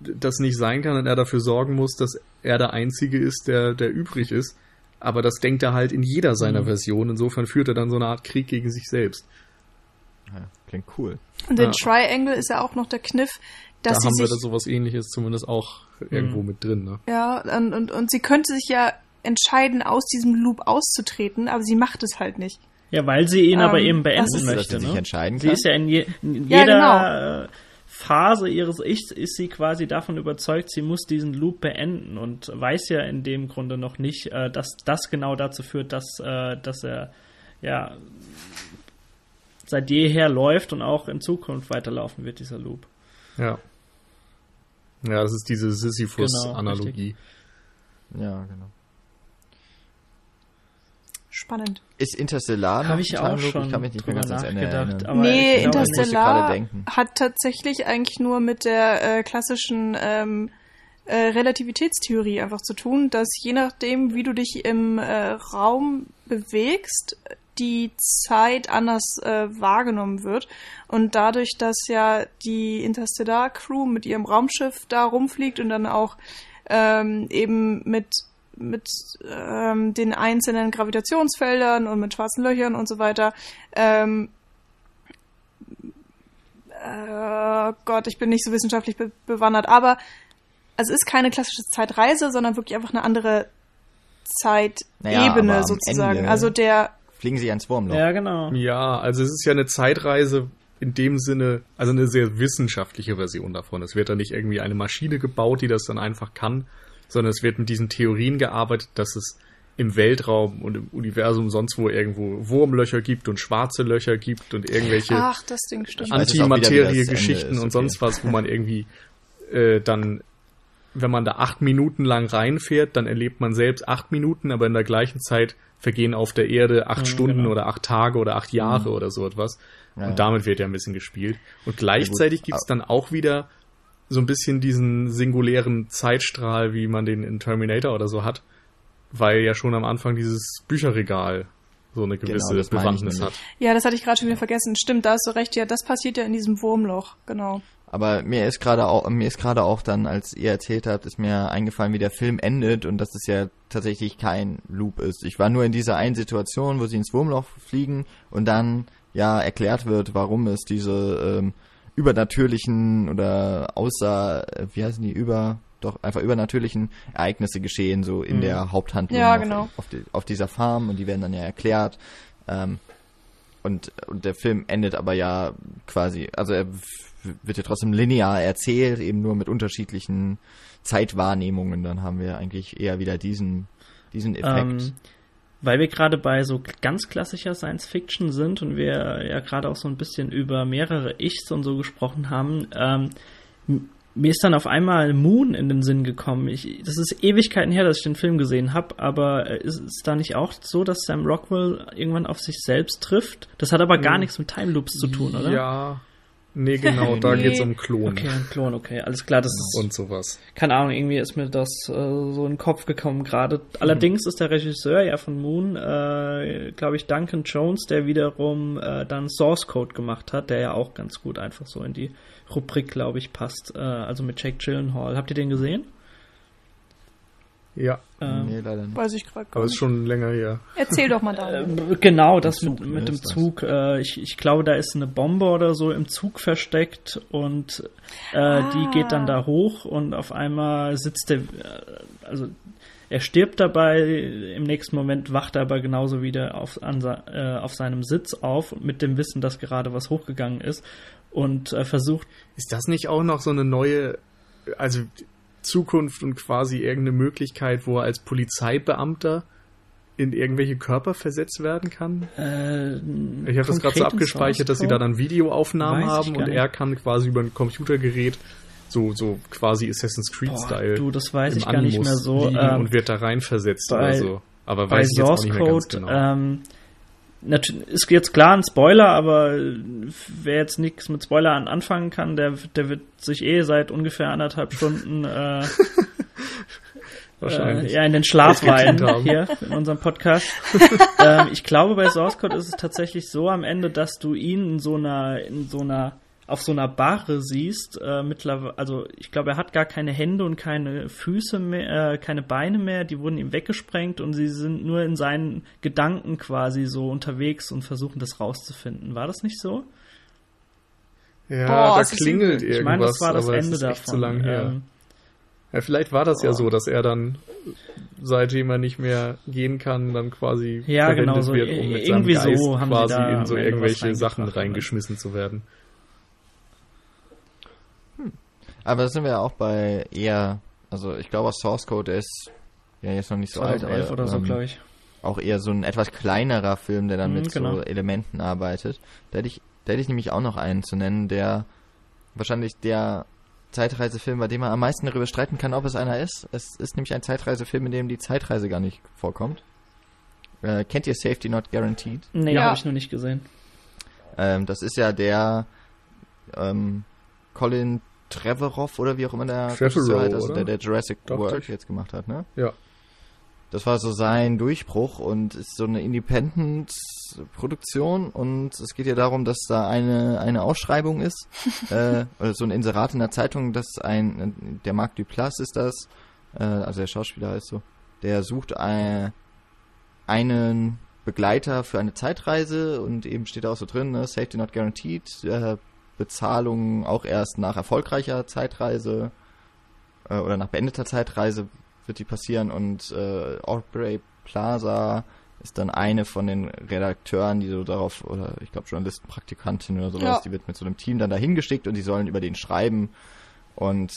das nicht sein kann und er dafür sorgen muss, dass er der Einzige ist, der, der übrig ist. Aber das denkt er halt in jeder seiner Mhm. Versionen. Insofern führt er dann so eine Art Krieg gegen sich selbst. Ja, klingt cool. Und den Ja. Triangle ist ja auch noch der Kniff, dass da sie haben wir sich da sowas ähnliches zumindest auch irgendwo mit drin. Ne? Ja, und, und, und sie könnte sich ja entscheiden, aus diesem Loop auszutreten, aber sie macht es halt nicht. Ja, weil sie ihn Ähm, aber eben das beenden ist- Dass sie möchte. sich Ne? entscheiden Sie ist ja in, je, in Ja, jeder genau. Phase ihres Ichs ist sie quasi davon überzeugt, sie muss diesen Loop beenden und weiß ja in dem Grunde noch nicht, äh, dass das genau dazu führt, dass, äh, dass er ja seit jeher läuft und auch in Zukunft weiterlaufen wird, dieser Loop. Ja. Ja, das ist diese Genau, Sisyphus-Analogie. Ja, genau. Spannend. Ist Interstellar Habe ich auch schon Ich kann mich nicht mehr drüber ganz ans Ende erinnern. aber nee, Interstellar hat tatsächlich eigentlich nur mit der äh, klassischen ähm, äh, Relativitätstheorie einfach zu tun, dass je nachdem, wie du dich im äh, Raum bewegst, die Zeit anders äh, wahrgenommen wird. Und dadurch, dass ja die Interstellar-Crew mit ihrem Raumschiff da rumfliegt und dann auch ähm, eben mit mit ähm, den einzelnen Gravitationsfeldern und mit schwarzen Löchern und so weiter. Ähm, äh, Gott, ich bin nicht so wissenschaftlich be bewandert, aber es ist keine klassische Zeitreise, sondern wirklich einfach eine andere Zeitebene Naja, sozusagen. Ende- Also der Fliegen sie ans Wurmloch. Ja, genau. Ja, also es ist ja eine Zeitreise in dem Sinne, also eine sehr wissenschaftliche Version davon. Es wird da nicht irgendwie eine Maschine gebaut, die das dann einfach kann, sondern es wird mit diesen Theorien gearbeitet, dass es im Weltraum und im Universum sonst wo irgendwo Wurmlöcher gibt und schwarze Löcher gibt und irgendwelche Antimaterie-Geschichten und okay. sonst was, wo man irgendwie äh, dann, wenn man da acht Minuten lang reinfährt, dann erlebt man selbst acht Minuten, aber in der gleichen Zeit vergehen auf der Erde acht Mhm, Stunden genau. oder acht Tage oder acht Jahre oder so etwas. Ja, ja. Und damit wird ja ein bisschen gespielt. Und gleichzeitig gut. gibt's dann auch wieder so ein bisschen diesen singulären Zeitstrahl, wie man den in Terminator oder so hat, weil ja schon am Anfang dieses Bücherregal so eine gewisse Genau, das meine ich Bewandtnis hat. Ja, das hatte ich gerade schon wieder vergessen. Stimmt, da hast du recht. Ja, das passiert ja in diesem Wurmloch. Genau. Aber mir ist gerade auch, mir ist gerade auch dann, als ihr erzählt habt, ist mir eingefallen, wie der Film endet und dass es ja tatsächlich kein Loop ist. Ich war nur in dieser einen Situation, wo sie ins Wurmloch fliegen und dann ja erklärt wird, warum es diese ähm, übernatürlichen oder außer, äh, wie heißen die, über, doch einfach übernatürlichen Ereignisse geschehen, so in Mhm. der Haupthandlung Ja, auf, genau. auf, die, auf dieser Farm und die werden dann ja erklärt. Ähm, und, und der Film endet aber ja quasi, also er w- wird ja trotzdem linear erzählt, eben nur mit unterschiedlichen Zeitwahrnehmungen. Dann haben wir eigentlich eher wieder diesen, diesen Effekt. Ähm, weil wir gerade bei so ganz klassischer Science Fiction sind und wir ja gerade auch so ein bisschen über mehrere Ichs und so gesprochen haben, ähm, mir ist dann auf einmal Moon in den Sinn gekommen. Ich, das ist Ewigkeiten her, dass ich den Film gesehen habe, aber äh, ist es da nicht auch so, dass Sam Rockwell irgendwann auf sich selbst trifft? Das hat aber gar nichts mit Time Loops zu tun, oder? Ja. Nee, genau, da Nee. geht's um Klon Okay, ein Klon, okay, alles klar, das ist und sowas. keine Ahnung, irgendwie ist mir das äh, so in den Kopf gekommen gerade. Allerdings ist der Regisseur ja von Moon, äh, glaube ich, Duncan Jones, der wiederum äh, dann Source Code gemacht hat, der ja auch ganz gut einfach so in die Rubrik, glaube ich, passt. Äh, also mit Jake Gyllenhaal. Habt ihr den gesehen? Ja, Ähm, nee, leider nicht. Weiß ich gerade gar aber ist schon länger her. Erzähl doch mal da. Äh, Genau, das mit, ne, mit dem. Zug. Äh, ich, ich glaube, da ist eine Bombe oder so im Zug versteckt und äh, Ah. die geht dann da hoch und auf einmal sitzt der, äh, also er stirbt dabei, im nächsten Moment wacht er aber genauso wieder auf, an, äh, auf seinem Sitz auf, mit dem Wissen, dass gerade was hochgegangen ist und äh, versucht, Ist das nicht auch noch so eine neue, also Zukunft und quasi irgendeine Möglichkeit, wo er als Polizeibeamter in irgendwelche Körper versetzt werden kann? äh, Ich habe das gerade so abgespeichert, dass sie da Source dann Videoaufnahmen haben und nicht. er kann quasi über ein Computergerät so, so quasi Assassin's Creed-Style du, das weiß ich gar nicht Animus mehr so. Ähm, und wird da reinversetzt oder so. Aber bei weiß ich jetzt auch Source nicht mehr ganz Code, genau. ähm, ist jetzt klar ein Spoiler, aber wer jetzt nichts mit Spoiler anfangen kann, der, der wird sich eh seit ungefähr anderthalb Stunden äh, wahrscheinlich. Äh, ja, in den ausgeteint haben. hier in unserem Podcast. ähm, ich glaube, bei Source Code ist es tatsächlich so am Ende, dass du ihn in so einer, in so einer, auf so einer Barre siehst. Äh, mittlerweile, also ich glaube, er hat gar keine Hände und keine Füße mehr, äh, keine Beine mehr. Die wurden ihm weggesprengt und sie sind nur in seinen Gedanken quasi so unterwegs und versuchen das rauszufinden. War das nicht so? Ja, Boah, da klingelt irgendwas. Ich meine, das war das Ende ist echt davon. zu lang her. Ähm, Ja, vielleicht war das ja Oh. so, dass er dann, seitdem er nicht mehr gehen kann, dann quasi Ja, verwendet genau, so wird, um mit irgendwie seinem Geist so haben sie quasi in so irgendwelche Sachen reingeschmissen zu werden. Aber da sind wir ja auch bei eher, also ich glaube, Source Code der ist ja jetzt noch nicht so alt, 2011 aber, oder so, ähm, glaube ich. auch eher so ein etwas kleinerer Film, der dann Mhm, mit genau. so Elementen arbeitet. Da hätte ich, da hätte ich nämlich auch noch einen zu nennen, der wahrscheinlich der Zeitreisefilm, bei dem man am meisten darüber streiten kann, ob es einer ist. Es ist nämlich ein Zeitreisefilm, in dem die Zeitreise gar nicht vorkommt. Äh, kennt ihr Safety Not Guaranteed? Nee, Ja. habe ich noch nicht gesehen. Ähm, das ist ja der ähm, Colin Trevorrow oder wie auch immer der Trevorrow, heißt, also der, der Jurassic Dachte World jetzt gemacht hat, ne? Ja. Das war so sein Durchbruch und ist so eine Independent-Produktion und es geht ja darum, dass da eine, eine Ausschreibung ist, äh, oder so ein Inserat in der Zeitung, dass ein, der Marc Duplass ist das, äh, also der Schauspieler ist so, der sucht ein, einen Begleiter für eine Zeitreise und eben steht da auch so drin, ne, Safety not guaranteed, äh, Bezahlung auch erst nach erfolgreicher Zeitreise äh, oder nach beendeter Zeitreise wird die passieren und äh, Aubrey Plaza ist dann eine von den Redakteuren, die so darauf, oder ich glaube Journalisten, Praktikantin oder sowas, Ja. die wird mit so einem Team dann dahin geschickt und die sollen über den schreiben und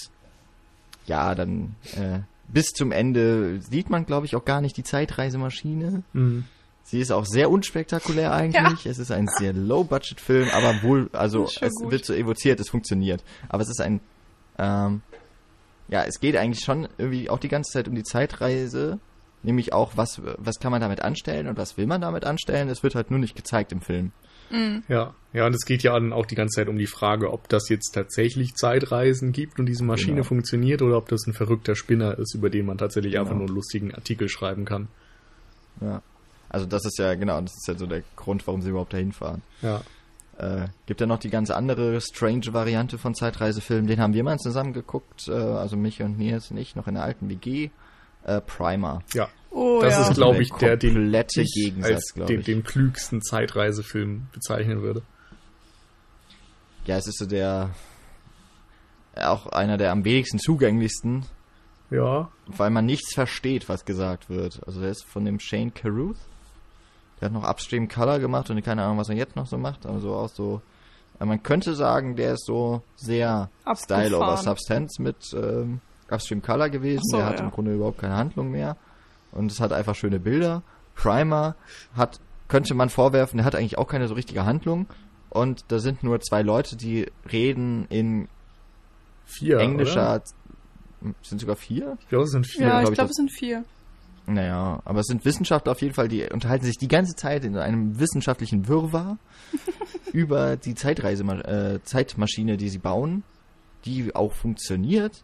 ja, dann äh, bis zum Ende sieht man, glaube ich, auch gar nicht die Zeitreisemaschine. Mhm. Sie ist auch sehr unspektakulär eigentlich. Es ist ein sehr Low-Budget-Film, aber wohl, also es gut. wird so evoziert, es funktioniert. Aber es ist ein, ähm, ja, es geht eigentlich schon irgendwie auch die ganze Zeit um die Zeitreise. Nämlich auch, was, was kann man damit anstellen und was will man damit anstellen. Es wird halt nur nicht gezeigt im Film. Ja, ja, und es geht ja dann auch die ganze Zeit um die Frage, ob das jetzt tatsächlich Zeitreisen gibt und diese Maschine Genau. funktioniert oder ob das ein verrückter Spinner ist, über den man tatsächlich einfach Genau. nur einen lustigen Artikel schreiben kann. Ja. Also das ist ja, genau, das ist ja so der Grund, warum sie überhaupt dahin fahren. Ja. Äh, gibt ja noch die ganz andere strange Variante von Zeitreisefilmen. Den haben wir mal zusammen geguckt, äh, also mich und Nils und ich noch in der alten WG. Äh, Primer. Ja. Oh Das ja. ist, glaube ich, der, den komplette ich Gegensatz, als den, ich. den klügsten Zeitreisefilm bezeichnen würde. Ja, es ist so der auch einer der am wenigsten zugänglichsten, Ja, weil man nichts versteht, was gesagt wird. Also der ist von dem Shane Carruth. Der hat noch Upstream Color gemacht und keine Ahnung, was er jetzt noch so macht. Aber so auch so. äh, Man könnte sagen, der ist so sehr Abgefahren. Style over Substance mit ähm, Upstream Color gewesen. So, der hat ja. im Grunde überhaupt keine Handlung mehr. Und es hat einfach schöne Bilder. Primer hat, könnte man vorwerfen, der hat eigentlich auch keine so richtige Handlung. Und da sind nur zwei Leute, die reden in vier. englischer. Oder? Sind sogar vier? Ich glaube, es sind vier. Ja, ich glaube, es sind vier. Naja, aber es sind Wissenschaftler auf jeden Fall, die unterhalten sich die ganze Zeit in einem wissenschaftlichen Wirrwarr über die Zeitreise, äh, Zeitmaschine, die sie bauen, die auch funktioniert.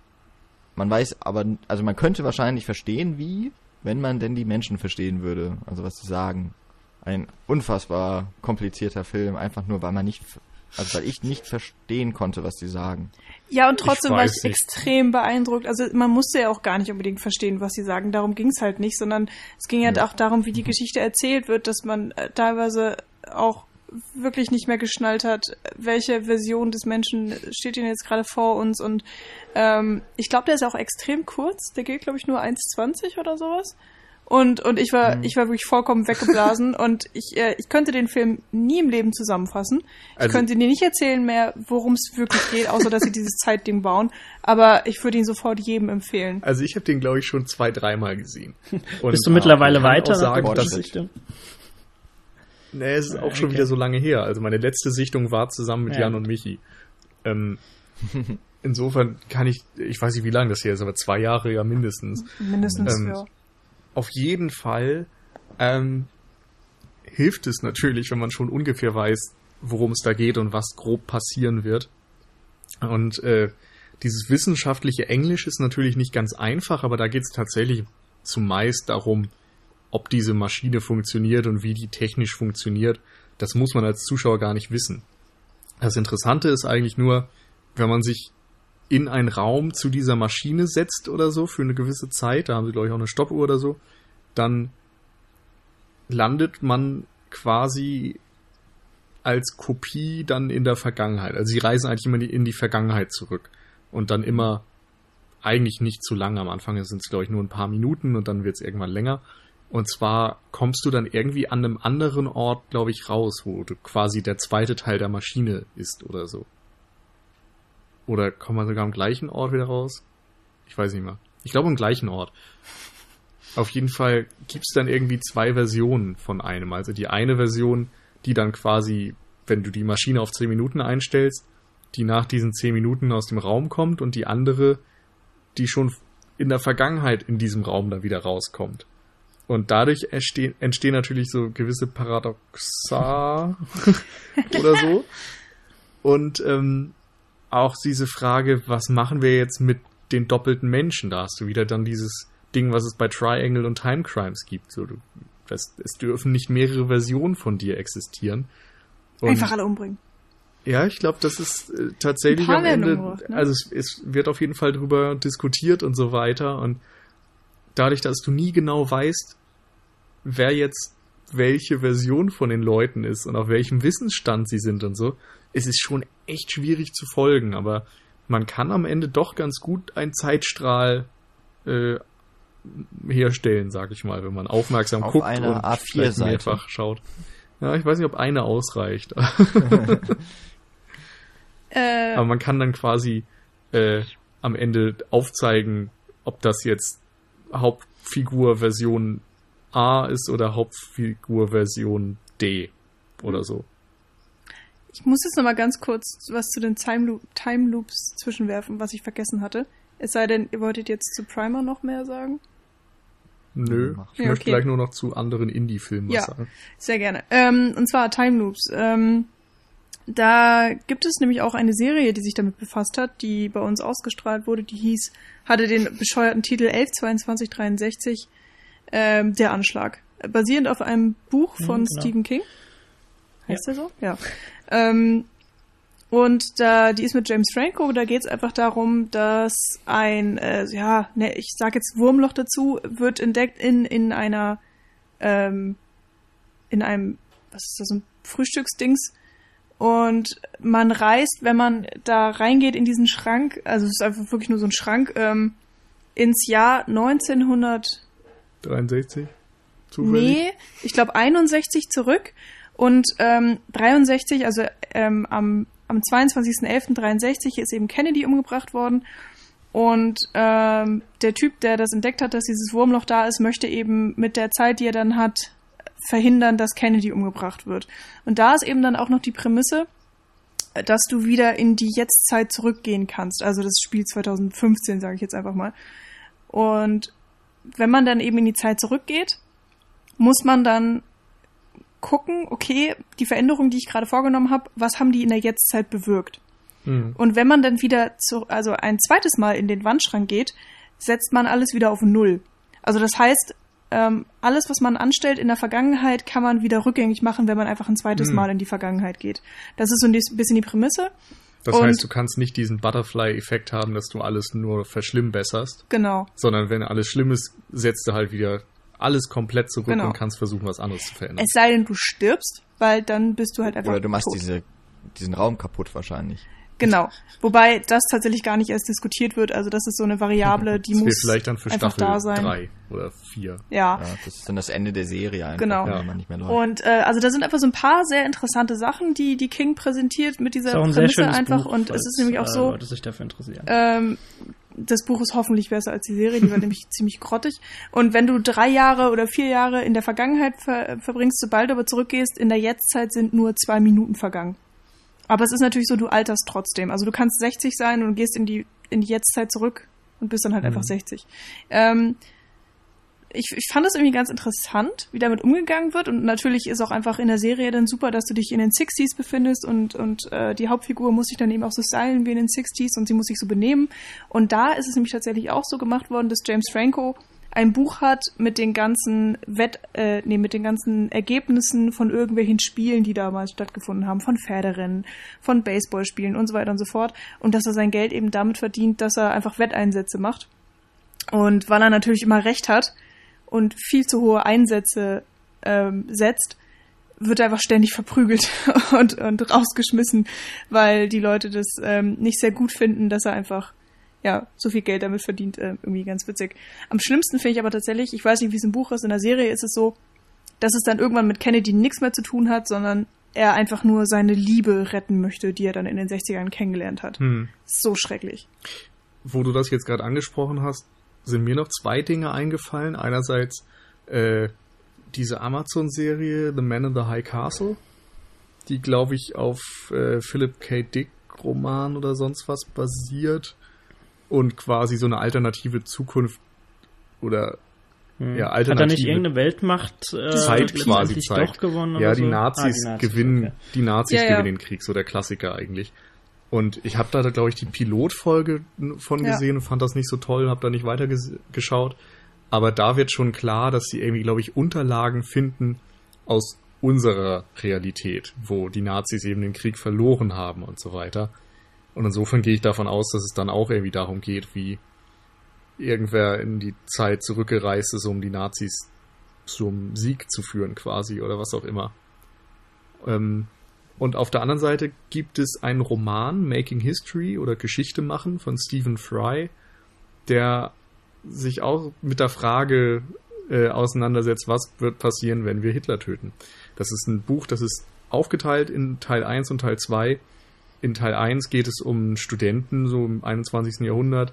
Man weiß aber, also man könnte wahrscheinlich verstehen, wie, wenn man denn die Menschen verstehen würde, also was sie sagen. Ein unfassbar komplizierter Film, einfach nur, weil man nicht, also weil ich nicht verstehen konnte, was sie sagen. Ja, und trotzdem war weiß ich nicht. extrem beeindruckt. Also man musste ja auch gar nicht unbedingt verstehen, was sie sagen. Darum ging es halt nicht, sondern es ging halt Ja. auch darum, wie die Geschichte erzählt wird, dass man äh, teilweise auch wirklich nicht mehr geschnallt hat, welche Version des Menschen steht denn jetzt gerade vor uns. Und ähm, ich glaube, der ist auch extrem kurz. Der geht, glaube ich, nur 1,20 oder sowas. Und, und ich war, ich war wirklich vollkommen weggeblasen und ich, äh, ich könnte den Film nie im Leben zusammenfassen. Ich Also- könnte dir nicht erzählen mehr, worum es wirklich geht, außer dass sie dieses Zeitding bauen. Aber ich würde ihn sofort jedem empfehlen. Also ich habe den, glaube ich, schon zwei, dreimal gesehen. Und Bist du mittlerweile ich kann weiter sagen, nach dass- Sichtung? Nee, es ist auch schon Okay. wieder so lange her. Also meine letzte Sichtung war zusammen mit Ja. Jan und Michi. Ähm, insofern kann ich, ich weiß nicht, wie lange das hier ist, aber zwei Jahre ja mindestens. Mindestens, Ähm, ja. Auf jeden Fall ähm, hilft es natürlich, wenn man schon ungefähr weiß, worum es da geht und was grob passieren wird. Und äh, dieses wissenschaftliche Englisch ist natürlich nicht ganz einfach, aber da geht es tatsächlich zumeist darum, ob diese Maschine funktioniert und wie die technisch funktioniert. Das muss man als Zuschauer gar nicht wissen. Das Interessante ist eigentlich nur, wenn man sich in einen Raum zu dieser Maschine setzt oder so für eine gewisse Zeit, da haben sie glaube ich auch eine Stoppuhr oder so, dann landet man quasi als Kopie dann in der Vergangenheit. Also sie reisen eigentlich immer in die Vergangenheit zurück und dann immer eigentlich nicht zu lang. Am Anfang sind es glaube ich nur ein paar Minuten und dann wird es irgendwann länger. Und zwar kommst du dann irgendwie an einem anderen Ort, glaube ich, raus, wo du quasi der zweite Teil der Maschine ist oder so. Oder kommt man sogar am gleichen Ort wieder raus? Ich weiß nicht mehr. Ich glaube am gleichen Ort. Auf jeden Fall gibt's dann irgendwie zwei Versionen von einem. Also die eine Version, die dann quasi, wenn du die Maschine auf 10 Minuten einstellst, die nach diesen 10 Minuten aus dem Raum kommt und die andere, die schon in der Vergangenheit in diesem Raum dann wieder rauskommt. Und dadurch entstehen, entstehen natürlich so gewisse Paradoxa oder so. Und ähm, auch diese Frage, was machen wir jetzt mit den doppelten Menschen? Da hast du wieder dann dieses Ding, was es bei Triangle und Time Crimes gibt. So, du, das, es dürfen nicht mehrere Versionen von dir existieren. Und Einfach alle umbringen. Ja, ich glaube, das ist äh, tatsächlich am Ende, gemacht, ne? also es, es wird auf jeden Fall drüber diskutiert und so weiter und dadurch, dass du nie genau weißt, wer jetzt welche Version von den Leuten ist und auf welchem Wissensstand sie sind und so, ist es schon echt schwierig zu folgen, aber man kann am Ende doch ganz gut einen Zeitstrahl äh, herstellen, sag ich mal, wenn man aufmerksam auf guckt eine und A4 mehrfach schaut. Ja, ich weiß nicht, ob eine ausreicht. äh, Aber man kann dann quasi äh, am Ende aufzeigen, ob das jetzt Hauptfigur Version A ist oder Hauptfigur Version D oder so. Ich muss jetzt noch mal ganz kurz was zu den Time, Loop, Time Loops zwischenwerfen, was ich vergessen hatte. Es sei denn, ihr wolltet jetzt zu Primer noch mehr sagen? Nö, ich ja, möchte okay. gleich nur noch zu anderen Indie-Filmen ja, was sagen. Sehr gerne. Ähm, und zwar Time Loops. Ähm, da gibt es nämlich auch eine Serie, die sich damit befasst hat, die bei uns ausgestrahlt wurde, die hieß, hatte den bescheuerten Titel 112263, ähm, Der Anschlag. Basierend auf einem Buch von ja, genau. Stephen King. Heißt ja. der so? Ja. Ähm, und da, die ist mit James Franco, da geht es einfach darum, dass ein, äh, ja, ne, ich sag jetzt Wurmloch dazu, wird entdeckt in, in einer, ähm, in einem, was ist das, ein Frühstücksdings. Und man reist, wenn man da reingeht in diesen Schrank, also es ist einfach wirklich nur so ein Schrank, ähm, ins Jahr 1963. Zufällig? Nee, ich glaube 61 zurück. Und ähm, 63, also ähm, am am 22.11.63 ist eben Kennedy umgebracht worden. Und ähm, der Typ, der das entdeckt hat, dass dieses Wurmloch da ist, möchte eben mit der Zeit, die er dann hat, verhindern, dass Kennedy umgebracht wird. Und da ist eben dann auch noch die Prämisse, dass du wieder in die Jetztzeit zurückgehen kannst. Also das Spiel 2015, sage ich jetzt einfach mal. Und wenn man dann eben in die Zeit zurückgeht, muss man dann gucken, okay, die Veränderungen, die ich gerade vorgenommen habe, was haben die in der Jetztzeit bewirkt? Mhm. Und wenn man dann wieder zu, also ein zweites Mal in den Wandschrank geht, setzt man alles wieder auf Null. Also das heißt, ähm, alles, was man anstellt in der Vergangenheit, kann man wieder rückgängig machen, wenn man einfach ein zweites mhm. Mal in die Vergangenheit geht. Das ist so ein bisschen die Prämisse. Das und heißt, du kannst nicht diesen Butterfly-Effekt haben, dass du alles nur verschlimmbesserst. Genau. Sondern wenn alles schlimm ist, setzt du halt wieder alles komplett zurück genau. und kannst versuchen, was anderes zu verändern. Es sei denn, du stirbst, weil dann bist du halt einfach. Oder du machst tot. diese, diesen Raum kaputt wahrscheinlich. Genau. Wobei das tatsächlich gar nicht erst diskutiert wird. Also das ist so eine Variable, die das muss vielleicht dann für einfach Staffel da sein. drei oder vier. Ja. ja. Das ist dann das Ende der Serie einfach, genau. wenn man nicht mehr läuft. Und äh, also da sind einfach so ein paar sehr interessante Sachen, die die King präsentiert mit dieser Prämisse einfach. Buch, und es ist nämlich auch so. Leute sich dafür interessieren. Ähm, das Buch ist hoffentlich besser als die Serie, die war nämlich ziemlich grottig. Und wenn du drei Jahre oder vier Jahre in der Vergangenheit ver verbringst, sobald du aber zurückgehst, in der Jetztzeit sind nur zwei Minuten vergangen. Aber es ist natürlich so, du alterst trotzdem. Also du kannst 60 sein und gehst in die, in die Jetztzeit zurück und bist dann halt mhm. einfach 60. Ähm, ich, ich fand es irgendwie ganz interessant, wie damit umgegangen wird. Und natürlich ist auch einfach in der Serie dann super, dass du dich in den 60s befindest und, und äh, die Hauptfigur muss sich dann eben auch so stylen wie in den 60s und sie muss sich so benehmen. Und da ist es nämlich tatsächlich auch so gemacht worden, dass James Franco ein Buch hat mit den ganzen Wett, äh, nee, mit den ganzen Ergebnissen von irgendwelchen Spielen, die damals stattgefunden haben, von Pferderennen, von Baseballspielen und so weiter und so fort. Und dass er sein Geld eben damit verdient, dass er einfach Wetteinsätze macht. Und weil er natürlich immer recht hat und viel zu hohe Einsätze ähm, setzt, wird er einfach ständig verprügelt und, und rausgeschmissen, weil die Leute das ähm, nicht sehr gut finden, dass er einfach ja, so viel Geld damit verdient, äh, irgendwie ganz witzig. Am schlimmsten finde ich aber tatsächlich, ich weiß nicht, wie es im Buch ist, in der Serie ist es so, dass es dann irgendwann mit Kennedy nichts mehr zu tun hat, sondern er einfach nur seine Liebe retten möchte, die er dann in den 60ern kennengelernt hat. Hm. So schrecklich. Wo du das jetzt gerade angesprochen hast, sind mir noch zwei Dinge eingefallen. Einerseits äh, diese Amazon-Serie The Man in the High Castle, die, glaube ich, auf äh, Philip K. Dick Roman oder sonst was basiert und quasi so eine alternative Zukunft oder Hm. ja, Hat er alternative nicht irgendeine Weltmacht äh, Zeit quasi zeigt. doch gewonnen? ja, oder die so? Nazis, Ah, die Nazis, gewinnen, okay. die Nazis Ja, ja. gewinnen den Krieg, so der Klassiker eigentlich. Und ich habe da, glaube ich, die Pilotfolge von Ja. gesehen und fand das nicht so toll, habe da nicht weiter ges- geschaut. Aber da wird schon klar, dass sie irgendwie, glaube ich, Unterlagen finden aus unserer Realität, wo die Nazis eben den Krieg verloren haben und so weiter. Und insofern gehe ich davon aus, dass es dann auch irgendwie darum geht, wie irgendwer in die Zeit zurückgereist ist, um die Nazis zum Sieg zu führen quasi oder was auch immer. Ähm, und auf der anderen Seite gibt es einen Roman, Making History oder Geschichte machen von Stephen Fry, der sich auch mit der Frage äh, auseinandersetzt, was wird passieren, wenn wir Hitler töten. Das ist ein Buch, das ist aufgeteilt in Teil 1 und Teil 2. In Teil 1 geht es um Studenten, so im 21. Jahrhundert,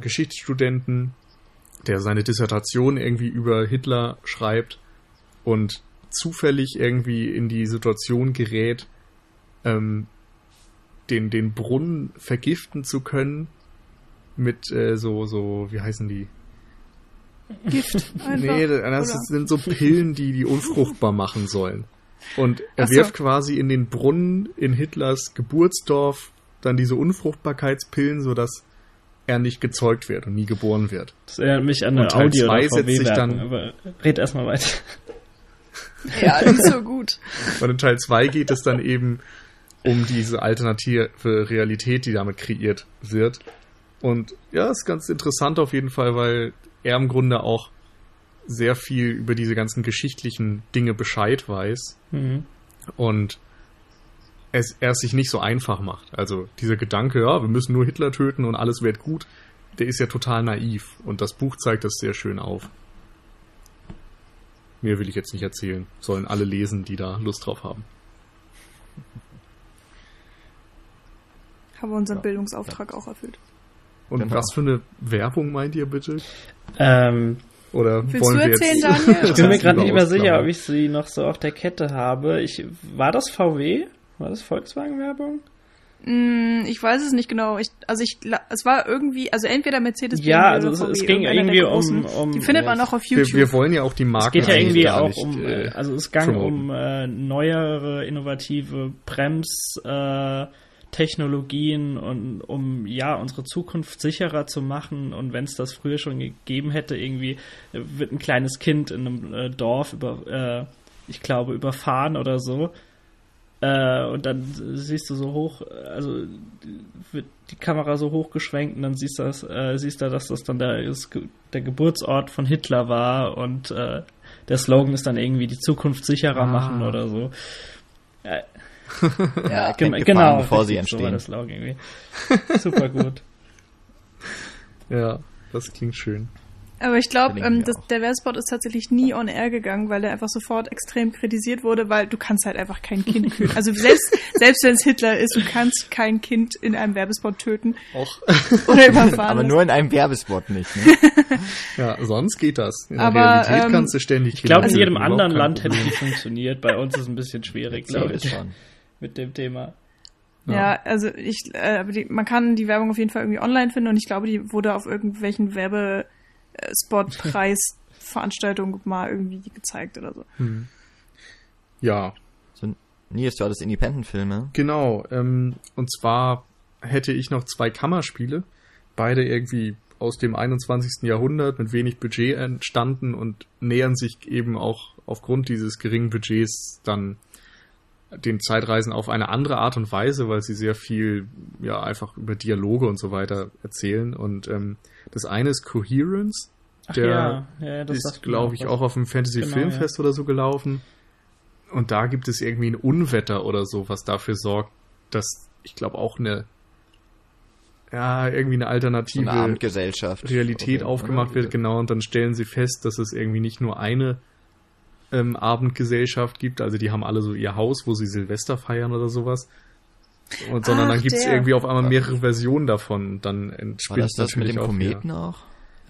Geschichtsstudenten, der seine Dissertation irgendwie über Hitler schreibt und zufällig irgendwie in die Situation gerät, ähm, den, den Brunnen vergiften zu können mit äh, so, so, wie heißen die? Gift. Einfach. Nee, das Oder? sind so Pillen, die die unfruchtbar machen sollen. Und er so. wirft quasi in den Brunnen in Hitlers Geburtsdorf dann diese Unfruchtbarkeitspillen, sodass er nicht gezeugt wird und nie geboren wird. Das erinnert mich an eine Und Teil Audio- zwei oder setzt sich dann- aber red erstmal weiter. Ja, nicht so gut. Und in Teil 2 geht es dann eben um diese alternative Realität, die damit kreiert wird. Und ja, ist ganz interessant auf jeden Fall, weil er im Grunde auch sehr viel über diese ganzen geschichtlichen Dinge Bescheid weiß Mhm. und es, er es sich nicht so einfach macht. Also dieser Gedanke, ja, wir müssen nur Hitler töten und alles wird gut, der ist ja total naiv. Und das Buch zeigt das sehr schön auf. Mehr will ich jetzt nicht erzählen. Sollen alle lesen, die da Lust drauf haben. Haben wir unseren Bildungsauftrag auch erfüllt. Und Genau. was für eine Werbung meint ihr bitte? Ähm, Oder Willst wollen du wir erzählen, jetzt Daniel? ich bin mir gerade nicht mehr sicher, ob ich sie noch so auf der Kette habe. Ich, war das VW? War das Volkswagen-Werbung? Mm, ich weiß es nicht genau. Ich, also ich, es war irgendwie, also entweder Mercedes Ja, BMW also oder es, VW, es ging irgendeiner der irgendwie um, um. Die findet man auch auf wir, YouTube. wir wollen ja auch die Marken. Es geht ja irgendwie auch nicht, um, äh, äh, also es ging um äh, neuere, innovative Brems, äh, Technologien und um ja unsere Zukunft sicherer zu machen und wenn es das früher schon gegeben hätte, irgendwie äh, wird ein kleines Kind in einem äh, Dorf über, äh, ich glaube, überfahren oder so. Äh, und dann siehst du so hoch, also wird die Kamera so hochgeschwenkt und dann siehst du, das, äh, siehst du, dass das dann der, der Geburtsort von Hitler war und äh, der Slogan ist dann irgendwie die Zukunft sicherer Ah. machen oder so. Ja, gen kennt Gefahren, genau, bevor sie richtig, so war entstehen. irgendwie. Super gut. Ja, das klingt schön. Aber ich glaube, ähm, das- der Werbespot ist tatsächlich nie on air gegangen, weil er einfach sofort extrem kritisiert wurde, weil du kannst halt einfach kein Kind töten. Also selbst, selbst wenn es Hitler ist, du kannst kein Kind in einem Werbespot töten Auch. oder überfahren. Aber nur in einem Werbespot nicht. Ne? Ja, sonst geht das. In der Aber, Realität ähm, kannst du ständig Ich glaube, in jedem anderen Land hätte die funktioniert. Bei uns ist es ein bisschen schwierig, glaube ich, schon. Mit dem Thema. Ja, also ich, äh, aber die, man kann die Werbung auf jeden Fall irgendwie online finden und ich glaube, die wurde auf irgendwelchen Werbespotpreis Veranstaltung mal irgendwie gezeigt oder so. Hm. Ja, So, Nils, du hattest Independent-Filme. Genau, ähm, und zwar hätte ich noch zwei Kammerspiele, beide irgendwie aus dem 21. Jahrhundert mit wenig Budget entstanden und nähern sich eben auch aufgrund dieses geringen Budgets dann den Zeitreisen auf eine andere Art und Weise, weil sie sehr viel ja einfach über Dialoge und so weiter erzählen. Und ähm, das eine ist Coherence, Ach der ja, ja, das ist, glaube ich, auch auf dem Fantasy Genau, Filmfest oder so gelaufen. Und da gibt es irgendwie ein Unwetter oder so, was dafür sorgt, dass ich glaube auch eine ja irgendwie eine So alternative eine Abendgesellschaft. Realität Oder- aufgemacht oder? wird, genau. Und dann stellen sie fest, dass es irgendwie nicht nur eine ähm, Abendgesellschaft gibt, also die haben alle so ihr Haus, wo sie Silvester feiern oder sowas. Und sondern Ach, dann gibt es der. irgendwie auf einmal mehrere Versionen davon. Und dann War entspinnt das das mit dem auch wieder- Kometen auch?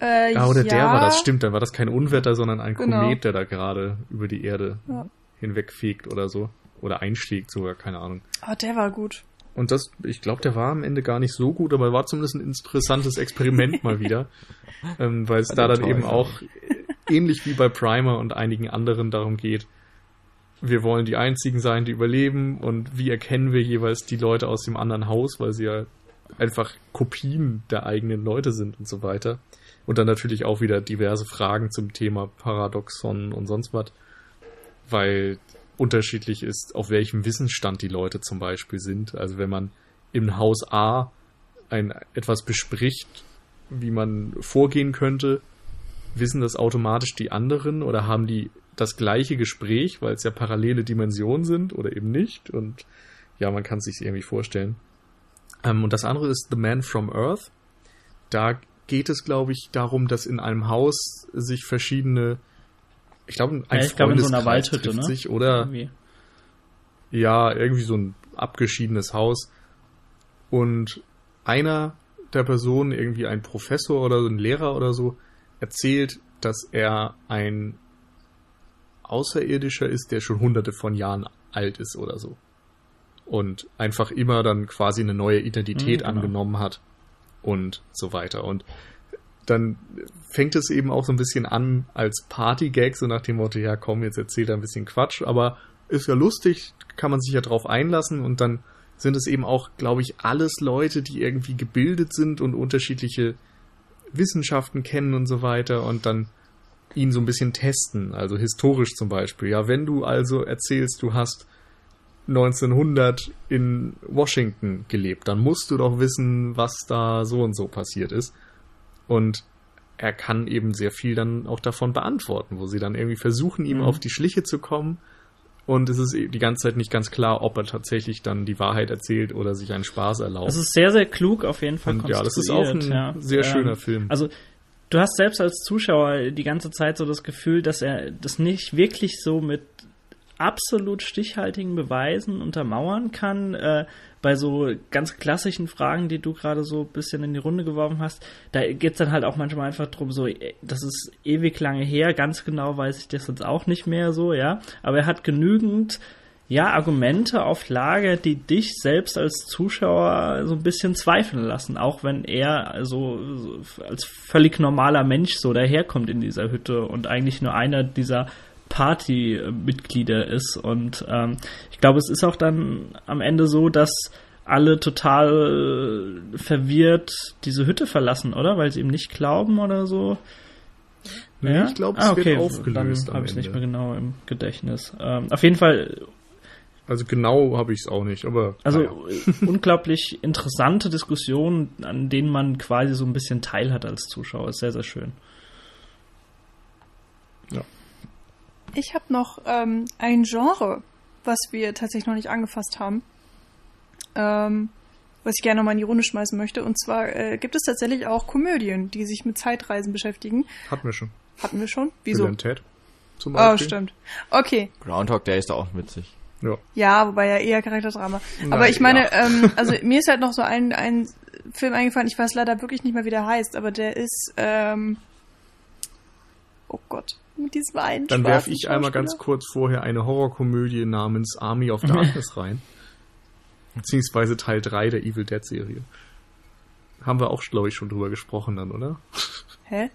Äh, ja, oder der ja. war das, stimmt. Dann war das kein Unwetter, sondern ein Genau. Komet, der da gerade über die Erde Ja. hinwegfegt oder so. Oder einschlägt sogar, keine Ahnung. Oh, der war gut. Und das, ich glaube, der war am Ende gar nicht so gut, aber war zumindest ein interessantes Experiment mal wieder. Ähm, weil es da dann eben Teufel. auch ähnlich wie bei Primer und einigen anderen darum geht, wir wollen die einzigen sein, die überleben und wie erkennen wir jeweils die Leute aus dem anderen Haus, weil sie ja einfach Kopien der eigenen Leute sind und so weiter. Und dann natürlich auch wieder diverse Fragen zum Thema Paradoxon und sonst was, weil unterschiedlich ist, auf welchem Wissensstand die Leute zum Beispiel sind. Also wenn man im Haus A ein, etwas bespricht, wie man vorgehen könnte, wissen das automatisch die anderen oder haben die das gleiche Gespräch, weil es ja parallele Dimensionen sind oder eben nicht. Und ja, man kann es sich irgendwie vorstellen. Ähm, und das andere ist The Man from Earth. Da geht es, glaube ich, darum, dass in einem Haus sich verschiedene, ich glaube, ein Ja, ich glaube in so einer Waldhütte, trifft ne? sich oder Irgendwie. ja, irgendwie so ein abgeschiedenes Haus. Und einer der Personen, irgendwie ein Professor oder so ein Lehrer oder so, erzählt, dass er ein Außerirdischer ist, der schon hunderte von Jahren alt ist oder so. Und einfach immer dann quasi eine neue Identität Mhm, genau. angenommen hat und so weiter. Und dann fängt es eben auch so ein bisschen an als Partygag, so nach dem Motto, ja komm, jetzt erzählt er ein bisschen Quatsch, aber ist ja lustig, kann man sich ja drauf einlassen und dann sind es eben auch, glaube ich, alles Leute, die irgendwie gebildet sind und unterschiedliche Wissenschaften kennen und so weiter und dann ihn so ein bisschen testen, also historisch zum Beispiel. Ja, wenn du also erzählst, du hast 1900 in Washington gelebt, dann musst du doch wissen, was da so und so passiert ist. Und er kann eben sehr viel dann auch davon beantworten, wo sie dann irgendwie versuchen, ihm Mhm. auf die Schliche zu kommen. Und es ist eben die ganze Zeit nicht ganz klar, ob er tatsächlich dann die Wahrheit erzählt oder sich einen Spaß erlaubt. Das ist sehr, sehr klug auf jeden Fall Und ja, das ist auch ein ja. sehr schöner Ähm, Film. Also du hast selbst als Zuschauer die ganze Zeit so das Gefühl, dass er das nicht wirklich so mit absolut stichhaltigen Beweisen untermauern kann. Äh, bei so ganz klassischen Fragen, die du gerade so ein bisschen in die Runde geworfen hast, da geht's dann halt auch manchmal einfach drum, so, äh, das ist ewig lange her, ganz genau weiß ich das jetzt auch nicht mehr so, ja. Aber er hat genügend ja, Argumente auf Lager, die dich selbst als Zuschauer so ein bisschen zweifeln lassen, auch wenn er also so als völlig normaler Mensch so daherkommt in dieser Hütte und eigentlich nur einer dieser Party-Mitglieder ist. Und ähm, ich glaube, es ist auch dann am Ende so, dass alle total verwirrt diese Hütte verlassen, oder? Weil sie ihm nicht glauben oder so. Nee, ich glaube, es ah, okay. wird aufgelöst Dann habe ich es nicht mehr genau im Gedächtnis. Ähm, auf jeden Fall Also genau habe ich es auch nicht, aber Also naja. äh, unglaublich interessante Diskussionen, an denen man quasi so ein bisschen teil hat als Zuschauer. Ist sehr, sehr schön. Ich habe noch ähm, ein Genre, was wir tatsächlich noch nicht angefasst haben, ähm, was ich gerne nochmal in die Runde schmeißen möchte. Und zwar äh, gibt es tatsächlich auch Komödien, die sich mit Zeitreisen beschäftigen. hatten wir schon. Hatten wir schon? Wieso? Bill Ted zum Oh, Beispiel. stimmt. Okay. Groundhog Day ist da auch witzig. Ja. Ja, wobei ja eher Charakterdrama. Aber ich meine, ja. ähm, also mir ist halt noch so ein, ein Film eingefallen, ich weiß leider wirklich nicht mehr, wie der heißt, aber der ist, ähm, oh Gott, mit diesem einen Dann werfe ich einmal ganz kurz vorher eine Horrorkomödie namens Army of Darkness rein. Beziehungsweise Teil 3 der Evil Dead Serie. Haben wir auch, glaube ich, schon drüber gesprochen dann, oder? Hä?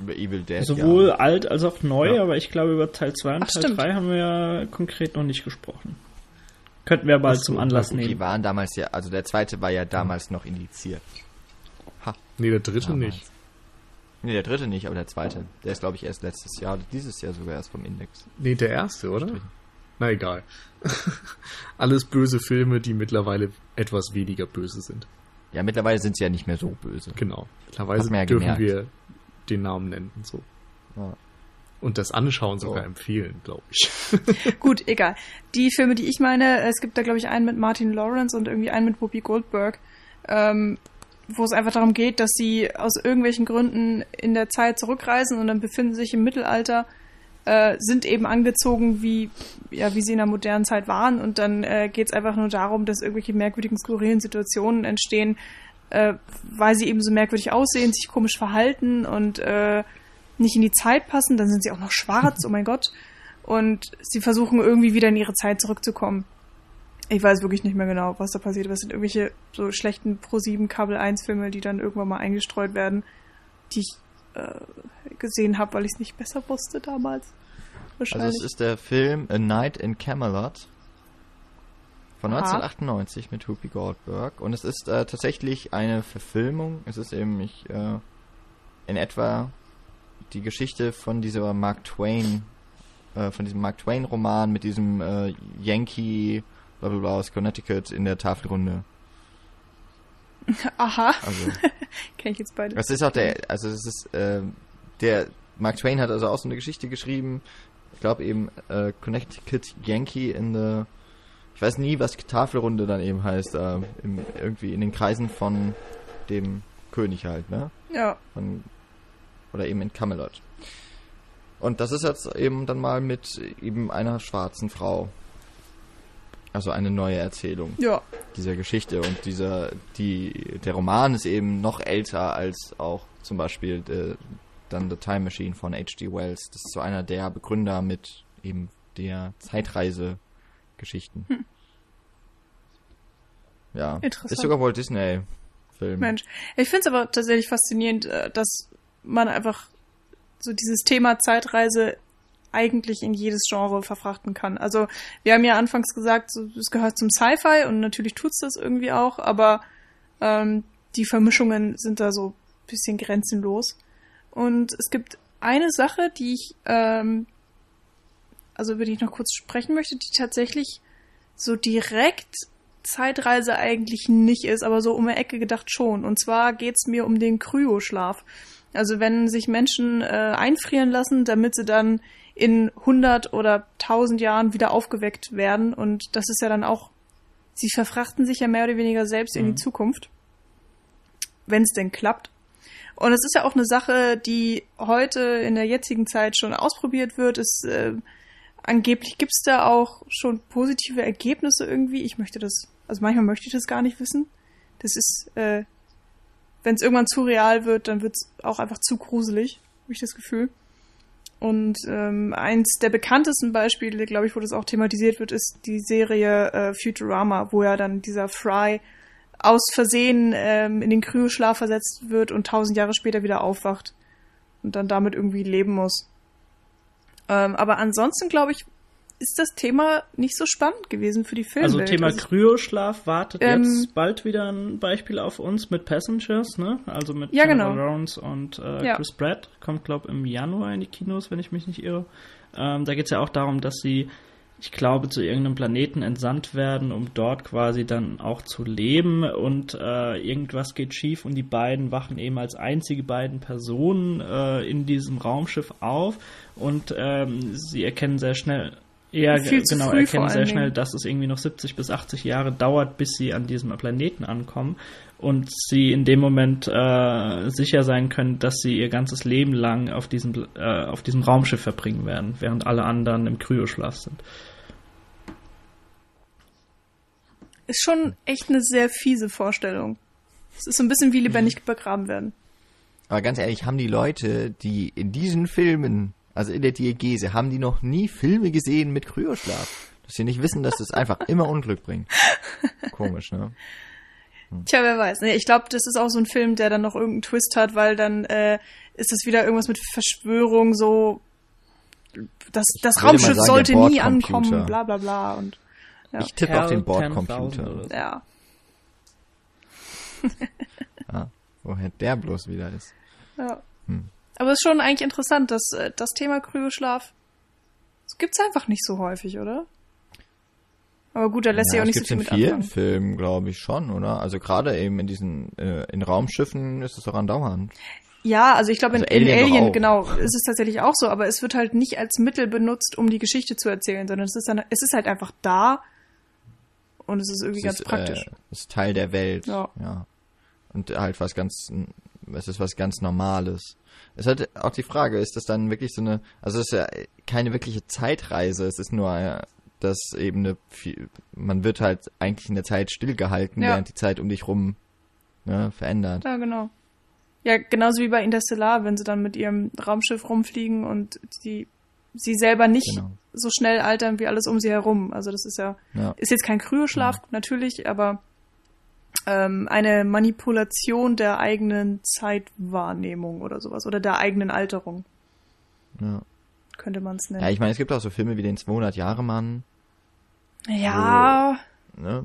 Über Evil Dead. Sowohl ja. alt als auch neu, Ja. aber ich glaube, über Teil 2 und Ach, Teil stimmt. 3 haben wir ja konkret noch nicht gesprochen. Könnten wir bald zum Anlass Die nehmen. waren damals ja, also der zweite war ja damals noch indiziert. Nee, der dritte Damals. nicht. Nee, der dritte nicht, aber der zweite. Der ist, glaube ich, erst letztes Jahr, oder dieses Jahr sogar erst vom Index. Nee, der erste, oder? Na egal. Alles böse Filme, die mittlerweile etwas weniger böse sind. Ja, mittlerweile sind sie ja nicht mehr so böse. Genau. Mittlerweile ja dürfen gemerkt. wir den Namen nennen und so. Ja. Und das Anschauen sogar So. empfehlen, glaube ich. Gut, egal. Die Filme, die ich meine, es gibt da, glaube ich, einen mit Martin Lawrence und irgendwie einen mit Whoopi Goldberg, ähm, wo es einfach darum geht, dass sie aus irgendwelchen Gründen in der Zeit zurückreisen und dann befinden sich im Mittelalter, äh, sind eben angezogen, wie, ja, wie sie in der modernen Zeit waren und dann äh, geht es einfach nur darum, dass irgendwelche merkwürdigen, skurrilen Situationen entstehen, äh, weil sie eben so merkwürdig aussehen, sich komisch verhalten und äh, nicht in die Zeit passen, dann sind sie auch noch schwarz, oh mein Gott. Und sie versuchen irgendwie wieder in ihre Zeit zurückzukommen. Ich weiß wirklich nicht mehr genau, was da passiert. Es sind irgendwelche so schlechten Pro7 Kabel 1 Filme, die dann irgendwann mal eingestreut werden, die ich äh, gesehen habe, weil ich es nicht besser wusste damals. Also Wahrscheinlich. es ist der Film A Night in Camelot von Aha. 1998 mit Whoopi Goldberg und es ist äh, tatsächlich eine Verfilmung. Es ist eben ich, äh, in etwa die Geschichte von dieser Mark Twain, äh, von diesem Mark Twain Roman mit diesem äh, Yankee bla bla bla aus Connecticut in der Tafelrunde. Aha, Also kenne ich jetzt beide. Es ist auch der, also es ist, ähm, der, Mark Twain hat also auch so eine Geschichte geschrieben, ich glaube eben, äh, Connecticut Yankee in the, ich weiß nie, was Tafelrunde dann eben heißt, äh, im, irgendwie in den Kreisen von dem König halt, ne? Ja, Von, oder eben in Camelot. Und das ist jetzt eben dann mal mit eben einer schwarzen Frau. Also eine neue Erzählung ja. dieser Geschichte und dieser die der Roman ist eben noch älter als auch zum Beispiel äh, dann The Time Machine von H.G. Wells. Das ist so einer der Begründer mit eben der Zeitreise-Geschichten. Ja, Interessant. ist sogar Walt Disney Film. Mensch. Ich finde es aber tatsächlich faszinierend, äh, dass man einfach so dieses Thema Zeitreise eigentlich in jedes Genre verfrachten kann. Also wir haben ja anfangs gesagt, es gehört zum Sci-Fi und natürlich tut's das irgendwie auch, aber ähm, die Vermischungen sind da so bisschen grenzenlos. Und es gibt eine Sache, die ich, ähm, also über die ich noch kurz sprechen möchte, die tatsächlich so direkt Zeitreise eigentlich nicht ist, aber so um die Ecke gedacht schon. Und zwar geht's mir um den Kryoschlaf. Also wenn sich Menschen äh, einfrieren lassen, damit sie dann in 100 oder 1000 Jahren wieder aufgeweckt werden. Und das ist ja dann auch, sie verfrachten sich ja mehr oder weniger selbst in die Zukunft. Wenn es denn klappt. Und es ist ja auch eine Sache, die heute in der jetzigen Zeit schon ausprobiert wird. Es, äh, angeblich gibt's da auch schon positive Ergebnisse irgendwie. Ich möchte das, also manchmal möchte ich das gar nicht wissen. Das ist, äh, wenn es irgendwann zu real wird, dann wird's auch einfach zu gruselig, habe ich das Gefühl. Und ähm, eins der bekanntesten Beispiele, glaube ich, wo das auch thematisiert wird, ist die Serie äh, Futurama, wo ja dann dieser Fry aus Versehen ähm, in den Kryoschlaf versetzt wird und tausend Jahre später wieder aufwacht und dann damit irgendwie leben muss. Ähm, aber ansonsten, glaube ich, ist das Thema nicht so spannend gewesen für die Filme. Also Thema Kryoschlaf wartet Ähm, jetzt bald wieder ein Beispiel auf uns mit Passengers, ne? Also mit Ja, Jennifer genau. Lawrence und äh, Ja. Chris Pratt. Kommt, glaube im Januar in die Kinos, wenn ich mich nicht irre. Ähm, da geht es ja auch darum, dass sie, ich glaube, zu irgendeinem Planeten entsandt werden, um dort quasi dann auch zu leben und äh, irgendwas geht schief und die beiden wachen eben als einzige beiden Personen äh, in diesem Raumschiff auf und ähm, sie erkennen sehr schnell ja, Viel zu genau, früh vor erkennen sehr schnell, Dingen. dass es irgendwie noch 70 bis 80 Jahre dauert, bis sie an diesem Planeten ankommen und sie in dem Moment äh, sicher sein können, dass sie ihr ganzes Leben lang auf diesem, äh, auf diesem Raumschiff verbringen werden, während alle anderen im Kryoschlaf sind. ist schon echt eine sehr fiese Vorstellung. Es ist so ein bisschen wie lebendig begraben werden. Aber ganz ehrlich, haben die Leute, die in diesen Filmen, also in der Diegese, haben die noch nie Filme gesehen mit Kryoschlaf? Dass sie nicht wissen, dass das einfach immer Unglück bringt. Komisch, ne? Tja, wer weiß. Ich glaube, das ist auch so ein Film, der dann noch irgendeinen Twist hat, weil dann äh, ist es wieder irgendwas mit Verschwörung, so das, das Raumschiff sagen, sollte nie ankommen, bla bla bla. Und Ja. Ich tippe auf den Cal 10.000 Bordcomputer. ja. Woher der bloß wieder ist. ja. Hm. Aber es ist schon eigentlich interessant, dass äh, das Thema Kryoschlaf, das gibt's einfach nicht so häufig, oder? Aber gut, da lässt sich Ja, auch es nicht so viel in mit vielen anfangen. Filmen, glaube ich, schon, oder? Also gerade eben in diesen, äh, in Raumschiffen ist es doch andauernd. Ja, also ich glaube, in, Also in Alien doch Alien, auch. genau, ist es tatsächlich auch so, aber es wird halt nicht als Mittel benutzt, um die Geschichte zu erzählen, sondern es ist dann, es ist halt einfach da und es ist irgendwie Es ganz ist, praktisch. Äh, ist Teil der Welt. Ja. ja. Und halt was ganz, es ist was ganz Normales. Es ist halt auch die Frage, ist das dann wirklich so eine, also es ist ja keine wirkliche Zeitreise, es ist nur, äh, dass eben eine, man wird halt eigentlich in der Zeit stillgehalten, Ja. während die Zeit um dich rum ne, verändert. Ja, genau. Ja, genauso wie bei Interstellar, wenn sie dann mit ihrem Raumschiff rumfliegen und die, sie selber nicht Genau. so schnell altern wie alles um sie herum. Also das ist ja, Ja. ist jetzt kein Kryoschlaf, natürlich, aber ähm, eine Manipulation der eigenen Zeitwahrnehmung oder sowas oder der eigenen Alterung, Ja. könnte man es nennen. ja, ich meine, es gibt auch so Filme wie den 200-Jahre-Mann, Ja, ne?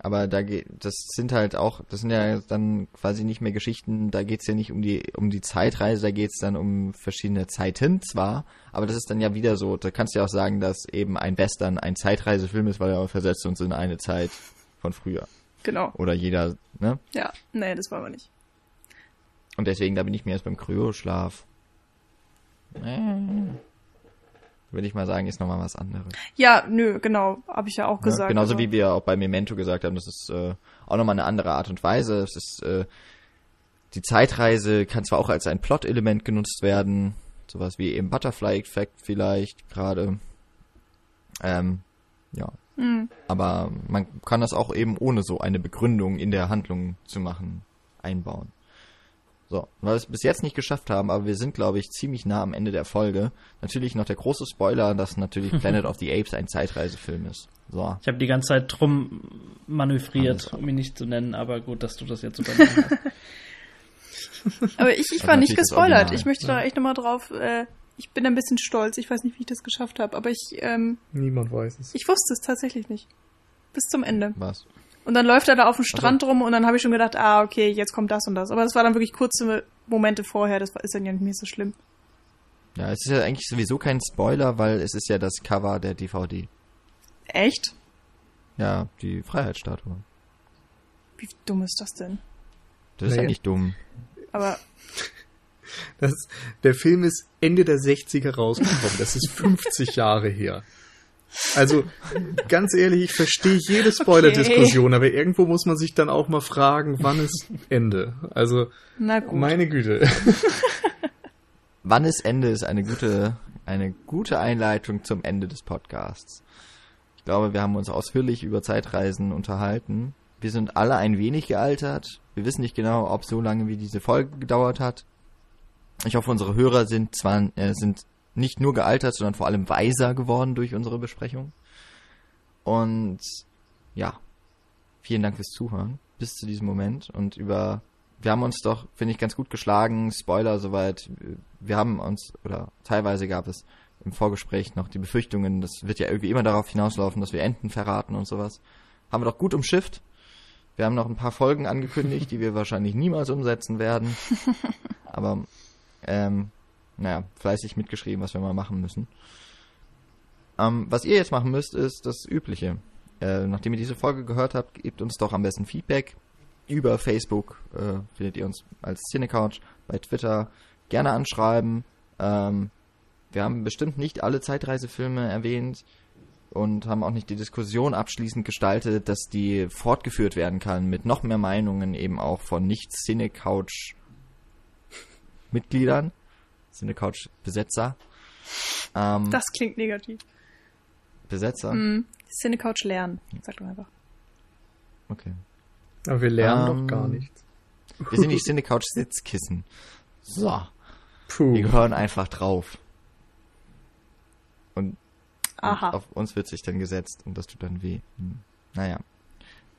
Aber da geht, das sind halt auch, das sind ja dann quasi nicht mehr Geschichten, da geht's ja nicht um die, um die Zeitreise, da geht's dann um verschiedene Zeiten zwar, aber das ist dann ja wieder so, da kannst du ja auch sagen, dass eben ein Western ein Zeitreisefilm ist, weil er versetzt uns in eine Zeit von früher. Genau. Oder jeder, ne? Ja, nee, das wollen wir nicht. Und deswegen, da bin ich mir jetzt beim Kryoschlaf. Äh, Würde ich mal sagen, ist nochmal was anderes. Ja, nö, genau, habe ich ja auch Ja, gesagt. genauso also, wie wir auch bei Memento gesagt haben, das ist äh, auch nochmal eine andere Art und Weise. Es ist äh, die Zeitreise kann zwar auch als ein Plot-Element genutzt werden, sowas wie eben Butterfly-Effekt vielleicht gerade. Ähm, ja. Hm. Aber man kann das auch eben ohne so eine Begründung in der Handlung zu machen einbauen. So, weil wir es bis jetzt nicht geschafft haben, aber wir sind, glaube ich, ziemlich nah am Ende der Folge. Natürlich noch der große Spoiler, dass natürlich Planet of the Apes ein Zeitreisefilm ist. So. Ich habe die ganze Zeit drum manövriert, um ihn nicht zu nennen, aber gut, dass du das jetzt übernommen hast. Aber ich, ich war nicht gespoilert. Original. Ich möchte da echt nochmal drauf. Äh, ich bin ein bisschen stolz. Ich weiß nicht, wie ich das geschafft habe, aber ich, ähm, Niemand weiß es. ich wusste es tatsächlich nicht. Bis zum Ende. Was? Und dann läuft er da auf dem Strand rum und dann habe ich schon gedacht, ah, okay, jetzt kommt das und das. Aber das war dann wirklich kurze Momente vorher. Das ist dann ja nicht mehr so schlimm. Ja, es ist ja eigentlich sowieso kein Spoiler, weil es ist ja das Cover der DVD. Echt? Ja, die Freiheitsstatue. Wie dumm ist das denn? Das ist Naja. ja nicht dumm. Aber Das, der Film ist Ende der 60er rausgekommen. Das ist 50 Jahre her. Also, ganz ehrlich, ich verstehe jede Spoiler-Diskussion, aber irgendwo muss man sich dann auch mal fragen, wann ist Ende? Also, na gut. meine Güte. Wann ist Ende ist eine gute, eine gute Einleitung zum Ende des Podcasts. Ich glaube, wir haben uns ausführlich über Zeitreisen unterhalten. Wir sind alle ein wenig gealtert. Wir wissen nicht genau, ob so lange wie diese Folge gedauert hat. Ich hoffe, unsere Hörer sind zwar äh, sind nicht nur gealtert, sondern vor allem weiser geworden durch unsere Besprechung. Und ja, vielen Dank fürs Zuhören bis zu diesem Moment und über wir haben uns doch, finde ich, ganz gut geschlagen. Spoiler soweit. Wir haben uns, oder teilweise gab es im Vorgespräch noch die Befürchtungen, das wird ja irgendwie immer darauf hinauslaufen, dass wir Enten verraten und sowas. Haben wir doch gut umschifft. Wir haben noch ein paar Folgen angekündigt, die wir wahrscheinlich niemals umsetzen werden. Aber, ähm, naja, fleißig mitgeschrieben, was wir mal machen müssen. Ähm, was ihr jetzt machen müsst, ist das Übliche. Äh, nachdem ihr diese Folge gehört habt, gebt uns doch am besten Feedback über Facebook äh, findet ihr uns als Cinecouch, bei Twitter gerne anschreiben. Ähm, wir haben bestimmt nicht alle Zeitreisefilme erwähnt und haben auch nicht die Diskussion abschließend gestaltet, dass die fortgeführt werden kann mit noch mehr Meinungen eben auch von nicht Cinecouch Mitgliedern, Cinecouch Besetzer. Ähm, Das klingt negativ. Besetzer? Hm. Cinecouch lernen. Sag doch einfach. Okay. Aber wir lernen Ähm, doch gar nichts. Wir sind die Cinecouch Sitzkissen. So. Puh. Wir gehören einfach drauf. Und Aha. Und auf uns wird sich dann gesetzt und das tut dann weh. Hm. Naja.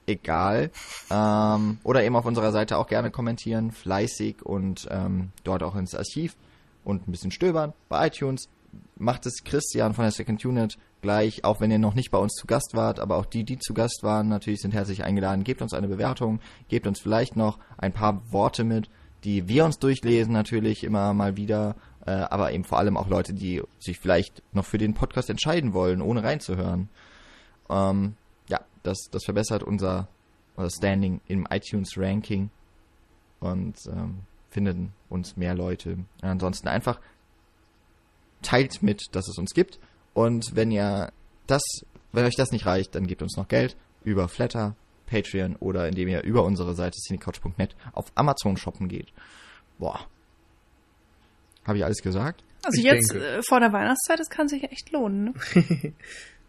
Egal. Ähm, oder eben auf unserer Seite auch gerne kommentieren, fleißig und ähm, dort auch ins Archiv und ein bisschen stöbern bei iTunes. Macht es Christian von der Second Unit gleich, auch wenn ihr noch nicht bei uns zu Gast wart, aber auch die, die zu Gast waren, natürlich sind herzlich eingeladen. Gebt uns eine Bewertung, gebt uns vielleicht noch ein paar Worte mit, die wir uns durchlesen, natürlich immer mal wieder, äh, aber eben vor allem auch Leute, die sich vielleicht noch für den Podcast entscheiden wollen, ohne reinzuhören. Ähm, ja, das, das verbessert unser, unser Standing im iTunes-Ranking und ähm, finden uns mehr Leute. Ansonsten einfach teilt mit, dass es uns gibt. Und wenn ihr das, wenn euch das nicht reicht, dann gebt uns noch Geld über Flatter, Patreon oder indem ihr über unsere Seite cinecouch.net auf Amazon shoppen geht. Boah. Habe ich alles gesagt? Also Ich jetzt denke. äh, vor der Weihnachtszeit, das kann sich echt lohnen. Ne?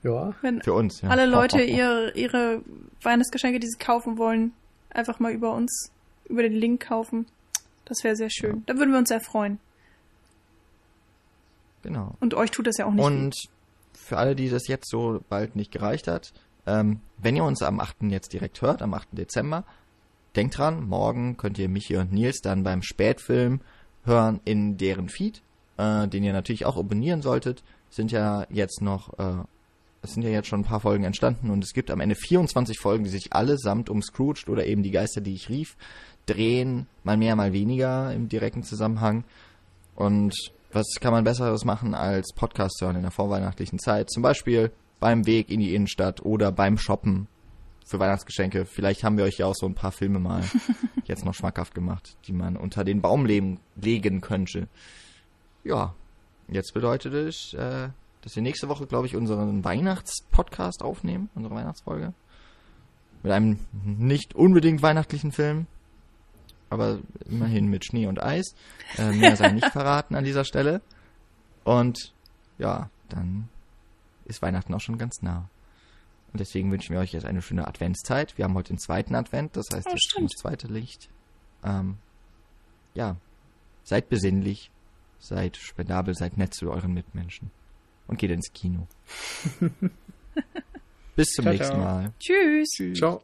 Ja. Wenn Für uns, ja. alle Leute ihre, ihre Weihnachtsgeschenke, die sie kaufen wollen, einfach mal über uns, über den Link kaufen. Das wäre sehr schön. Da würden wir uns sehr freuen. Genau. Und euch tut das ja auch nicht Und für alle, die das jetzt so bald nicht gereicht hat, ähm, wenn ihr uns am 8. jetzt direkt hört, am 8. Dezember, denkt dran, morgen könnt ihr Michi und Nils dann beim Spätfilm hören in deren Feed, äh, den ihr natürlich auch abonnieren solltet. Sind ja jetzt noch, äh, es sind ja jetzt schon ein paar Folgen entstanden und es gibt am Ende 24 Folgen, die sich allesamt um Scrooge oder eben die Geister, die ich rief, drehen, mal mehr, mal weniger im direkten Zusammenhang. Und was kann man Besseres machen als Podcast hören in der vorweihnachtlichen Zeit? Zum Beispiel beim Weg in die Innenstadt oder beim Shoppen für Weihnachtsgeschenke. Vielleicht haben wir euch ja auch so ein paar Filme mal jetzt noch schmackhaft gemacht, die man unter den Baum legen, legen könnte. Ja, jetzt bedeutet es, äh, dass wir nächste Woche, glaube ich, unseren Weihnachtspodcast aufnehmen, unsere Weihnachtsfolge. Mit einem nicht unbedingt weihnachtlichen Film, aber immerhin mit Schnee und Eis. Äh, mehr sei nicht verraten an dieser Stelle. Und ja, dann ist Weihnachten auch schon ganz nah. Und deswegen wünschen wir euch jetzt eine schöne Adventszeit. Wir haben heute den zweiten Advent, das heißt stimmt. das zweite Licht. Ähm, ja, seid besinnlich, seid spendabel, seid nett zu euren Mitmenschen. Und geht ins Kino. Bis zum Ciao, nächsten ciao. Mal. Tschüss. Ciao.